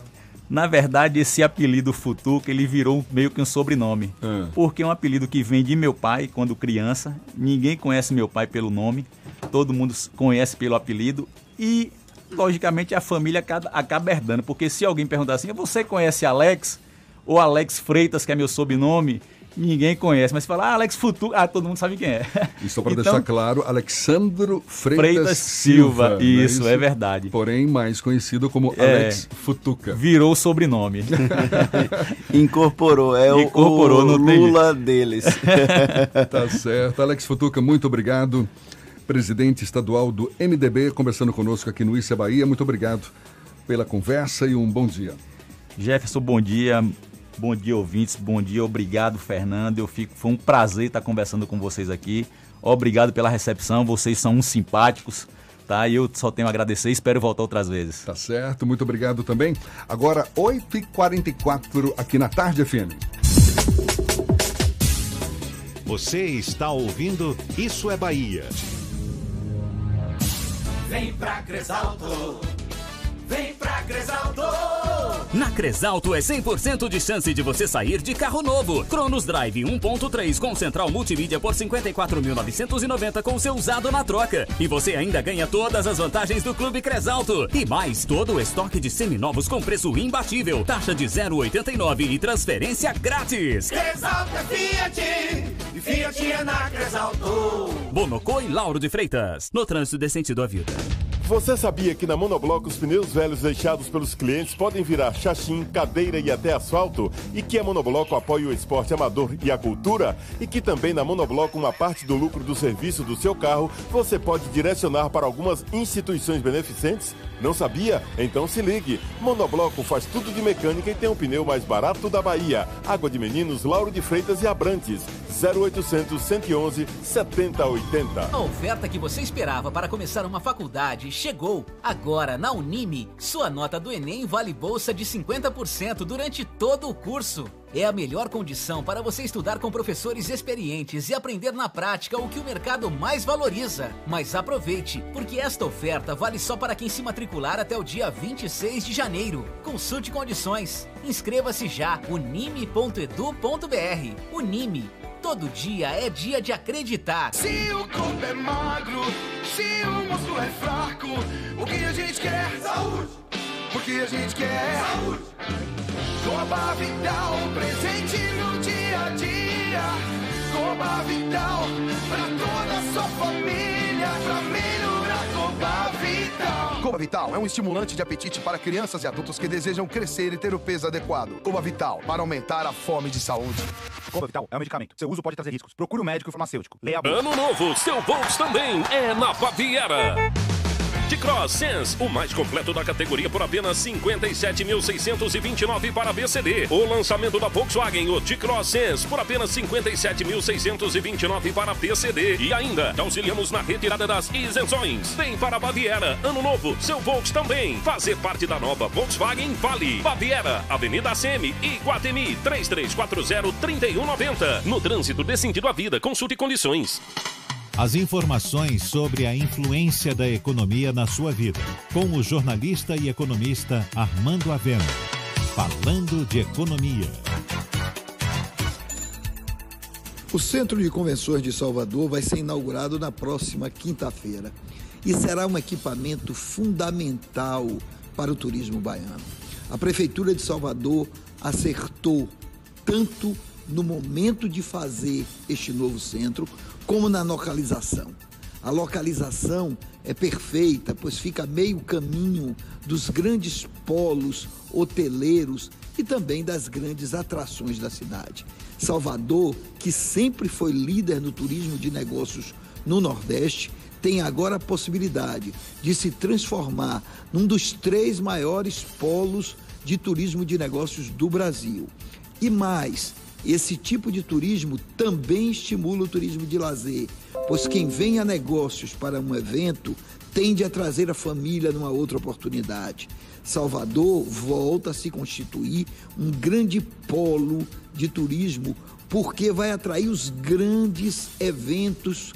[SPEAKER 35] Na verdade, esse apelido Futuca, ele virou meio que um sobrenome. Porque é um apelido que vem de meu pai quando criança. Ninguém conhece meu pai pelo nome, todo mundo conhece pelo apelido. E, logicamente, a família acaba herdando. Porque se alguém perguntar assim, você conhece Alex? Ou Alex Freitas, que é meu sobrenome? Ninguém conhece, mas se falar ah, Alex Futuca, ah, todo mundo sabe quem é.
[SPEAKER 3] E só para
[SPEAKER 35] Então,
[SPEAKER 3] deixar claro, Alexandro Freitas,
[SPEAKER 35] Freitas Silva,
[SPEAKER 3] não
[SPEAKER 35] isso, é verdade.
[SPEAKER 3] Porém, mais conhecido como
[SPEAKER 35] É.
[SPEAKER 3] Alex Futuca.
[SPEAKER 35] Virou o sobrenome.
[SPEAKER 4] Incorporou, é o-
[SPEAKER 35] Incorporou,
[SPEAKER 4] o,
[SPEAKER 35] tem
[SPEAKER 4] Lula
[SPEAKER 35] jeito.
[SPEAKER 4] deles.
[SPEAKER 3] tá certo. Alex Futuca, muito obrigado. Presidente estadual do MDB, conversando conosco aqui no Isso é Bahia. Muito obrigado pela conversa e um bom dia.
[SPEAKER 35] Jefferson, bom dia. Bom dia, ouvintes. Bom dia, obrigado, Fernando. Eu fico, foi um prazer estar conversando com vocês aqui. Obrigado pela recepção. Vocês são uns simpáticos, tá? E eu só tenho a agradecer e espero voltar outras vezes.
[SPEAKER 3] Tá certo, muito obrigado também. Agora, 8h44 aqui na Tarde FM.
[SPEAKER 1] Você está ouvindo Isso é Bahia.
[SPEAKER 14] Vem pra Cresalto. Vem pra Cresalto.
[SPEAKER 15] Na Cresalto é 100% de chance de você sair de carro novo. Cronos Drive 1.3 com central multimídia por 54.990 com seu usado na troca. E você ainda ganha todas as vantagens do Clube Cresalto. E mais todo o estoque de seminovos com preço imbatível. Taxa de 0,89 e transferência grátis.
[SPEAKER 14] Cresalto é Fiat. E Fiat é na Cresalto.
[SPEAKER 15] Bonocô e Lauro de Freitas. No trânsito desse sentido à vida.
[SPEAKER 18] Você sabia que na Monobloco os pneus velhos deixados pelos clientes podem virar chachim, cadeira e até asfalto? E que a Monobloco apoia o esporte amador e a cultura? E que também na Monobloco uma parte do lucro do serviço do seu carro você pode direcionar para algumas instituições beneficentes? Não sabia? Então se ligue. Monobloco faz tudo de mecânica e tem o pneu mais barato da Bahia. Água de Meninos, Lauro de Freitas e Abrantes. 0800 111 7080.
[SPEAKER 24] A oferta que você esperava para começar uma faculdade chegou. Agora, na Unime, sua nota do Enem vale bolsa de 50% durante todo o curso. É a melhor condição para você estudar com professores experientes e aprender na prática o que o mercado mais valoriza. Mas aproveite, porque esta oferta vale só para quem se matricular até o dia 26 de janeiro. Consulte condições. Inscreva-se já unime.edu.br. Unime. Todo dia é dia de acreditar.
[SPEAKER 14] Se o corpo é magro, se o músculo é fraco, o que a gente quer? Saúde! O que a gente quer? Saúde! Coba Vital, presente no dia a dia. Coba Vital, pra toda a sua família, pra melhorar Coba Vital.
[SPEAKER 36] Coba Vital é um estimulante de apetite para crianças e adultos que desejam crescer e ter o peso adequado. Coba Vital, para aumentar a fome de saúde.
[SPEAKER 37] Coba Vital é um medicamento. Seu uso pode trazer riscos. Procure o médico e farmacêutico. Leia a.
[SPEAKER 28] Ano novo, seu Volks também é na Baviera. T-Cross Sense, o mais completo da categoria por apenas 57.629 para BCD. O lançamento da Volkswagen, o T-Cross Sense, por apenas 57.629 para PCD. E ainda, auxiliamos na retirada das isenções. Vem para Baviera, ano novo, seu Volks também. Fazer parte da nova Volkswagen Vale. Baviera, Avenida ACM, Iguatemi, 3340-3190. No trânsito desse sentido à vida, consulte condições.
[SPEAKER 1] As informações sobre a influência da economia na sua vida, com o jornalista e economista Armando Avena. Falando de economia.
[SPEAKER 38] O Centro de Convenções de Salvador vai ser inaugurado na próxima quinta-feira e será um equipamento fundamental para o turismo baiano. A Prefeitura de Salvador acertou tanto no momento de fazer este novo centro, como na localização. A localização é perfeita, pois fica meio caminho dos grandes polos hoteleiros e também das grandes atrações da cidade. Salvador, que sempre foi líder no turismo de negócios no Nordeste, tem agora a possibilidade de se transformar num dos três maiores polos de turismo de negócios do Brasil. E mais, esse tipo de turismo também estimula o turismo de lazer, pois quem vem a negócios para um evento tende a trazer a família numa outra oportunidade. Salvador volta a se constituir um grande polo de turismo porque vai atrair os grandes eventos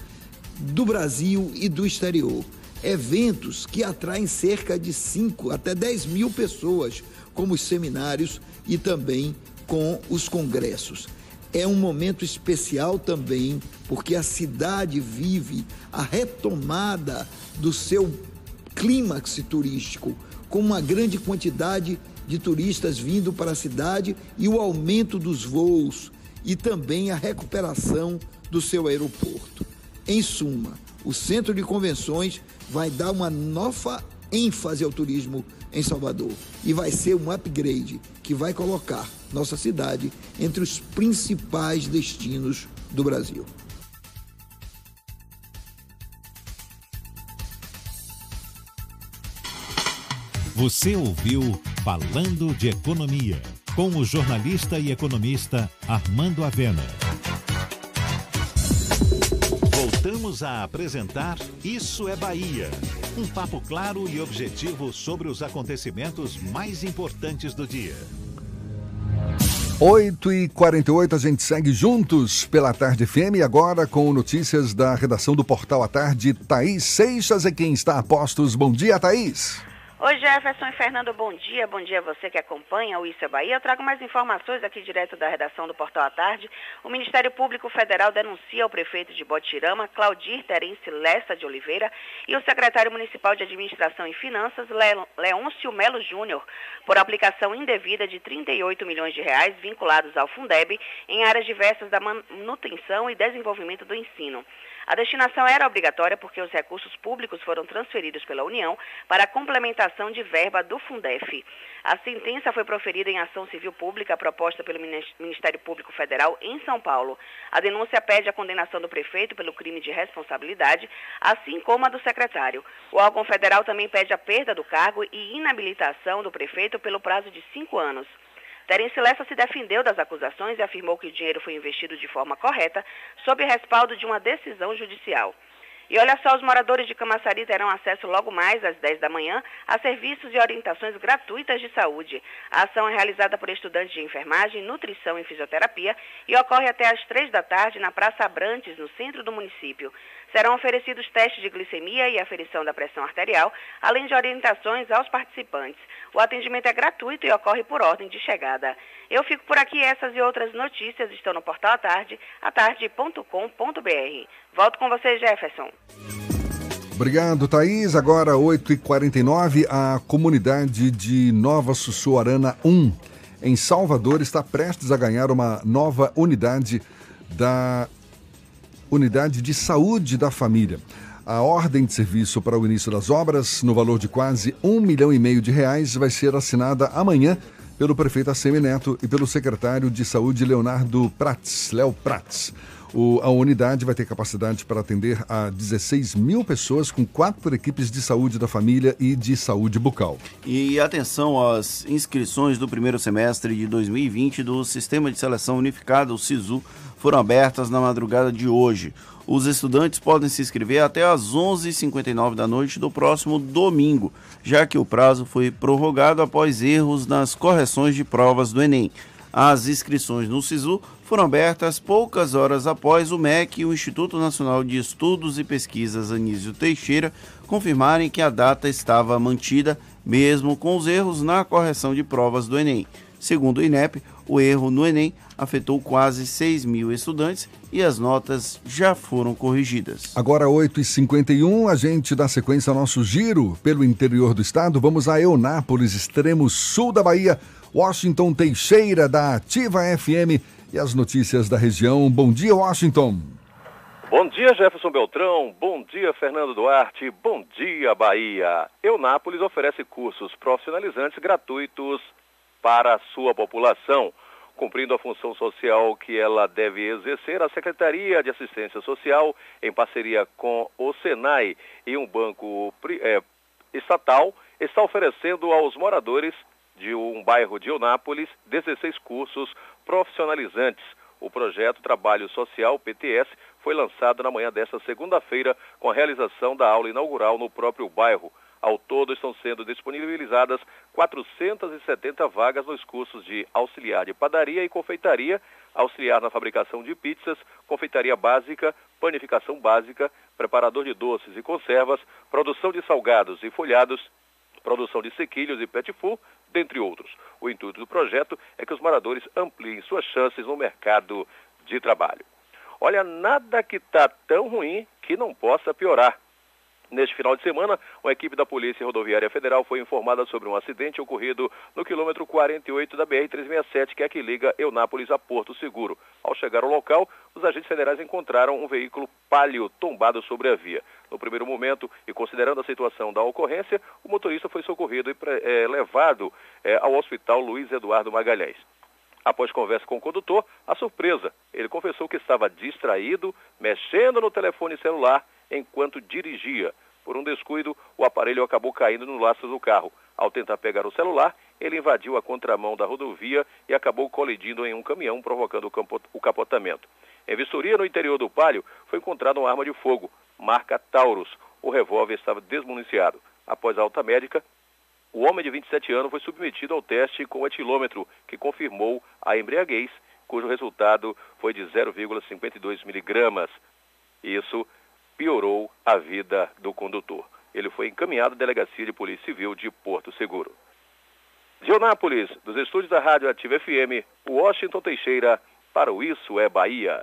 [SPEAKER 38] do Brasil e do exterior. Eventos que atraem cerca de 5 até 10 mil pessoas, como os seminários e também com os congressos. É um momento especial também, porque a cidade vive a retomada do seu clímax turístico, com uma grande quantidade de turistas vindo para a cidade e o aumento dos voos e também a recuperação do seu aeroporto. Em suma, o Centro de Convenções vai dar uma nova ênfase ao turismo em Salvador e vai ser um upgrade que vai colocar nossa cidade entre os principais destinos do Brasil.
[SPEAKER 1] Você ouviu Falando de Economia, com o jornalista e economista Armando Avena. Voltamos a apresentar Isso é Bahia. Um papo claro e objetivo sobre os acontecimentos mais importantes do dia.
[SPEAKER 3] 8 e 48 a gente segue juntos pela Tarde FM e agora com notícias da redação do Portal à Tarde. Thaís Seixas é quem está a postos. Bom dia, Thaís.
[SPEAKER 21] Oi, Jefferson e Fernando, bom dia. Bom dia a você que acompanha o Isso é Bahia. Eu trago mais informações aqui direto da redação do Portal à Tarde. O Ministério Público Federal denuncia ao prefeito de Botirama, Claudir Terence Lessa de Oliveira, e o secretário municipal de Administração e Finanças, Leôncio Melo Júnior, por aplicação indevida de 38 milhões de reais vinculados ao Fundeb em áreas diversas da manutenção e desenvolvimento do ensino. A destinação era obrigatória porque os recursos públicos foram transferidos pela União para a complementação de verba do Fundef. A sentença foi proferida em ação civil pública proposta pelo Ministério Público Federal em São Paulo. A denúncia pede a condenação do prefeito pelo crime de responsabilidade, assim como a do secretário. O órgão federal também pede a perda do cargo e inabilitação do prefeito pelo prazo de cinco anos. Terence Lessa se defendeu das acusações e afirmou que o dinheiro foi investido de forma correta, sob respaldo de uma decisão judicial. E olha só, os moradores de Camaçari terão acesso logo mais às 10 da manhã a serviços e orientações gratuitas de saúde. A ação é realizada por estudantes de enfermagem, nutrição e fisioterapia e ocorre até às 3 da tarde na Praça Abrantes, no centro do município. Serão oferecidos testes de glicemia e aferição da pressão arterial, além de orientações aos participantes. O atendimento é gratuito e ocorre por ordem de chegada. Eu fico por aqui. Essas e outras notícias estão no portal à tarde, atarde.com.br. Volto com você, Jefferson.
[SPEAKER 3] Obrigado, Thaís. Agora, 8h49, a comunidade de Nova Sussuarana 1, em Salvador, está prestes a ganhar uma nova unidade da Unidade de Saúde da Família. A ordem de serviço para o início das obras, no valor de quase um milhão e meio de reais, vai ser assinada amanhã pelo prefeito Assemi Neto e pelo secretário de Saúde Leonardo Prats, Léo Prats. O, a unidade vai ter capacidade para atender a 16 mil pessoas com quatro equipes de saúde da família e de saúde bucal.
[SPEAKER 4] E atenção às inscrições do primeiro semestre de 2020 do Sistema de Seleção Unificado, o SISU, foram abertas na madrugada de hoje. Os estudantes podem se inscrever até às 11h59 da noite do próximo domingo, já que o prazo foi prorrogado após erros nas correções de provas do Enem. As inscrições no SISU foram abertas poucas horas após o MEC e o Instituto Nacional de Estudos e Pesquisas Anísio Teixeira confirmarem que a data estava mantida, mesmo com os erros na correção de provas do Enem. Segundo o INEP, o erro no Enem afetou quase 6 mil estudantes e as notas já foram corrigidas.
[SPEAKER 3] Agora, 8h51, a gente dá sequência ao nosso giro pelo interior do estado. Vamos a Eunápolis, extremo sul da Bahia. Washington Teixeira, da Ativa FM, e as notícias da região. Bom dia, Washington.
[SPEAKER 39] Bom dia, Jefferson Beltrão. Bom dia, Fernando Duarte. Bom dia, Bahia. Eunápolis oferece cursos profissionalizantes gratuitos para a sua população. Cumprindo a função social que ela deve exercer, a Secretaria de Assistência Social, em parceria com o SENAI e um banco é, estatal, está oferecendo aos moradores de um bairro de Eunápolis 16 cursos profissionalizantes. O projeto Trabalho Social PTS foi lançado na manhã desta segunda-feira com a realização da aula inaugural no próprio bairro. Ao todo, estão sendo disponibilizadas 470 vagas nos cursos de auxiliar de padaria e confeitaria, auxiliar na fabricação de pizzas, confeitaria básica, panificação básica, preparador de doces e conservas, produção de salgados e folhados, produção de sequilhos e pet food, dentre outros. O intuito do projeto é que os moradores ampliem suas chances no mercado de trabalho. Olha, nada que está tão ruim que não possa piorar. Neste final de semana, uma equipe da Polícia Rodoviária Federal foi informada sobre um acidente ocorrido no quilômetro 48 da BR-367, que é a que liga Eunápolis a Porto Seguro. Ao chegar ao local, os agentes federais encontraram um veículo palio tombado sobre a via. No primeiro momento, e considerando a situação da ocorrência, o motorista foi socorrido e é, levado é, ao Hospital Luiz Eduardo Magalhães. Após conversa com o condutor, a surpresa, ele confessou que estava distraído, mexendo no telefone celular enquanto dirigia. Por um descuido, o aparelho acabou caindo no laço do carro. Ao tentar pegar o celular, ele invadiu a contramão da rodovia e acabou colidindo em um caminhão, provocando o capotamento. Em vistoria no interior do palio, foi encontrada uma arma de fogo, marca Taurus. O revólver estava desmuniciado. Após a alta médica, o homem de 27 anos foi submetido ao teste com etilômetro, que confirmou a embriaguez, cujo resultado foi de 0,52 miligramas. Isso piorou a vida do condutor. Ele foi encaminhado à Delegacia de Polícia Civil de Porto Seguro. De Eunápolis, dos estúdios da Rádio Ativa FM, Washington Teixeira, para o Isso é Bahia.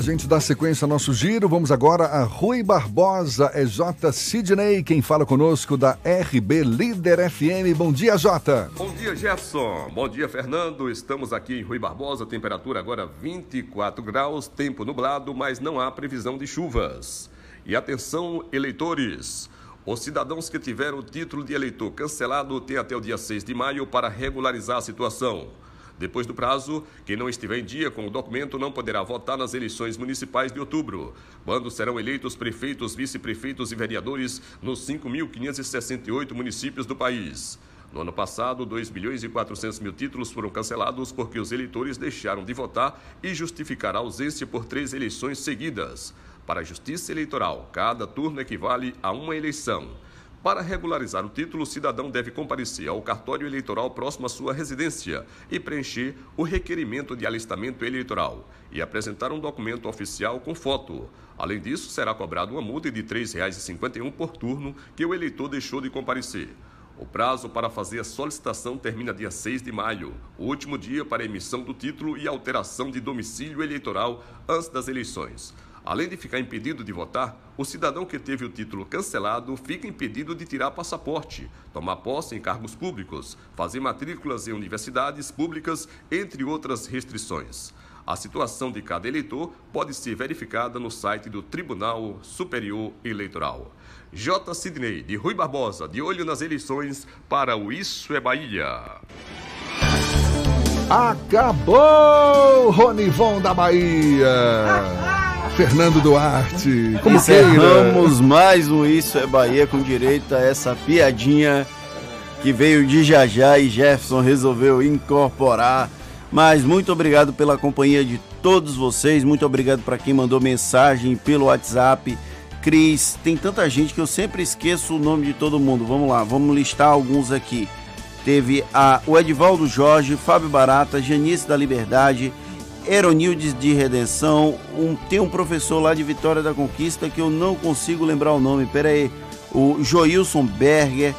[SPEAKER 3] A gente dá sequência ao nosso giro. Vamos agora a Rui Barbosa. É J. Sidney quem fala conosco da RB Líder FM. Bom dia, Jota.
[SPEAKER 40] Bom dia, Jefferson. Bom dia, Fernando. Estamos aqui em Rui Barbosa. Temperatura agora 24 graus, tempo nublado, mas não há previsão de chuvas. E atenção, eleitores. Os cidadãos que tiveram o título de eleitor cancelado têm até o dia 6 de maio para regularizar a situação. Depois do prazo, quem não estiver em dia com o documento não poderá votar nas eleições municipais de outubro, quando serão eleitos prefeitos, vice-prefeitos e vereadores nos 5.568 municípios do país. No ano passado, 2 milhões e 400 mil títulos foram cancelados porque os eleitores deixaram de votar e justificar a ausência por três eleições seguidas. Para a Justiça Eleitoral, cada turno equivale a uma eleição. Para regularizar o título, o cidadão deve comparecer ao cartório eleitoral próximo à sua residência e preencher o requerimento de alistamento eleitoral e apresentar um documento oficial com foto. Além disso, será cobrado uma multa de R$ 3,51 por turno que o eleitor deixou de comparecer. O prazo para fazer a solicitação termina dia 6 de maio, o último dia para emissão do título e alteração de domicílio eleitoral antes das eleições. Além de ficar impedido de votar, o cidadão que teve o título cancelado fica impedido de tirar passaporte, tomar posse em cargos públicos, fazer matrículas em universidades públicas, entre outras restrições. A situação de cada eleitor pode ser verificada no site do Tribunal Superior Eleitoral. J. Sidney, de Rui Barbosa, de olho nas eleições para o Isso é Bahia.
[SPEAKER 3] Acabou, Ronivon da Bahia. Fernando Duarte. Como
[SPEAKER 4] Encerramos mais um Isso é Bahia com direito a essa piadinha que veio de Jajá e Jefferson resolveu incorporar. Mas muito obrigado pela companhia de todos vocês. Muito obrigado para quem mandou mensagem pelo WhatsApp. Cris, tem tanta gente que eu sempre esqueço o nome de todo mundo. Vamos lá, vamos listar alguns aqui. Teve a, o Edivaldo Jorge, Fábio Barata, Janice da Liberdade, Eronildes de Redenção, um, tem um professor lá de Vitória da Conquista que eu não consigo lembrar o nome, pera aí, o Joilson Berger,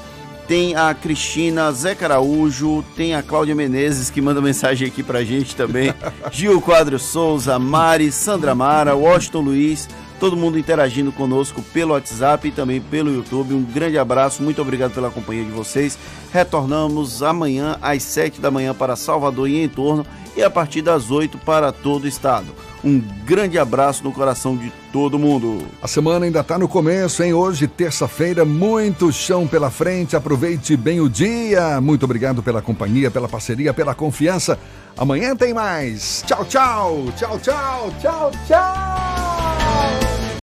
[SPEAKER 4] tem a Cristina, Zé Caraújo, tem a Cláudia Menezes que manda mensagem aqui pra gente também, Gil Quadro Souza, Mari, Sandra Mara, Washington Luiz, todo mundo interagindo conosco pelo WhatsApp e também pelo YouTube. Um grande abraço, muito obrigado pela companhia de vocês. Retornamos amanhã às 7 da manhã para Salvador e em torno e a partir das 8 para todo o estado. Um grande abraço no coração de todo mundo.
[SPEAKER 3] A semana ainda está no começo, hein? Hoje, terça-feira, muito chão pela frente. Aproveite bem o dia. Muito obrigado pela companhia, pela parceria, pela confiança. Amanhã tem mais. Tchau, tchau. Tchau, tchau. Tchau, tchau.